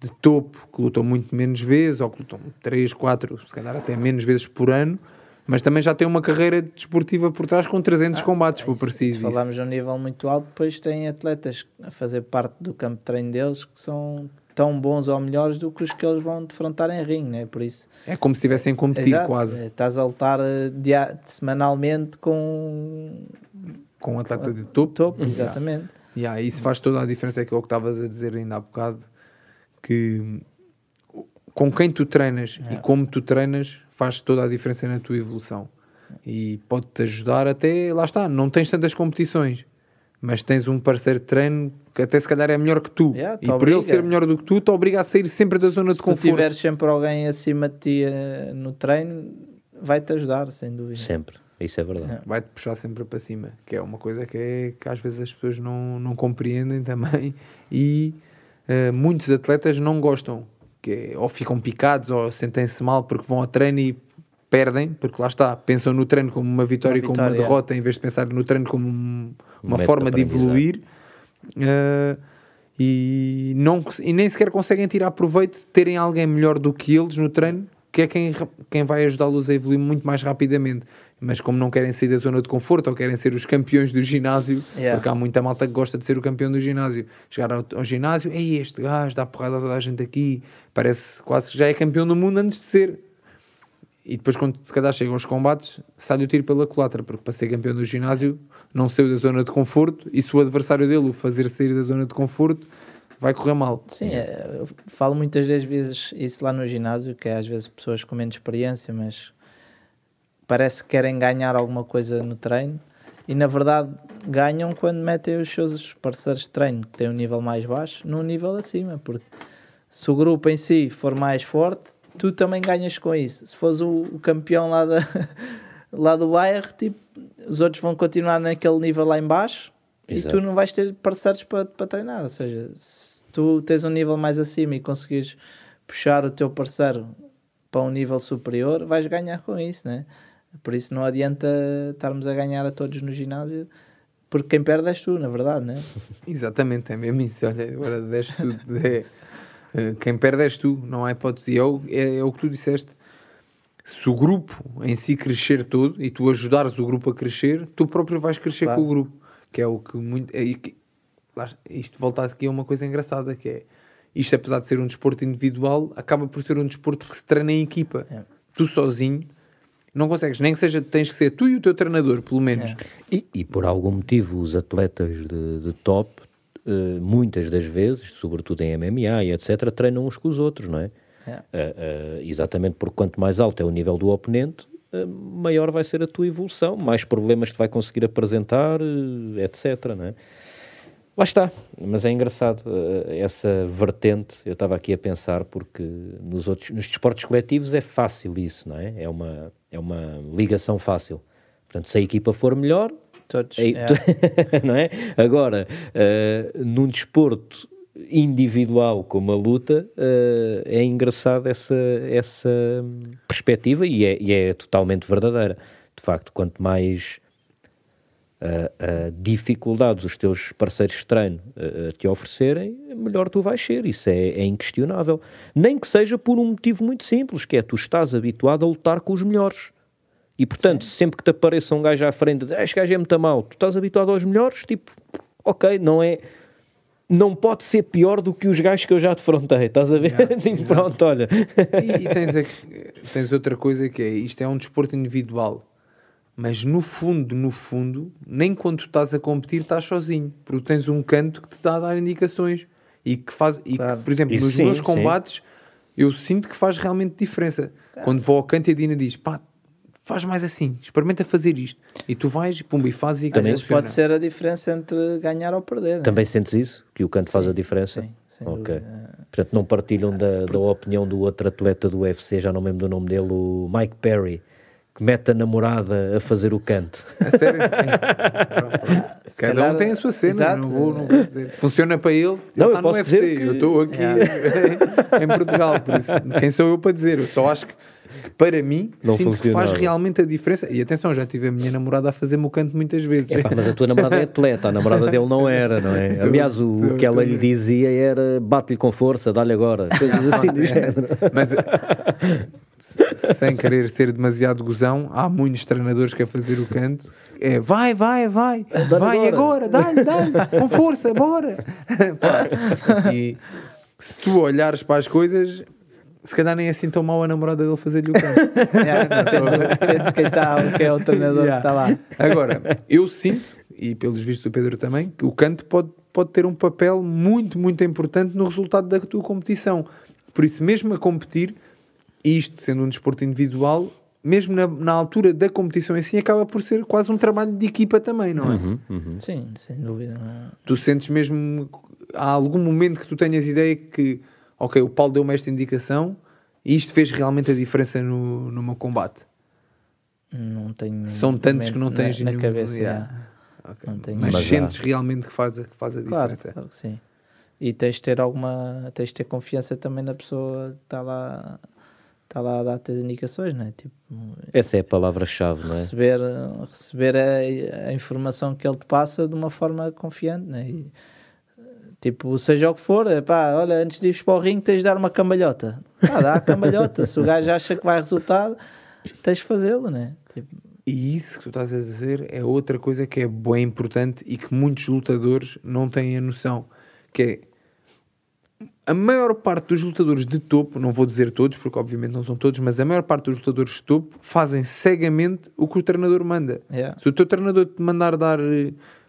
de topo que lutam muito menos vezes, ou que lutam 3, 4, se calhar até menos vezes por ano. Mas também já têm uma carreira desportiva por trás com 300 combates, se for Isso, preciso. Se falarmos de um nível muito alto, depois tem atletas a fazer parte do campo de treino deles que são tão bons ou melhores do que os que eles vão defrontar em ringue, né? Por isso, É como se estivessem a competir exato, quase eh, estás a lutar eh, dia- semanalmente com com um atleta de topo. topo, exatamente. Yeah, isso faz toda a diferença, é aquilo que estavas a dizer ainda há bocado, que com quem tu treinas e como tu treinas faz toda a diferença na tua evolução. E pode-te ajudar até, lá está, não tens tantas competições, mas tens um parceiro de treino que até se calhar é melhor que tu. Yeah, e por ele ser melhor do que tu, te obriga a sair sempre da zona de Se conforto. tiveres sempre alguém acima de ti eh, no treino, vai-te ajudar, sem dúvida. Sempre, isso é verdade. vai-te puxar sempre para cima, que é uma coisa que, é, que às vezes as pessoas não, não compreendem também e eh, muitos atletas não gostam, que é, ou ficam picados ou sentem-se mal porque vão ao treino e perdem, porque lá está, pensam no treino como uma vitória e como uma é. derrota, em vez de pensar no treino como um- uma método forma de de evoluir. Eh, e, não, e nem sequer conseguem tirar proveito de terem alguém melhor do que eles no treino, que é quem, quem vai ajudá-los a evoluir muito mais rapidamente. Mas como não querem sair da zona de conforto ou querem ser os campeões do ginásio, Yeah. porque há muita malta que gosta de ser o campeão do ginásio, chegar ao, ao ginásio, ei, este gajo dá porrada a toda a gente aqui, parece quase que já é campeão do mundo antes de ser. E depois, quando se calhar chegam aos combates, sai o tiro pela culatra, porque para ser campeão do ginásio não saiu da zona de conforto e se o adversário dele o fazer sair da zona de conforto, vai correr mal. Sim, é, eu falo muitas das vezes isso lá no ginásio, que é às vezes pessoas com menos experiência, mas parece que querem ganhar alguma coisa no treino e na verdade ganham quando metem os seus parceiros de treino que têm um nível mais baixo num nível acima, porque se o grupo em si for mais forte, tu também ganhas com isso. Se fores o, campeão lá, da, lá do bairro, tipo, os outros vão continuar naquele nível lá em baixo e tu não vais ter parceiros para, para treinar. Ou seja, se tu tens um nível mais acima e conseguires puxar o teu parceiro para um nível superior, vais ganhar com isso, né? Por isso não adianta estarmos a ganhar a todos no ginásio, porque quem perde és tu, na verdade, né? Exatamente, é mesmo isso. Olha, agora deste tudo. É, é, quem perde és tu, não há hipótese. É é, é o que tu disseste. Se o grupo em si crescer todo e tu ajudares o grupo a crescer, tu próprio vais crescer claro. com o grupo. Que é o que muito. É, que, isto volta aqui a uma coisa engraçada que é isto, apesar de ser um desporto individual, acaba por ser um desporto que se treina em equipa. É. Tu sozinho não consegues, nem que seja, tens que ser tu e o teu treinador, pelo menos. É. E, e, por algum motivo, os atletas de, de top, uh, muitas das vezes, sobretudo em MMA e etc., treinam uns com os outros, não é? É. Uh, uh, exatamente porque quanto mais alto é o nível do oponente, maior vai ser a tua evolução, mais problemas te vai conseguir apresentar, etc., não é? Lá está, mas é engraçado uh, essa vertente. Eu estava aqui a pensar porque nos outros, nos desportos coletivos é fácil isso, não é? É uma, é uma ligação fácil. Portanto, se a equipa for melhor, todos, é, não é? Agora, uh, num desporto individual como a luta, uh, é engraçado essa, essa perspectiva e é, e é totalmente verdadeira. De facto, quanto mais uh, uh, dificuldades os teus parceiros de treino te oferecerem, melhor tu vais ser. Isso é, é, inquestionável. Nem que seja por um motivo muito simples, que é tu estás habituado a lutar com os melhores. E portanto, Sim. sempre que te apareça um gajo à frente e diz, ah, este gajo é muito mal, tu estás habituado aos melhores, tipo, ok, não é não pode ser pior do que os gajos que eu já defrontei, estás a ver? Yeah, tipo, pronto, olha. E, e tens, aqui, tens outra coisa que é, isto é um desporto individual. Mas no fundo, no fundo, nem quando tu estás a competir estás sozinho, porque tens um canto que te está a dar indicações e que faz, e claro. que, por exemplo, Isso nos sim, meus combates sim. eu sinto que faz realmente diferença. Claro. Quando vou ao canto e a Dina diz, pá, faz mais assim, experimenta fazer isto. E tu vais e pumba e fazes e Também pode ser a diferença entre ganhar ou perder. Né? Também sentes isso? Que o canto sim, faz a diferença? Sim, ok. Dúvida. Portanto, não partilham da, da opinião do outro atleta do UFC, já não me lembro do nome dele, o Mike Perry que mete a namorada a fazer o canto. A sério? Se Cada calhar, um tem a sua cena, exato. não vou, não vou dizer. Funciona para ele, não, ele eu posso UFC, dizer que... eu estou aqui em, em Portugal, por isso, quem sou eu para dizer? Eu só acho que para mim não sinto que faz realmente a diferença. E atenção, já tive a minha namorada a fazer-me o canto muitas vezes. Epá, mas a tua namorada é atleta, a namorada dele não era, não é? Então, Aliás, o, então, que ela lhe dizia era bate-lhe com força, dá-lhe agora, coisas assim do género. Mas sem querer ser demasiado gozão, há muitos treinadores que a fazer o canto é vai, vai, vai, vai agora, dá-lhe, dá-lhe, com força, bora. e se tu olhares para as coisas, se calhar nem é assim tão mal a namorada dele fazer-lhe o canto. Depende de quem está, quem é o treinador yeah. que está lá. Agora, eu sinto, e pelos vistos do Pedro também, que o canto pode, pode ter um papel muito, muito importante no resultado da tua competição. Por isso, mesmo a competir, isto sendo um desporto individual, mesmo na, na, altura da competição em si, acaba por ser quase um trabalho de equipa também, não é? Uhum, uhum. Sim, sem dúvida. Tu sentes mesmo, há algum momento que tu tenhas ideia que, ok, o Paulo deu-me esta indicação e isto fez realmente a diferença no, no meu combate? Não tenho. São tantos que não tens na, nenhum, na cabeça. Yeah. Okay. Mas, Mas sentes realmente que faz, que faz a claro, diferença? Claro que sim. E tens de ter alguma. tens de ter confiança também na pessoa que está lá está lá a dar-te as indicações, não é? Tipo, Essa é a palavra-chave, não é? Receber, receber a, a, informação que ele te passa de uma forma confiante, não é? E, tipo, seja o que for, é pá, olha, antes de ir para o ringue tens de dar uma cambalhota. Pá, dá a cambalhota. Se o gajo acha que vai resultar, tens de fazê-lo, não é? Tipo, e isso que tu estás a dizer é outra coisa que é bem importante e que muitos lutadores não têm a noção, que é a maior parte dos lutadores de topo, não vou dizer todos, porque obviamente não são todos, mas a maior parte dos lutadores de topo fazem cegamente o que o treinador manda. Yeah. Se o teu treinador te mandar dar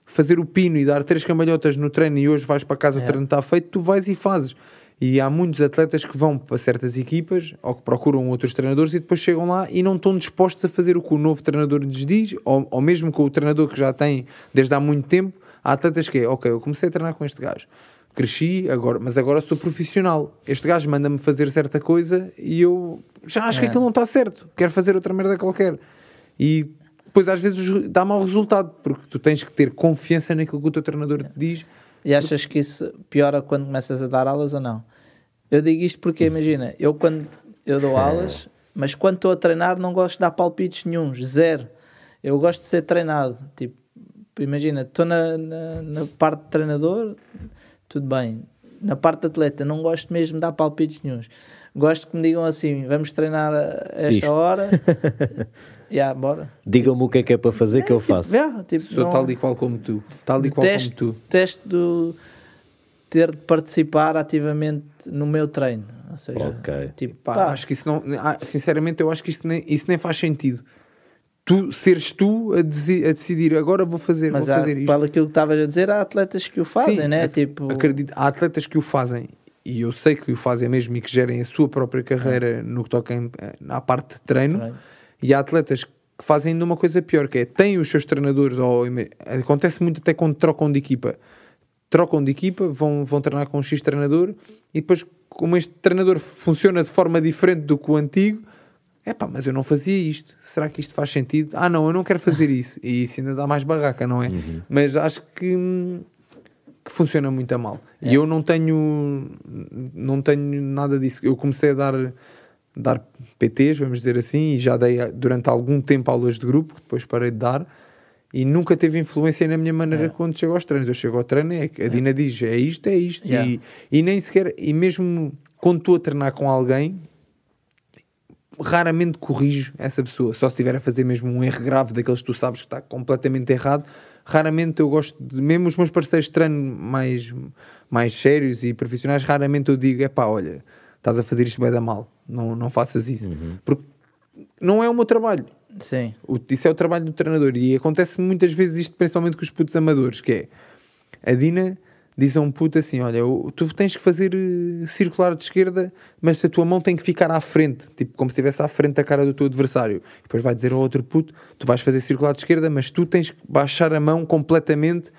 fazer o pino e dar três cambalhotas no treino e hoje vais para casa yeah. o treino está feito, tu vais e fazes. E há muitos atletas que vão para certas equipas ou que procuram outros treinadores e depois chegam lá e não estão dispostos a fazer o que o novo treinador lhes diz, ou, ou mesmo com o treinador que já tem desde há muito tempo. Há atletas que é, ok, eu comecei a treinar com este gajo, cresci, agora, mas agora sou profissional. Este gajo manda-me fazer certa coisa e eu já acho que É. aquilo não está certo, quero fazer outra merda qualquer. E depois às vezes dá mau resultado, porque tu tens que ter confiança naquilo que o teu treinador te diz. E achas que isso piora quando começas a dar aulas ou não? Eu digo isto porque, imagina, eu quando eu dou aulas, mas quando estou a treinar não gosto de dar palpites nenhums, zero. Eu gosto de ser treinado. Tipo, imagina, estou na, na, na parte de treinador, tudo bem. Na parte de atleta, não gosto mesmo de dar palpites nenhuns. Gosto que me digam assim: vamos treinar a esta Isto. hora. Já, bora. Digam-me o que é que é para fazer que eu faço. Já, tipo, Sou não- tal e qual como tu. Tal e qual como detesto, tu. detesto do ter de participar ativamente no meu treino. Ou seja, Ok. tipo, Pá, pá, acho que isso não. ah, Sinceramente, eu acho que isso nem, isso nem faz sentido. Tu seres tu a, desi- a decidir agora vou fazer, mas vou há, fazer isto. para aquilo que estavas a dizer, há atletas que o fazem, Sim, né? ac- Tipo, acredito, há atletas que o fazem e eu sei que o fazem mesmo e que gerem a sua própria carreira no que toca em- eh, à parte de treino. Treino. E há atletas que fazem ainda uma coisa pior, que é têm os seus treinadores, ou acontece muito até quando trocam de equipa. Trocam de equipa, vão, vão treinar com um X treinador e depois, como este treinador funciona de forma diferente do que o antigo, é pá, mas eu não fazia isto. Será que isto faz sentido? Ah, não, eu não quero fazer isso. E isso ainda dá mais barraca, não é? Mas acho que, que funciona muito a mal. E eu não tenho, não tenho nada disso. Eu comecei a dar, dar PTs, vamos dizer assim, e já dei durante algum tempo aulas de grupo, que depois parei de dar. E nunca teve influência na minha maneira quando chego aos treinos. Eu chego ao treino, é, a Dina diz é isto, é isto. Yeah. E, e nem sequer, e mesmo quando estou a treinar com alguém, raramente corrijo essa pessoa. Só se estiver a fazer mesmo um erro grave daqueles que tu sabes que está completamente errado. Raramente eu gosto de, mesmo os meus parceiros de treino mais, mais sérios e profissionais, raramente eu digo: é pá, olha, estás a fazer isto bem da mal, não, não faças isso. Porque não é o meu trabalho. sim, O- Isso é o trabalho do treinador e acontece muitas vezes isto, principalmente com os putos amadores, que é a Dina diz a um puto assim: Olha, tu tens que fazer eh, circular de esquerda, mas a tua mão tem que ficar à frente, tipo como se estivesse à frente da cara do teu adversário. E depois vai dizer ao outro puto: Tu vais fazer circular de esquerda, mas tu tens que baixar a mão completamente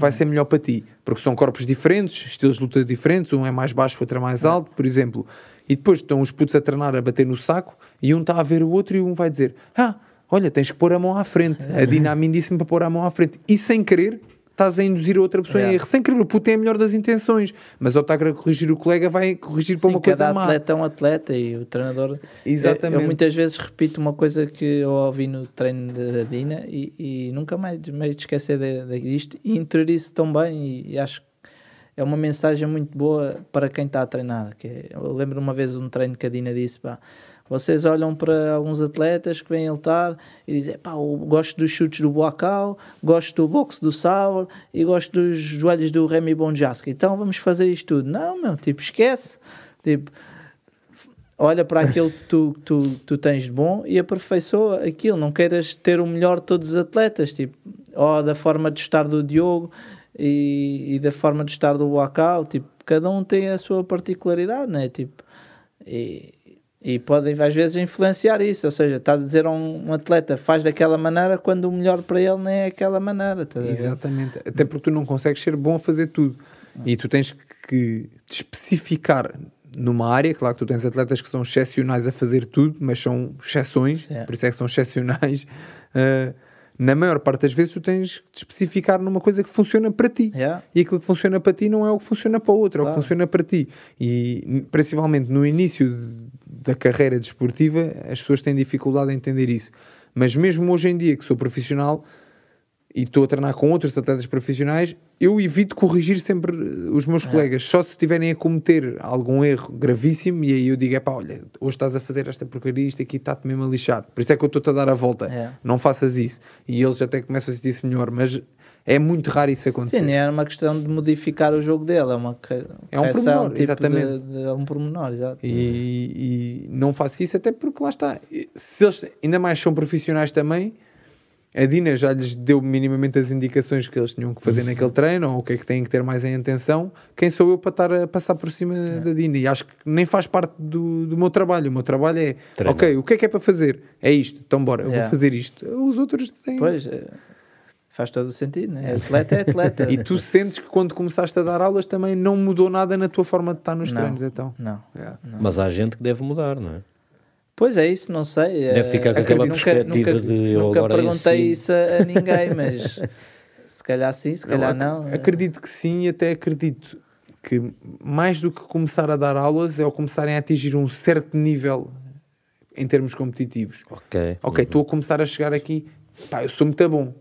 vai ser melhor para ti. Porque são corpos diferentes, estilos de luta diferentes, um é mais baixo, o outro é mais alto, por exemplo. E depois estão os putos a treinar a bater no saco e um está a ver o outro e um vai dizer: Ah, olha, tens que pôr a mão à frente. A Dina a mim disse-me para pôr a mão à frente. E sem querer, estás a induzir a outra pessoa em Yeah. erro. Sem querer, o puto tem a melhor das intenções, mas ao estar a corrigir o colega, vai corrigir para sim, uma coisa cada má. atleta é um atleta e o treinador. Exatamente. Eu, eu muitas vezes repito uma coisa que eu ouvi no treino da Dina e, e nunca mais me de esquecer de- de- disto e interiorizo tão bem e, e acho que é uma mensagem muito boa para quem está a treinar. Que é- eu lembro uma vez um treino que a Dina disse: pá, vocês olham para alguns atletas que vêm a lutar e dizem: pá, gosto dos chutes do Boacau, gosto do boxe do Sauer e gosto dos joelhos do Remy Bonjaski. Então vamos fazer isto tudo. Não, meu, tipo, esquece. Tipo, olha para aquilo que tu, tu, tu tens de bom e aperfeiçoa aquilo. Não queiras ter o melhor de todos os atletas, tipo, ou da forma de estar do Diogo e, e da forma de estar do Wakao, tipo, cada um tem a sua particularidade, né? Tipo, e, e podem às vezes influenciar isso, ou seja, estás a dizer a um, um atleta faz daquela maneira quando o melhor para ele nem é aquela maneira, estás a ver? Exatamente. Até porque tu não consegues ser bom a fazer tudo. E tu tens que te especificar numa área. Claro que tu tens atletas que são excepcionais a fazer tudo, mas são exceções, Sim. por isso é que são excepcionais. Uh, na maior parte das vezes tu tens que te especificar numa coisa que funciona para ti. Yeah. E aquilo que funciona para ti não é o que funciona para o outro, é o que Claro. funciona para ti. E principalmente no início de- da carreira desportiva, as pessoas têm dificuldade em entender isso. Mas mesmo hoje em dia, que sou profissional e estou a treinar com outros atletas profissionais, eu evito corrigir sempre eh, os meus colegas, só se estiverem a cometer algum erro gravíssimo e aí eu digo, é pá, olha, hoje estás a fazer esta porcaria, isto aqui está-te mesmo a lixar. Por isso é que eu estou-te a dar a volta. É. Não faças isso. E eles até começam a sentir-se melhor, mas é muito raro isso acontecer. Sim, nem é uma questão de modificar o jogo dele, é uma É um pormenor, tipo exatamente. De, de- é um pormenor, exato. E, e não faço isso até porque lá está. Se eles ainda mais são profissionais também, A Dina já lhes deu minimamente as indicações que eles tinham que fazer naquele treino ou o que é que têm que ter mais em atenção. Quem sou eu para estar a passar por cima da Dina? E acho que nem faz parte do, do meu trabalho. O meu trabalho é, Treinar. ok, o que é que é para fazer? É isto, então bora, eu vou Yeah. fazer isto. Os outros têm. Pois, é, faz todo o sentido, né? Atleta é atleta. E tu sentes que quando começaste a dar aulas também não mudou nada na tua forma de estar nos Não. treinos, então. Não. Yeah. Mas há gente que deve mudar, não é? Pois é isso, não sei. Deve Eh, ficar com aquela nunca, perspectiva nunca, de eu nunca agora perguntei ensino. isso a, a ninguém, mas se calhar sim, se calhar ac- não. Acredito que sim, e até acredito que mais do que começar a dar aulas é o começarem a atingir um certo nível em termos competitivos. Ok. Ok, estou a começar a chegar aqui, pá, eu sou muito bom.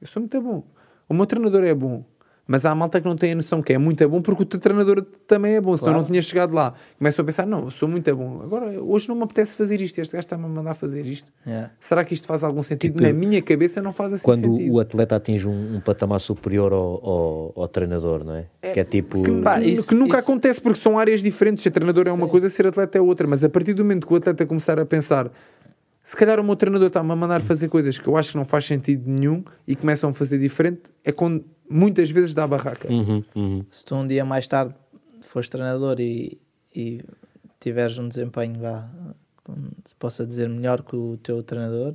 Eu sou muito bom. O meu treinador é bom. Mas há malta que não tem a noção que é muito bom porque o teu treinador também é bom, senão Claro. não tinha chegado lá. Começam a pensar, não, eu sou muito bom. Agora, hoje não me apetece fazer isto, este gajo está-me a mandar fazer isto. Yeah. Será que isto faz algum sentido? Tipo, Na minha cabeça não faz assim Quando sentido. o atleta atinge um, um patamar superior ao, ao, ao treinador, não é? que é tipo. Que, Pá, isso- que nunca isso- acontece porque são áreas diferentes. Ser treinador é uma Sim. coisa, ser atleta é outra. Mas a partir do momento que o atleta começar a pensar, se calhar o meu treinador está-me a mandar fazer coisas que eu acho que não faz sentido nenhum e começam a fazer diferente, é quando muitas vezes dá a barraca. Uhum, uhum. Se tu um dia mais tarde fores treinador e, e tiveres um desempenho, vá, se possa dizer, melhor que o teu treinador,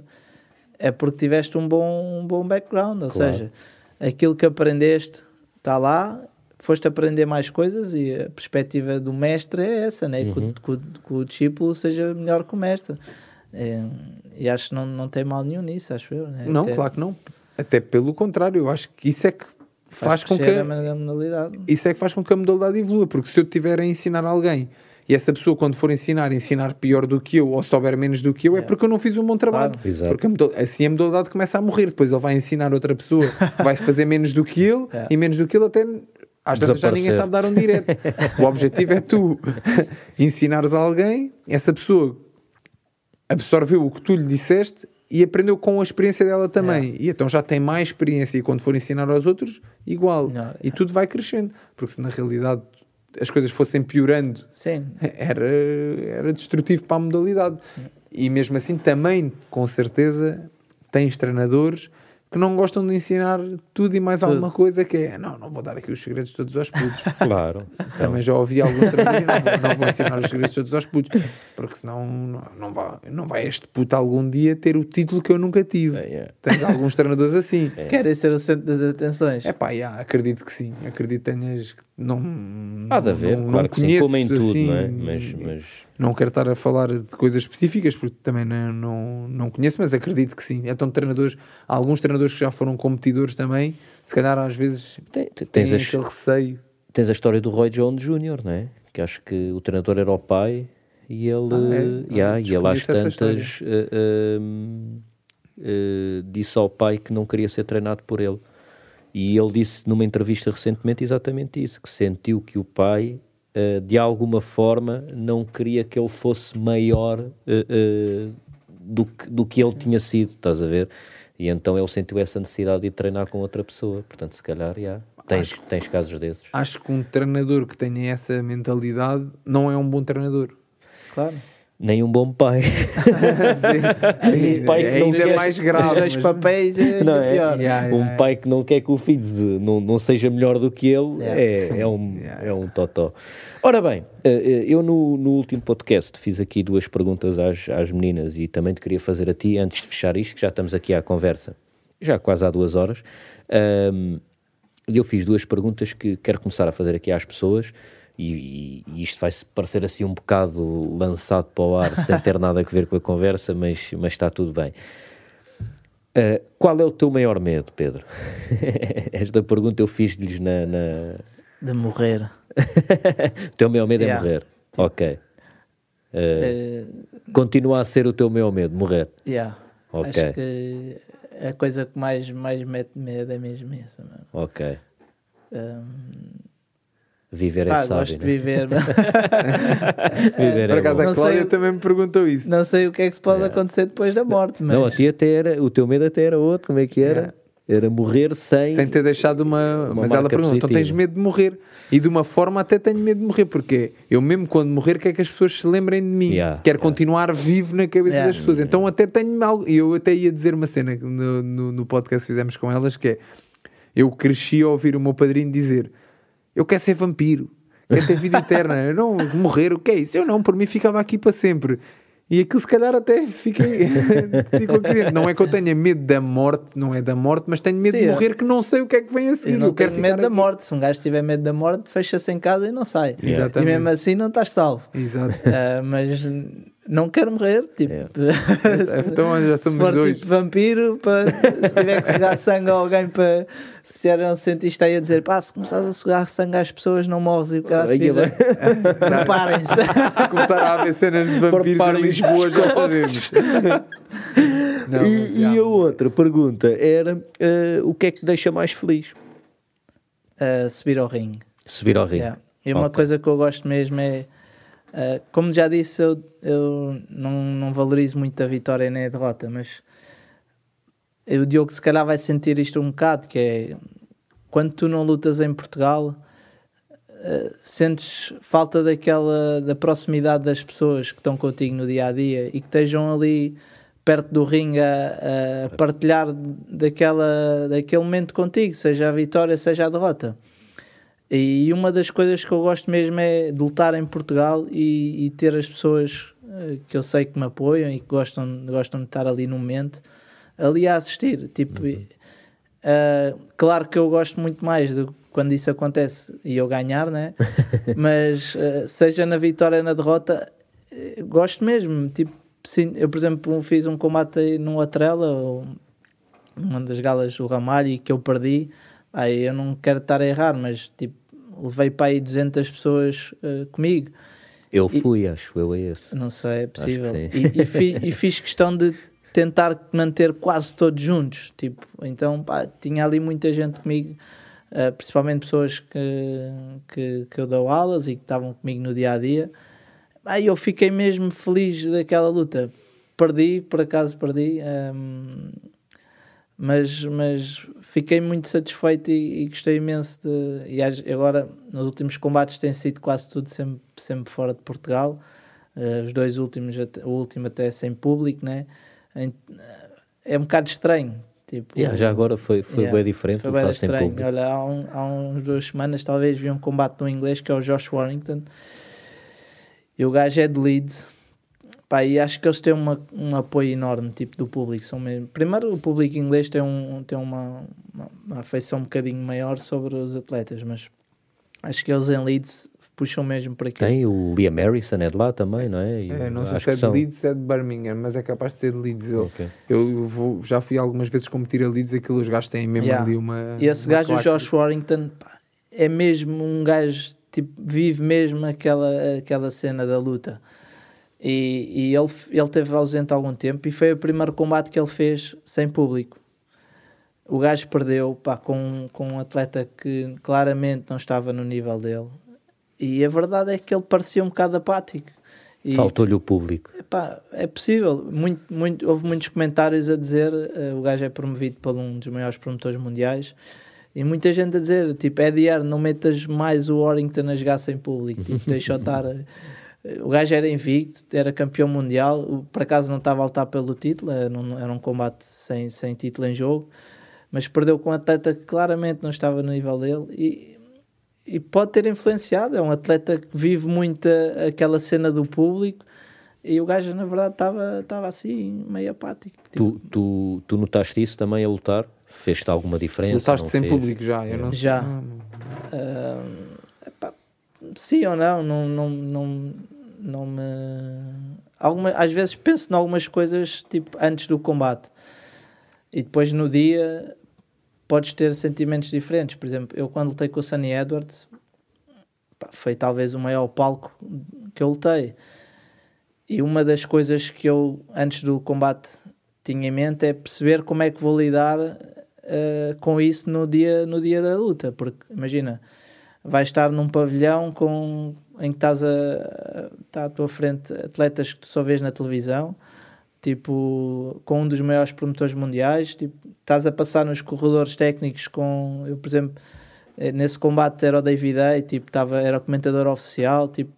é porque tiveste um bom, um bom background. Ou Claro. seja, aquilo que aprendeste está lá, foste aprender mais coisas e a perspectiva do mestre é essa, né? que, o- que o- que o discípulo seja melhor que o mestre. É, e acho que não, não tem mal nenhum nisso, acho eu. Né? Não, Até claro que não. Até pelo contrário, eu acho que isso é que faz, com que a modalidade. isso é que faz com que a modalidade evolua, porque se eu estiver a ensinar alguém e essa pessoa, quando for ensinar, ensinar pior do que eu ou souber menos do que eu, é porque eu não fiz um bom trabalho. Claro. Porque a assim a modalidade começa a morrer. Depois ele vai ensinar outra pessoa vai fazer menos do que ele É. e menos do que ele até. Às tantas já ninguém sabe dar um direto. o objetivo é tu ensinares alguém, essa pessoa absorveu o que tu lhe disseste e aprendeu com a experiência dela também. E então já tem mais experiência e quando for ensinar aos outros, igual. Melhor, E tudo vai crescendo. Porque se na realidade as coisas fossem piorando, Sim, era, era destrutivo para a modalidade. E mesmo assim também, com certeza, tens treinadores que não gostam de ensinar tudo e mais Tudo. alguma coisa que é, não, não vou dar aqui os segredos todos aos putos. Claro. Então, Também já ouvi alguns treinadores, não, vou- não vou ensinar os segredos todos aos putos, porque senão não, não, vai, não vai este puto algum dia ter o título que eu nunca tive. É, é. Tens alguns treinadores assim. querem ser o centro das atenções. É pá, já, acredito que sim. Acredito que tenhas. Não, Há de haver, não, claro não que sim, como em tudo, assim, não é? Mas, mas Não quero estar a falar de coisas específicas porque também não, não, não conheço, mas acredito que sim. Então, treinadores, há alguns treinadores que já foram competidores também, se calhar às vezes tem- tens, aquele receio. tens a história do Roy Jones Jr., não é? Que acho que o treinador era o pai e ele, Ah, é? yeah, e ele às tantas eh, eh, eh, disse ao pai que não queria ser treinado por ele. E ele disse numa entrevista recentemente exatamente isso, que sentiu que o pai, eh, de alguma forma, não queria que ele fosse maior eh, do, que, do que ele tinha sido, estás a ver? E então ele sentiu essa necessidade de treinar com outra pessoa. Portanto, se calhar, yeah, tens, tens casos desses. Acho que um treinador que tenha essa mentalidade não é um bom treinador. Claro. Nem um bom pai. Sim, Um pai que é não ainda quer- mais Os grave. mas- papéis é Não é? pior. Yeah, yeah, um yeah. pai que não quer que o filho de- não, não seja melhor do que ele Yeah, é, é, um, Yeah. é um totó. Ora bem, eh, eh, eu no, no último podcast fiz aqui duas perguntas às, às meninas e também te queria fazer a ti, antes de fechar isto, que já estamos aqui à conversa, já quase há duas horas. E eu fiz duas perguntas que quero começar a fazer aqui às pessoas e, e- isto vai parecer assim um bocado lançado para o ar sem ter nada a ver com a conversa, mas, mas está tudo bem. Uh, qual é o teu maior medo, Pedro? Esta pergunta eu fiz-lhes na, na... De morrer. O teu maior medo Yeah. é morrer. Ok. Eh, Continua a ser o teu maior medo, morrer. yeah. Ok. Acho que a coisa que mais, mais mete medo é mesmo essa. mano. Ok. Um, Viver é sábio, gosto de né? viver. Viver Por é acaso bom. a Não sei Cláudia o- também me perguntou isso. Não sei o que é que se pode acontecer depois da morte, mas Não, a ti até era, o teu medo até era outro, como é que era? Era morrer sem. Sem ter deixado uma. Uma mas ela pergunta: então tens medo de morrer? E de uma forma até tenho medo de morrer, porque eu mesmo quando morrer quero que as pessoas se lembrem de mim. Yeah, quero yeah. continuar vivo na cabeça Yeah. das pessoas. Então até tenho algo. E eu até ia dizer uma cena no, no, no podcast que fizemos com elas que é: eu cresci a ouvir o meu padrinho dizer: Eu quero ser vampiro, quero ter vida eterna, eu não morrer, o que é isso? Eu não, por mim ficava aqui para sempre. E aquilo se calhar até fiquei. Não é que eu tenha medo da morte, não é da morte, mas tenho medo Sim, de eu- morrer que não sei o que é que vem a seguir. Eu não Eu quero medo da aqui. morte. Se um gajo tiver medo da morte, fecha-se em casa e não sai. Exatamente. E mesmo assim não estás salvo. Exato. Ah, mas não quero morrer. Tipo, Então já se somos for dois. tipo vampiro, para, se tiver que sugar sangue a alguém para. Se era um cientista aí a dizer, pá, se começares a sugar sangue às pessoas, não morres e o cara se fizer. Preparem-se. Se começar a haver cenas de vampiros em Lisboa, já sabemos. Não, e, e a outra pergunta era: eh, o que é que te deixa mais feliz? Ah, subir ao ringue. Subir ao ringue. Yeah. E uma Ok. coisa que eu gosto mesmo é, uh, como já disse, eu, eu não, não valorizo muito a vitória nem a derrota, mas o Diogo se calhar vai sentir isto um bocado, que é quando tu não lutas em Portugal, uh, sentes falta daquela da proximidade das pessoas que estão contigo no dia a dia e que estejam ali perto do ringue a, a partilhar daquela, daquele momento contigo, seja a vitória, seja a derrota. E uma das coisas que eu gosto mesmo é de lutar em Portugal e, e ter as pessoas eh, que eu sei que me apoiam e que gostam, gostam de estar ali no momento, ali a assistir. Tipo, eh, claro que eu gosto muito mais de quando isso acontece e eu ganhar, né? Mas eh, seja na vitória ou na derrota, gosto mesmo. Tipo, sim, eu, por exemplo, fiz um combate num Atrela, ou uma das galas do Ramalho e que eu perdi. Aí eu não quero estar a errar, mas tipo, levei para aí 200 pessoas eh, comigo. Eu fui, acho eu, a esse. Não sei, é possível. E, e fi- e fiz questão de tentar manter quase todos juntos. Tipo, então pá, tinha ali muita gente comigo, eh, principalmente pessoas que, que, que eu dou aulas e que estavam comigo no dia a dia. Aí eu fiquei mesmo feliz daquela luta. Perdi, por acaso perdi, ehm, mas, mas fiquei muito satisfeito e, e gostei imenso de. E agora, nos últimos combates, tem sido quase tudo sempre, sempre fora de Portugal. Eh, os dois últimos, até- o último até sem público, né? É um bocado estranho. Tipo, Yeah, já agora foi, foi Yeah, bem diferente foi bem sem estranho. público. Olha, há, um, há uns duas semanas talvez vi um combate no inglês que é o Josh Warrington. E o gajo é de Leeds. Pá, e acho que eles têm uma, um apoio enorme tipo, do público. São mesmo... Primeiro, o público inglês tem, um, tem uma, uma, uma afeição um bocadinho maior sobre os atletas, mas acho que eles em Leeds puxam mesmo por aqui. Tem o Liam Harrison, é de lá também, não é? E É, não sei se é de são- Leeds, é de Birmingham, mas é capaz de ser de Leeds. Eu, Ok. eu vou- já fui algumas vezes competir a Leeds, aquilo os gajos têm mesmo Yeah. ali uma. E esse uma gajo, o. Josh Warrington, pá, é mesmo um gajo, tipo, vive mesmo aquela, aquela cena da luta. E, e ele, ele teve ausente algum tempo e foi o primeiro combate que ele fez sem público. O gajo perdeu pá, com, com um atleta que claramente não estava no nível dele. E a verdade é que ele parecia um bocado apático. Faltou-lhe o público. Epá, é possível. Muito, muito, houve muitos comentários a dizer eh, o gajo é promovido por um dos maiores promotores mundiais e muita gente a dizer tipo Hearn, não metas mais o Warrington a jogar sem público tipo, deixa-o estar o gajo era invicto, era campeão mundial por acaso não estava a lutar pelo título era um, era um combate sem, sem título em jogo mas perdeu com um atleta que claramente não estava no nível dele e, e pode ter influenciado. É um atleta que vive muito a- aquela cena do público e o gajo, na verdade, estava estava assim, meio apático. Tipo, Tu, tu, tu notaste isso também a lutar? Fez-te alguma diferença? Lutaste sem fez? público já. Eu não sei. Já. Não, ah, epá, sim ou não, não, não, não, não me. Alguma, às vezes penso em algumas coisas tipo antes do combate e depois no dia podes ter sentimentos diferentes. Por exemplo, eu quando lutei com o Sunny Edwards pá, foi talvez o maior palco que eu lutei. E uma das coisas que eu antes do combate tinha em mente é perceber como é que vou lidar eh, com isso no dia, no dia da luta. Porque imagina, vais estar num pavilhão com, em que estás a, está à tua frente atletas que tu só vês na televisão, tipo, com um dos maiores promotores mundiais, tipo, estás a passar nos corredores técnicos com, eu por exemplo, eh, nesse combate era o David Day, tipo, tava, era o comentador oficial, tipo,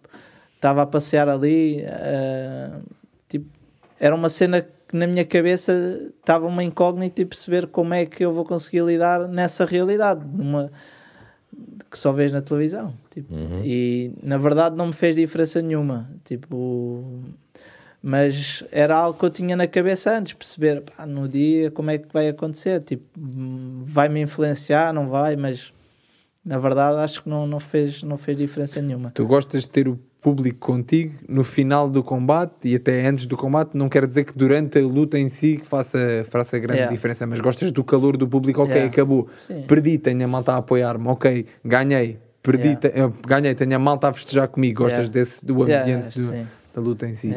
estava a passear ali, uh, tipo, era uma cena que na minha cabeça estava uma incógnita e perceber como é que eu vou conseguir lidar nessa realidade, numa que só vês na televisão. Tipo, uhum. E na verdade não me fez diferença nenhuma. Tipo, mas era algo que eu tinha na cabeça antes, perceber pá, no dia como é que vai acontecer. Tipo, vai me influenciar, não vai, mas na verdade acho que não, não, fez, não fez diferença nenhuma. Tu gostas de ter o público contigo no final do combate e até antes do combate, não quer dizer que durante a luta em si faça, faça grande yeah. diferença, mas gostas do calor do público, ok, yeah. acabou, Sim. perdi, tenho a malta a apoiar-me, ok, ganhei, perdi, yeah. te, ganhei, tenho a malta a festejar comigo, gostas desse, do ambiente do, da luta em si.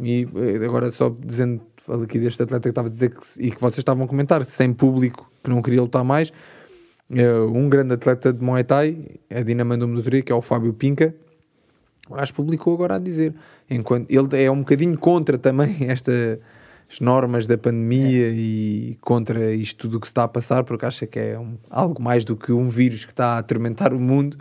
E eh, agora só dizendo aqui deste atleta que estava a dizer que, e que vocês estavam a comentar, sem público que não queria lutar mais, eh, um grande atleta de Muay Thai, a Dina mandou-me do que é o Fábio Pinca, o gajo publicou agora a dizer, enquanto ele é um bocadinho contra também estas normas da pandemia é. e contra isto tudo o que está a passar, porque acha que é um, algo mais do que um vírus que está a atormentar o mundo.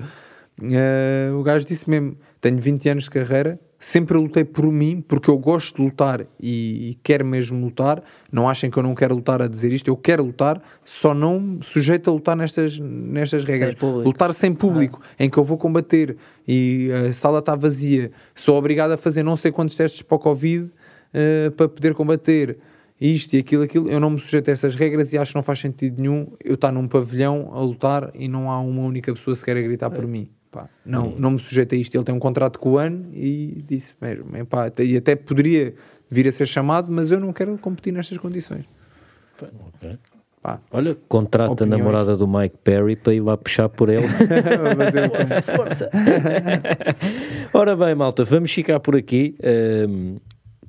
Uh, o gajo disse mesmo: tenho 20 anos de carreira, sempre lutei por mim, porque eu gosto de lutar e, e, quero mesmo lutar. Não achem que eu não quero lutar a dizer isto, eu quero lutar, só não sujeito a lutar nestas, nestas regras. Sem lutar sem público, ah. em que eu vou combater e a sala está vazia, sou obrigado a fazer não sei quantos testes para o Covid uh, para poder combater isto e aquilo, aquilo, eu não me sujeito a estas regras e acho que não faz sentido nenhum eu estar num pavilhão a lutar e não há uma única pessoa sequer a gritar por mim. Pá, não, hum. não me sujeito a isto. Ele tem um contrato com o ano e disse mesmo. Pá, e até poderia vir a ser chamado, mas eu não quero competir nestas condições. Okay. Pá, Olha, contrata opiniões. a namorada do Mike Perry para ir lá puxar por ele. força, força. Ora bem, malta, vamos ficar por aqui. Um,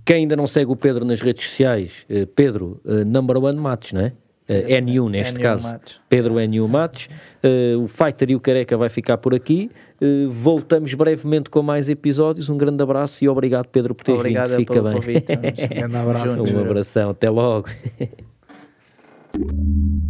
quem ainda não segue o Pedro nas redes sociais, uh, Pedro, uh, number one match, não é? Uh, NU neste NU caso, Matos. Pedro NU Matos. Uh, o Fighter e o Careca vai ficar por aqui. Uh, voltamos brevemente com mais episódios. Um grande abraço e obrigado, Pedro, por teres Obrigado vindo. Fica bem. um grande abraço. um abração. Até logo.